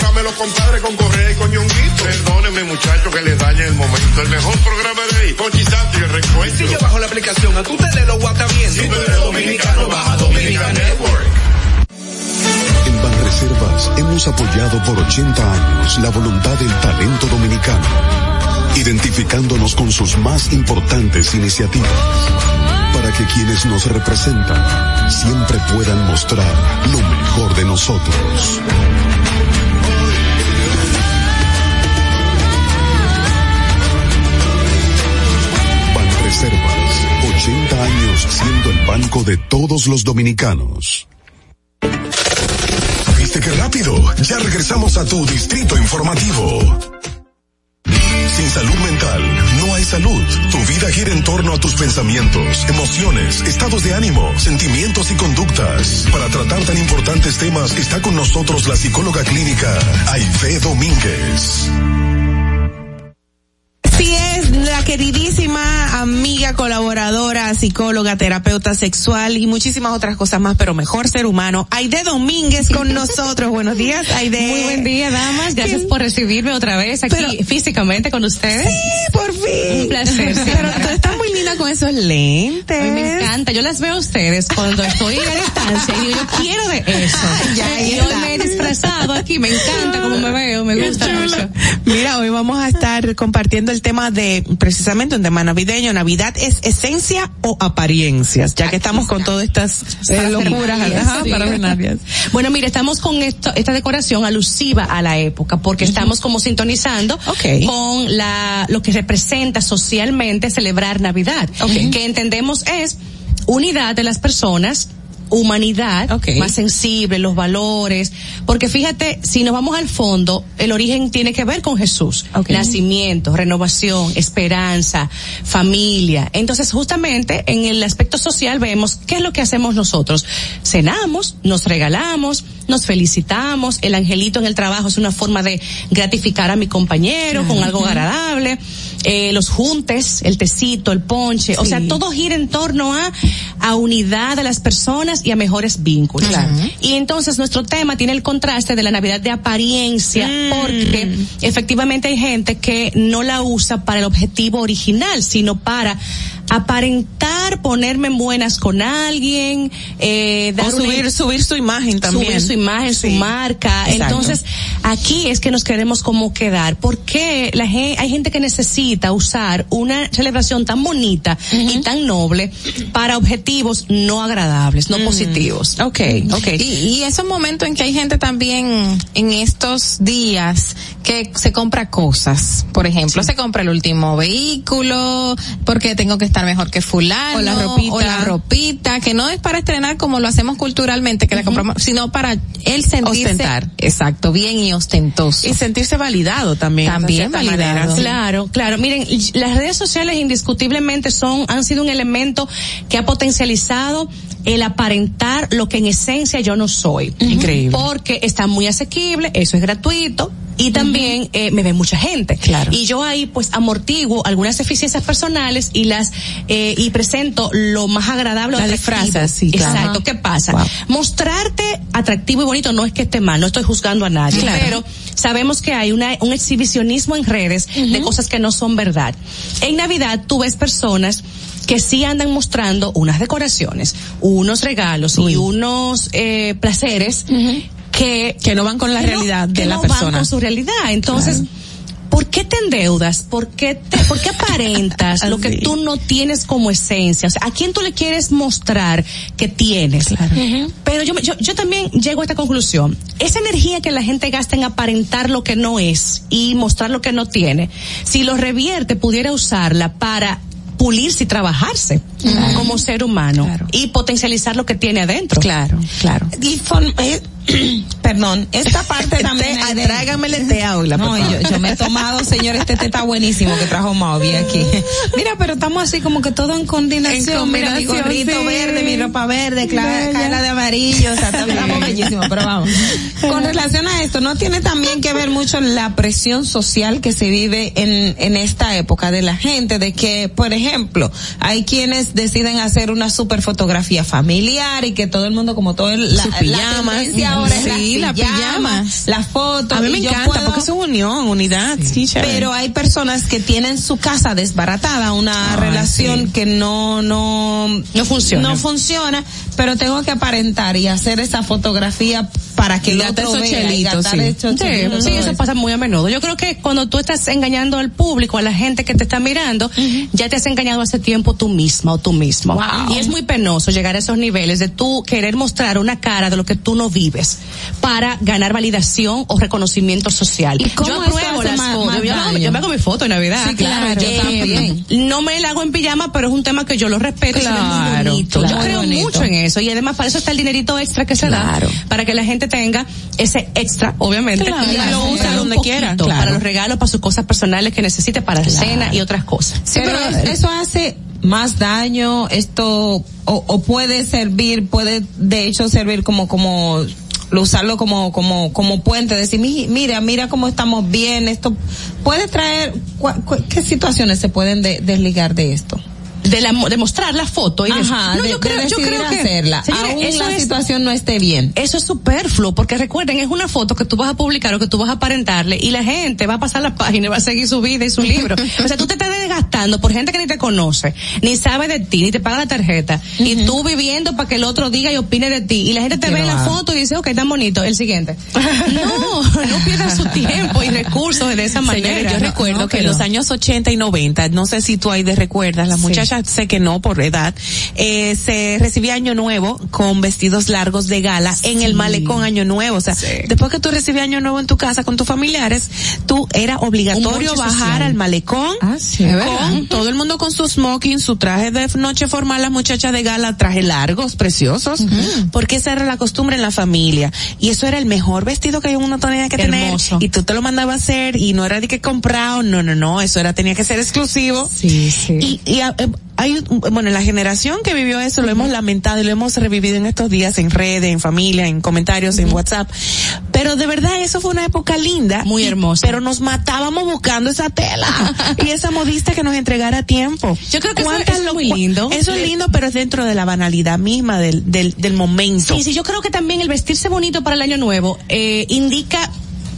programa de los compadres con Correa y con Ñonguito. Perdónenme muchachos que les dañe el momento. El mejor programa de ahí, Pochi Santo y el. Si yo bajo la aplicación, a tú te de lo guata bien. Si tú eres dominicano, baja Dominican Network. En Banreservas hemos apoyado por 80 años la voluntad del talento dominicano, identificándonos con sus más importantes iniciativas, para que quienes nos representan siempre puedan mostrar lo mejor de nosotros. 80 años siendo el banco de todos los dominicanos. ¿Viste qué rápido? Ya regresamos a tu Distrito Informativo. Sin salud mental no hay salud. Tu vida gira en torno a tus pensamientos, emociones, estados de ánimo, sentimientos y conductas. Para tratar tan importantes temas está con nosotros la psicóloga clínica Aife Domínguez. Es la queridísima amiga, colaboradora, psicóloga, terapeuta sexual y muchísimas otras cosas más, pero mejor ser humano. Aide Domínguez con nosotros. Buenos días, Aide. Muy buen día, damas. Gracias por recibirme otra vez aquí Pero- físicamente con ustedes. Sí, por fin. Un placer. sí. Pero tú estás muy linda con esos lentes. Me encanta. Yo las veo a ustedes cuando estoy a distancia y digo, yo quiero de eso. ya y hoy me he disfrazado aquí. Me encanta cómo me veo. Me gusta mucho. Mira, hoy vamos a estar compartiendo el tema de precisamente un tema navideño. Navidad es esencia o apariencias, ya que estamos con todas estas eh, locuras. Ajá, Sí. parafernalias. Bueno, mire, estamos con esto, esta decoración alusiva a la época, porque estamos como sintonizando con la, lo que representa socialmente celebrar Navidad, que entendemos es unidad de las personas, humanidad, Ok. más sensible, los valores, porque fíjate, si nos vamos al fondo, el origen tiene que ver con Jesús, Ok. nacimiento, renovación, esperanza, familia. Entonces, justamente en el aspecto social vemos qué es lo que hacemos nosotros. Cenamos, nos regalamos, nos felicitamos, el angelito en el trabajo es una forma de gratificar a mi compañero con algo agradable. Eh, los juntes, el tecito, el ponche, o sea, todo gira en torno a, a unidad de las personas y a mejores vínculos. Y entonces nuestro tema tiene el contraste de la Navidad de apariencia, porque efectivamente hay gente que no la usa para el objetivo original, sino para aparentar ponerme en buenas con alguien, eh, dar o subir, una, subir su imagen también. Subir su imagen, su marca. Exacto. Entonces, aquí es que nos queremos como quedar, porque la gente, hay gente que necesita usar una celebración tan bonita y tan noble para objetivos no agradables, no positivos. Ok, ok. Y, y esos momentos en que hay gente también en estos días que se compra cosas. Por ejemplo, se compra el último vehículo porque tengo que estar mejor que fulano. O la ropita. O la ropita, que no es para estrenar como lo hacemos culturalmente, que la compramos, sino para él sentirse. Ostentar. Exacto, bien y ostentoso. Y sentirse validado también. También validado. manera. Claro, claro. Miren, las redes sociales indiscutiblemente son, han sido un elemento que ha potencializado el aparentar lo que en esencia yo no soy. Increíble. Porque está muy asequible, eso es gratuito. Y también eh, me ve mucha gente. Claro. Y yo ahí pues amortiguo algunas eficiencias personales y las eh, y presento lo más agradable. atractivo. disfrazas, sí, claro. Exacto. ¿Qué pasa? Wow. Mostrarte atractivo y bonito no es que esté mal, no estoy juzgando a nadie, Claro. pero sabemos que hay una, un exhibicionismo en redes de cosas que no son verdad. En Navidad tú ves personas que sí andan mostrando unas decoraciones, unos regalos y unos eh, placeres que, Que no van con la no- realidad de la no persona. van con su realidad. Entonces, ¿por qué te endeudas? ¿Por qué, te, ¿por qué aparentas lo que tú no tienes como esencia? O sea, ¿a quién tú le quieres mostrar que tienes? Pero yo, yo, yo también llego a esta conclusión. Esa energía que la gente gasta en aparentar lo que no es y mostrar lo que no tiene, si lo revierte, pudiera usarla para pulirse y trabajarse como ser humano Claro. y potencializar lo que tiene adentro. Claro, claro. Y eh, perdón, esta parte también Té, de- tráigamele té a Ola, No, yo, yo me he tomado, señor, este té está buenísimo que trajo Maui aquí. Mira, pero estamos así como que todo en combinación. En Mira, mi combinación, gorrito sí. verde, mi ropa verde, clara, cara de amarillo, o sea, estamos bellísimos, pero vamos. Con relación a esto, ¿no tiene también que ver mucho la presión social que se vive en, en esta época de la gente? De que, por ejemplo, hay quienes deciden hacer una super fotografía familiar y que todo el mundo, como todo el, la, la tendencia Sí, la la pijama, pijama. la foto. A mí me yo encanta puedo- porque es una unión, unidad, sí, chévere. pero hay personas que tienen su casa desbaratada, una relación sí. que no, no, No funciona. no funciona, pero tengo que aparentar y hacer esa fotografía para que el otro esos vea y sí. Sí, sí, eso pasa muy a menudo. Yo creo que cuando tú estás engañando al público, a la gente que te está mirando, ya te has engañado hace tiempo tú misma o tú mismo. Wow. Y es muy penoso llegar a esos niveles de tú querer mostrar una cara de lo que tú no vives para ganar validación o reconocimiento social. ¿Y cómo yo apruebo las más- fotos. más Yo, hago- daño? yo me hago mi foto en Navidad. Sí, claro, yo también. No me la hago en pijama, pero es un tema que yo lo respeto y Claro, bonito. claro. Yo creo bonito. mucho en eso y además para eso está el dinerito extra que se Claro. da para que la gente tenga ese extra, obviamente, Claro, y lo Para donde quiera, para los regalos, para sus cosas personales que necesite, para la cena y otras cosas. Sí, pero eso hace más daño, esto, o, o puede servir, puede de hecho servir como, como, usarlo como, como, como puente, decir, "Mi- mira, mira cómo estamos bien, esto puede traer, ¿qué situaciones se pueden de- desligar de esto? De, la, de mostrar la foto y Ajá, no, de, yo creo, de yo creo que hacerla, aún la es- situación no esté bien. Eso es superfluo, porque recuerden, es una foto que tú vas a publicar o que tú vas a aparentarle y la gente va a pasar la página y va a seguir su vida y su libro. o sea, tú te estás desgastando por gente que ni te conoce, ni sabe de ti, ni te paga la tarjeta, y tú viviendo para que el otro diga y opine de ti, y la gente te ve la foto y dice, ok, tan bonito, el siguiente. no, no pierdas su tiempo y recursos de esa manera. Yo No, recuerdo no, que en los años 80 y 90, no sé si tú ahí de recuerdas, las Sí. muchachas sé que no por edad, eh, se recibía año nuevo con vestidos largos de gala en el malecón año nuevo. O sea, después que tú recibías año nuevo en tu casa con tus familiares, tú era obligatorio bajar social. al malecón Ah, sí. con todo el mundo con su smoking, su traje de noche formal, las muchachas de gala, traje largos, preciosos, porque esa era la costumbre en la familia. Y eso era el mejor vestido que uno tenía que Hermoso. tener. Y tú te lo mandabas a hacer y no era de que comprado, no, no, no, eso era, tenía que ser exclusivo. Sí, sí. Y, y ah, eh, hay, bueno, la generación que vivió eso lo hemos lamentado y lo hemos revivido en estos días en redes, en familia, en comentarios, en WhatsApp. Pero de verdad eso fue una época linda. Muy y- hermosa. Pero nos matábamos buscando esa tela y esa modista que nos entregara a tiempo. Yo creo que eso ¿Cuántas es lo- muy lindo. Eso es lindo, pero es dentro de la banalidad misma del, del, del momento. Sí, sí, yo creo que también el vestirse bonito para el año nuevo eh, indica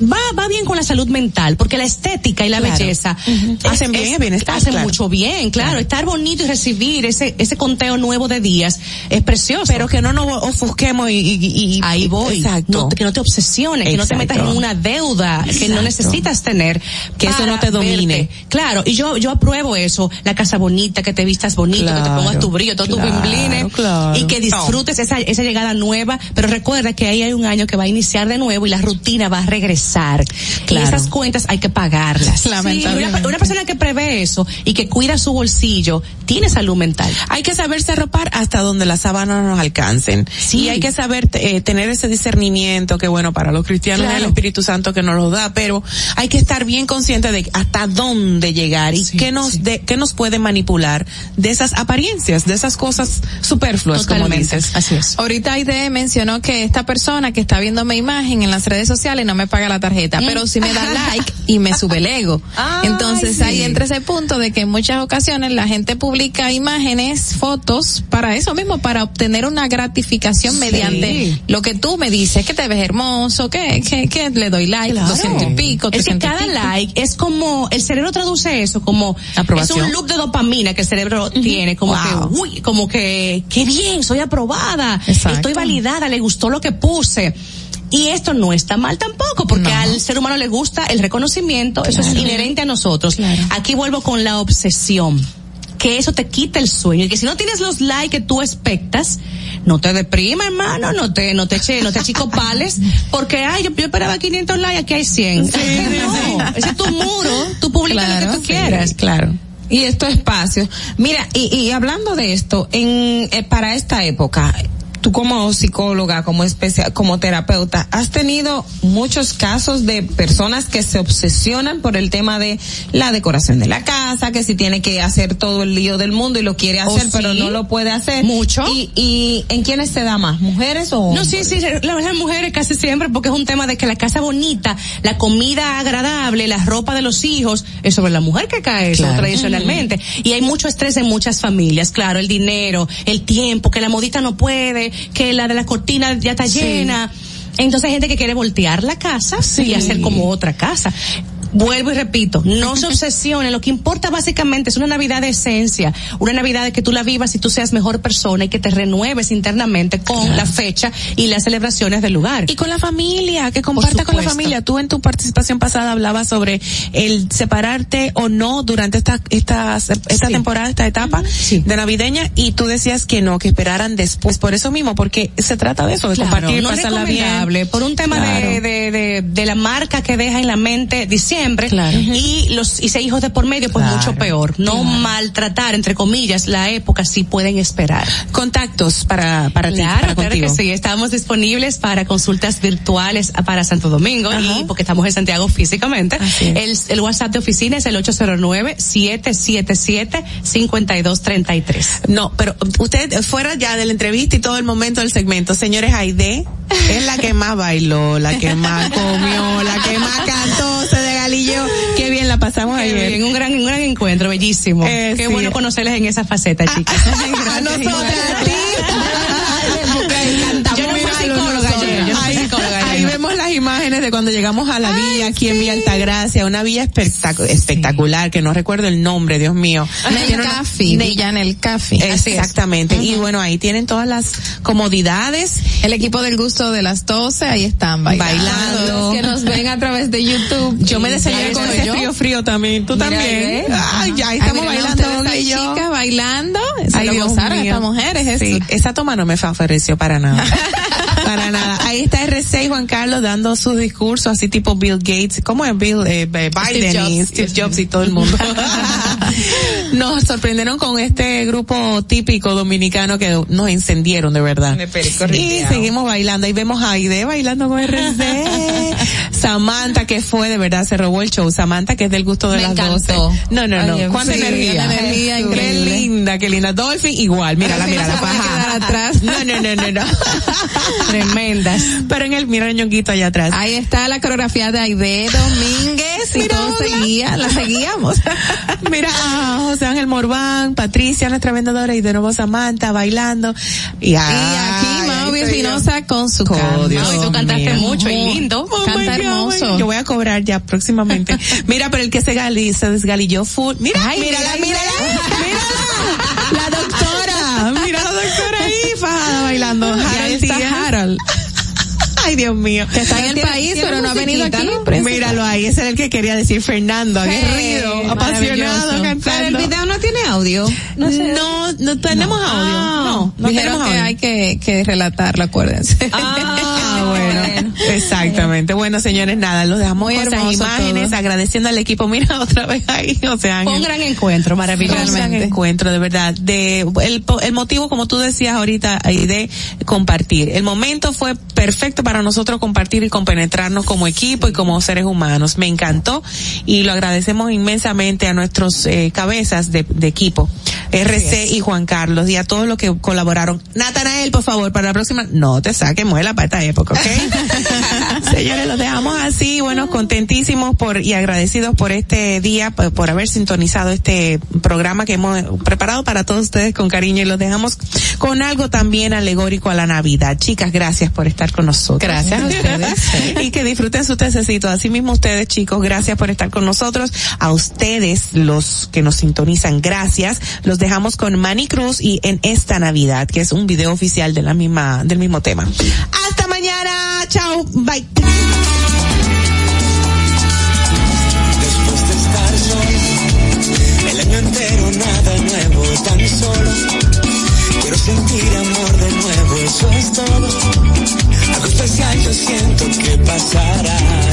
va, va bien con la salud mental, porque la estética y la Claro. belleza. Hacen bien el bienestar, Hacen claro. mucho bien, claro. Estar bonito y recibir ese, ese conteo nuevo de días es precioso. Pero que no nos ofusquemos y, y- y- ahí voy. Exacto. No que no te obsesiones, que no te metas en una deuda que no necesitas tener. Que eso no te domine. verte. Claro, y yo, yo apruebo eso. La casa bonita, que te vistas bonito, que te pongas tu brillo, todo claro, tu bimblines. Y que disfrutes esa, esa llegada nueva. Pero recuerda que ahí hay un año que va a iniciar de nuevo y la rutina va a regresar. Claro. Y esas cuentas hay que pagarlas. Lamentablemente. Una, una persona que prevé eso y que cuida su bolsillo, tiene salud mental. Hay que saberse arropar hasta donde las sábanas nos alcancen. Sí. Y hay que saber eh, tener ese discernimiento que bueno, para los cristianos es el. Espíritu Santo que nos lo da, pero hay que estar bien consciente de hasta dónde llegar y qué nos de, qué nos puede manipular de esas apariencias, de esas cosas superfluas, como dices. Así es. Ahorita Aide mencionó que esta persona que está viendo mi imagen en las redes sociales no me paga la tarjeta, Mm. pero sí me da like y me sube el ego. Ay, Entonces sí. ahí entra ese punto de que en muchas ocasiones la gente publica imágenes, fotos, para eso mismo, para obtener una gratificación Sí. mediante lo que tú me dices, que te ves hermoso, que, que, que le doy like, Claro. doscientos y pico, Es que cada pico. like es como, el cerebro traduce eso como, Aprobación. es un loop de dopamina que el cerebro tiene, como Wow. que, uy, como que, qué bien, soy aprobada, Exacto. estoy validada, le gustó lo que puse. Y esto no está mal tampoco, porque No. al ser humano le gusta el reconocimiento, eso es inherente a nosotros. Aquí vuelvo con la obsesión que eso te quita el sueño y que si no tienes los likes que tú expectas, no te deprima, hermano, no te, no te eche, no te achicopales, porque ay, yo, yo esperaba 500 likes, aquí hay 100. no, ese es tu muro, tú publicas lo que tú sí, quieras. Claro. Y estos espacios. Mira, y, y hablando de esto, en, eh, para esta época, tú como psicóloga, como especial, como terapeuta, has tenido muchos casos de personas que se obsesionan por el tema de la decoración de la casa, que si tiene que hacer todo el lío del mundo y lo quiere ¿Oh, hacer, sí? pero no lo puede hacer. Mucho. Y, y ¿en quiénes se da más? ¿Mujeres o No, sí, sí, la- las mujeres casi siempre, porque es un tema de que la casa bonita, la comida agradable, la ropa de los hijos, es sobre la mujer que cae eso tradicionalmente. Y hay mucho estrés en muchas familias, claro, el dinero, el tiempo, que la modita no puede, que la de la cortina ya está llena. Entonces hay gente que quiere voltear la casa y hacer como otra casa. Vuelvo y repito, no se obsesionen, lo que importa básicamente es una Navidad de esencia, una Navidad de que tú la vivas y tú seas mejor persona y que te renueves internamente con la fecha y las celebraciones del lugar. Y con la familia, que comparta con la familia. Tú en tu participación pasada hablabas sobre el separarte o no durante esta, esta, esta Sí. temporada, esta etapa Sí. de navideña y tú decías que no, que esperaran después. Por eso mismo, porque se trata de eso, de Claro, compartir, no pasarla bien. por un tema Claro. de, de, de, de la marca que deja en la mente diciembre Claro. y los y seis hijos de por medio pues Claro, mucho peor no maltratar entre comillas la época si pueden esperar Contactos para, para ti, Claro, para claro que sí. Estamos disponibles para consultas virtuales para Santo Domingo Ajá. y porque estamos en Santiago físicamente. El, el WhatsApp de oficina es el 809-777-5233. No, pero usted fuera ya de la entrevista y todo el momento del segmento, señores, Aide es la que más bailó, la que más comió, la que más cantó, se desgalilló. Qué bien la pasamos Qué ayer. bien, un gran, un gran encuentro, bellísimo. Eh, Qué sí. bueno conocerles en esa faceta, chicas. a nosotras, a ti. Imágenes de cuando llegamos a la villa aquí en Villa Altagracia, una villa espectacu- espectacular, que no recuerdo el nombre, Dios mío. Nel Café, Nel- Villa Nel es. Exactamente. Y bueno, ahí tienen todas las comodidades. El equipo del gusto de las 12, ahí están bailando. Bailando. Los que nos ven a través de YouTube. Yo me desayuné con ese yo. frío frío también. Tú Mira, también. Ay, ya ahí Ay, estamos miren a bailando yo. chicas bailando. Se Ay, lo Dios gozaron mío. estas mujeres. Sí, esa toma no me favoreció para nada. para nada. Ahí está RC y Juan Carlos dando sus discursos así tipo Bill Gates. ¿Cómo es Bill? Eh, Biden Jobs. y Steve Jobs y todo el mundo. nos sorprendieron con este grupo típico dominicano que nos encendieron de verdad. Me Y seguimos bailando. Ahí vemos a Aide bailando con RC. Samantha que fue, de verdad, se robó el show. Samantha que es del gusto de Me las encantó. 12. No, no, no. Ay, ¿Cuánta sí, energía? energía Qué increíble. linda, qué linda. Dolphin igual, mírala, se puede paja. atrás. No, no, no, no, no. Tremendas. Pero en el, mira el ñonguito allá atrás. Ahí está la coreografía de Aide Domínguez y Mira, todo seguía, la seguíamos. Mira a José Ángel Morbán, Patricia, nuestra vendedora, y de nuevo Samantha bailando. Y, Y aquí Mau Espinosa con su canto. No, y tú cantaste mucho y lindo. Oh Canta God, hermoso. Yo voy a cobrar ya próximamente. Mira, pero el que se, gali, se desgalilló full. Mira, Ay, mírala, mira, mírala, La doctora. Mira la doctora ahí, fajada bailando. Harold está. Harold. Ay, Dios mío. Que está en el país, pero no ha venido aquí. Príncipe. Míralo ahí, ese era el que quería decir Fernando, aguerrido, apasionado, maravilloso. Pero el cantando. video no tiene audio. No, no, tenemos audio. No, no Dijeron tenemos que audio. hay que, que relatarlo, acuérdense. Ah, bueno. Exactamente. Bueno, señores, nada, los dejamos Muy con esas imágenes, todo. agradeciendo al equipo. Mira otra vez ahí, o sea, Fue un gran encuentro, Fue un gran encuentro, de verdad. De, el, po- el motivo, como tú decías ahorita, ahí de compartir. El momento fue perfecto para nosotros compartir y compenetrarnos como equipo y como seres humanos. Me encantó y lo agradecemos inmensamente a nuestros eh, cabezas de, de equipo, RC y Juan Carlos, y a todos los que colaboraron. Natanael, por favor, para la próxima, no te saques muela para esta época, ¿ok? Señores, los dejamos así, bueno, contentísimos por y agradecidos por este día, por, por haber sintonizado este programa que hemos preparado para todos ustedes con cariño y los dejamos con algo también alegórico a la Navidad. Chicas, gracias por estar con nosotros. Gracias a ustedes. y que disfruten sus tececitos. Así mismo ustedes, chicos, gracias por estar con nosotros. A ustedes, los que nos sintonizan, gracias. Los dejamos con Manny Cruz y en esta Navidad, que es un video oficial de la misma, del mismo tema. Hasta mañana. Chao. Bye. Después de estar solo, el año entero nada nuevo, tan solo. Quiero sentir amor de nuevo, eso es todo. Algo especial yo siento que pasará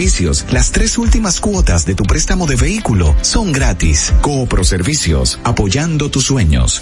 Servicios, las tres últimas cuotas de tu préstamo de vehículo son gratis. Coopro Servicios, apoyando tus sueños.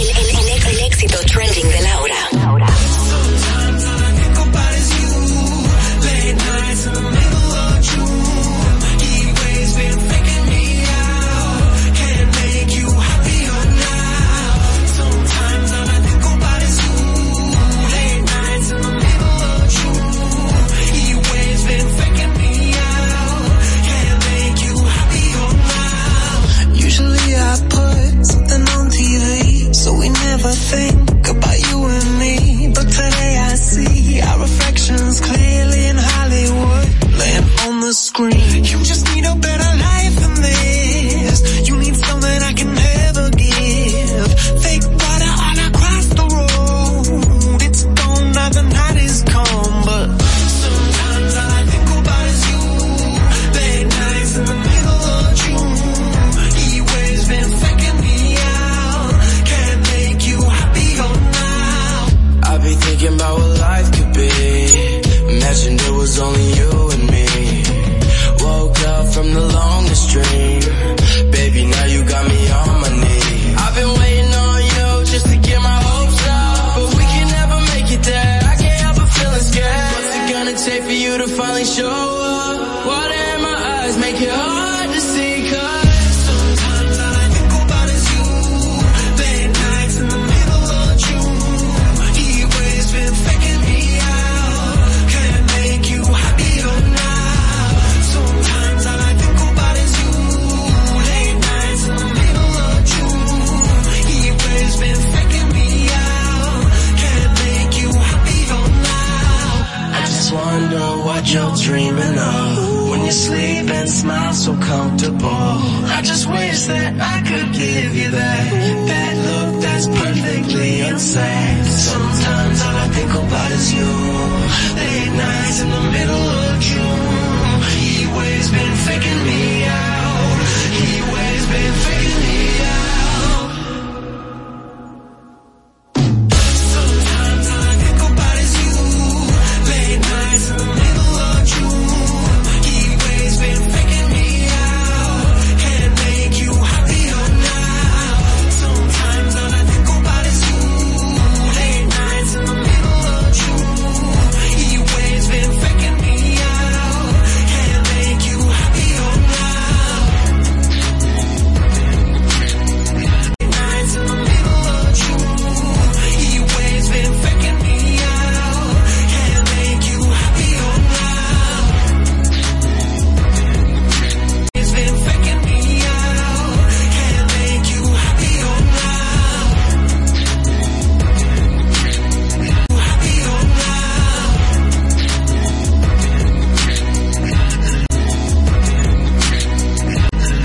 el, el, el, éxito trending de Laura.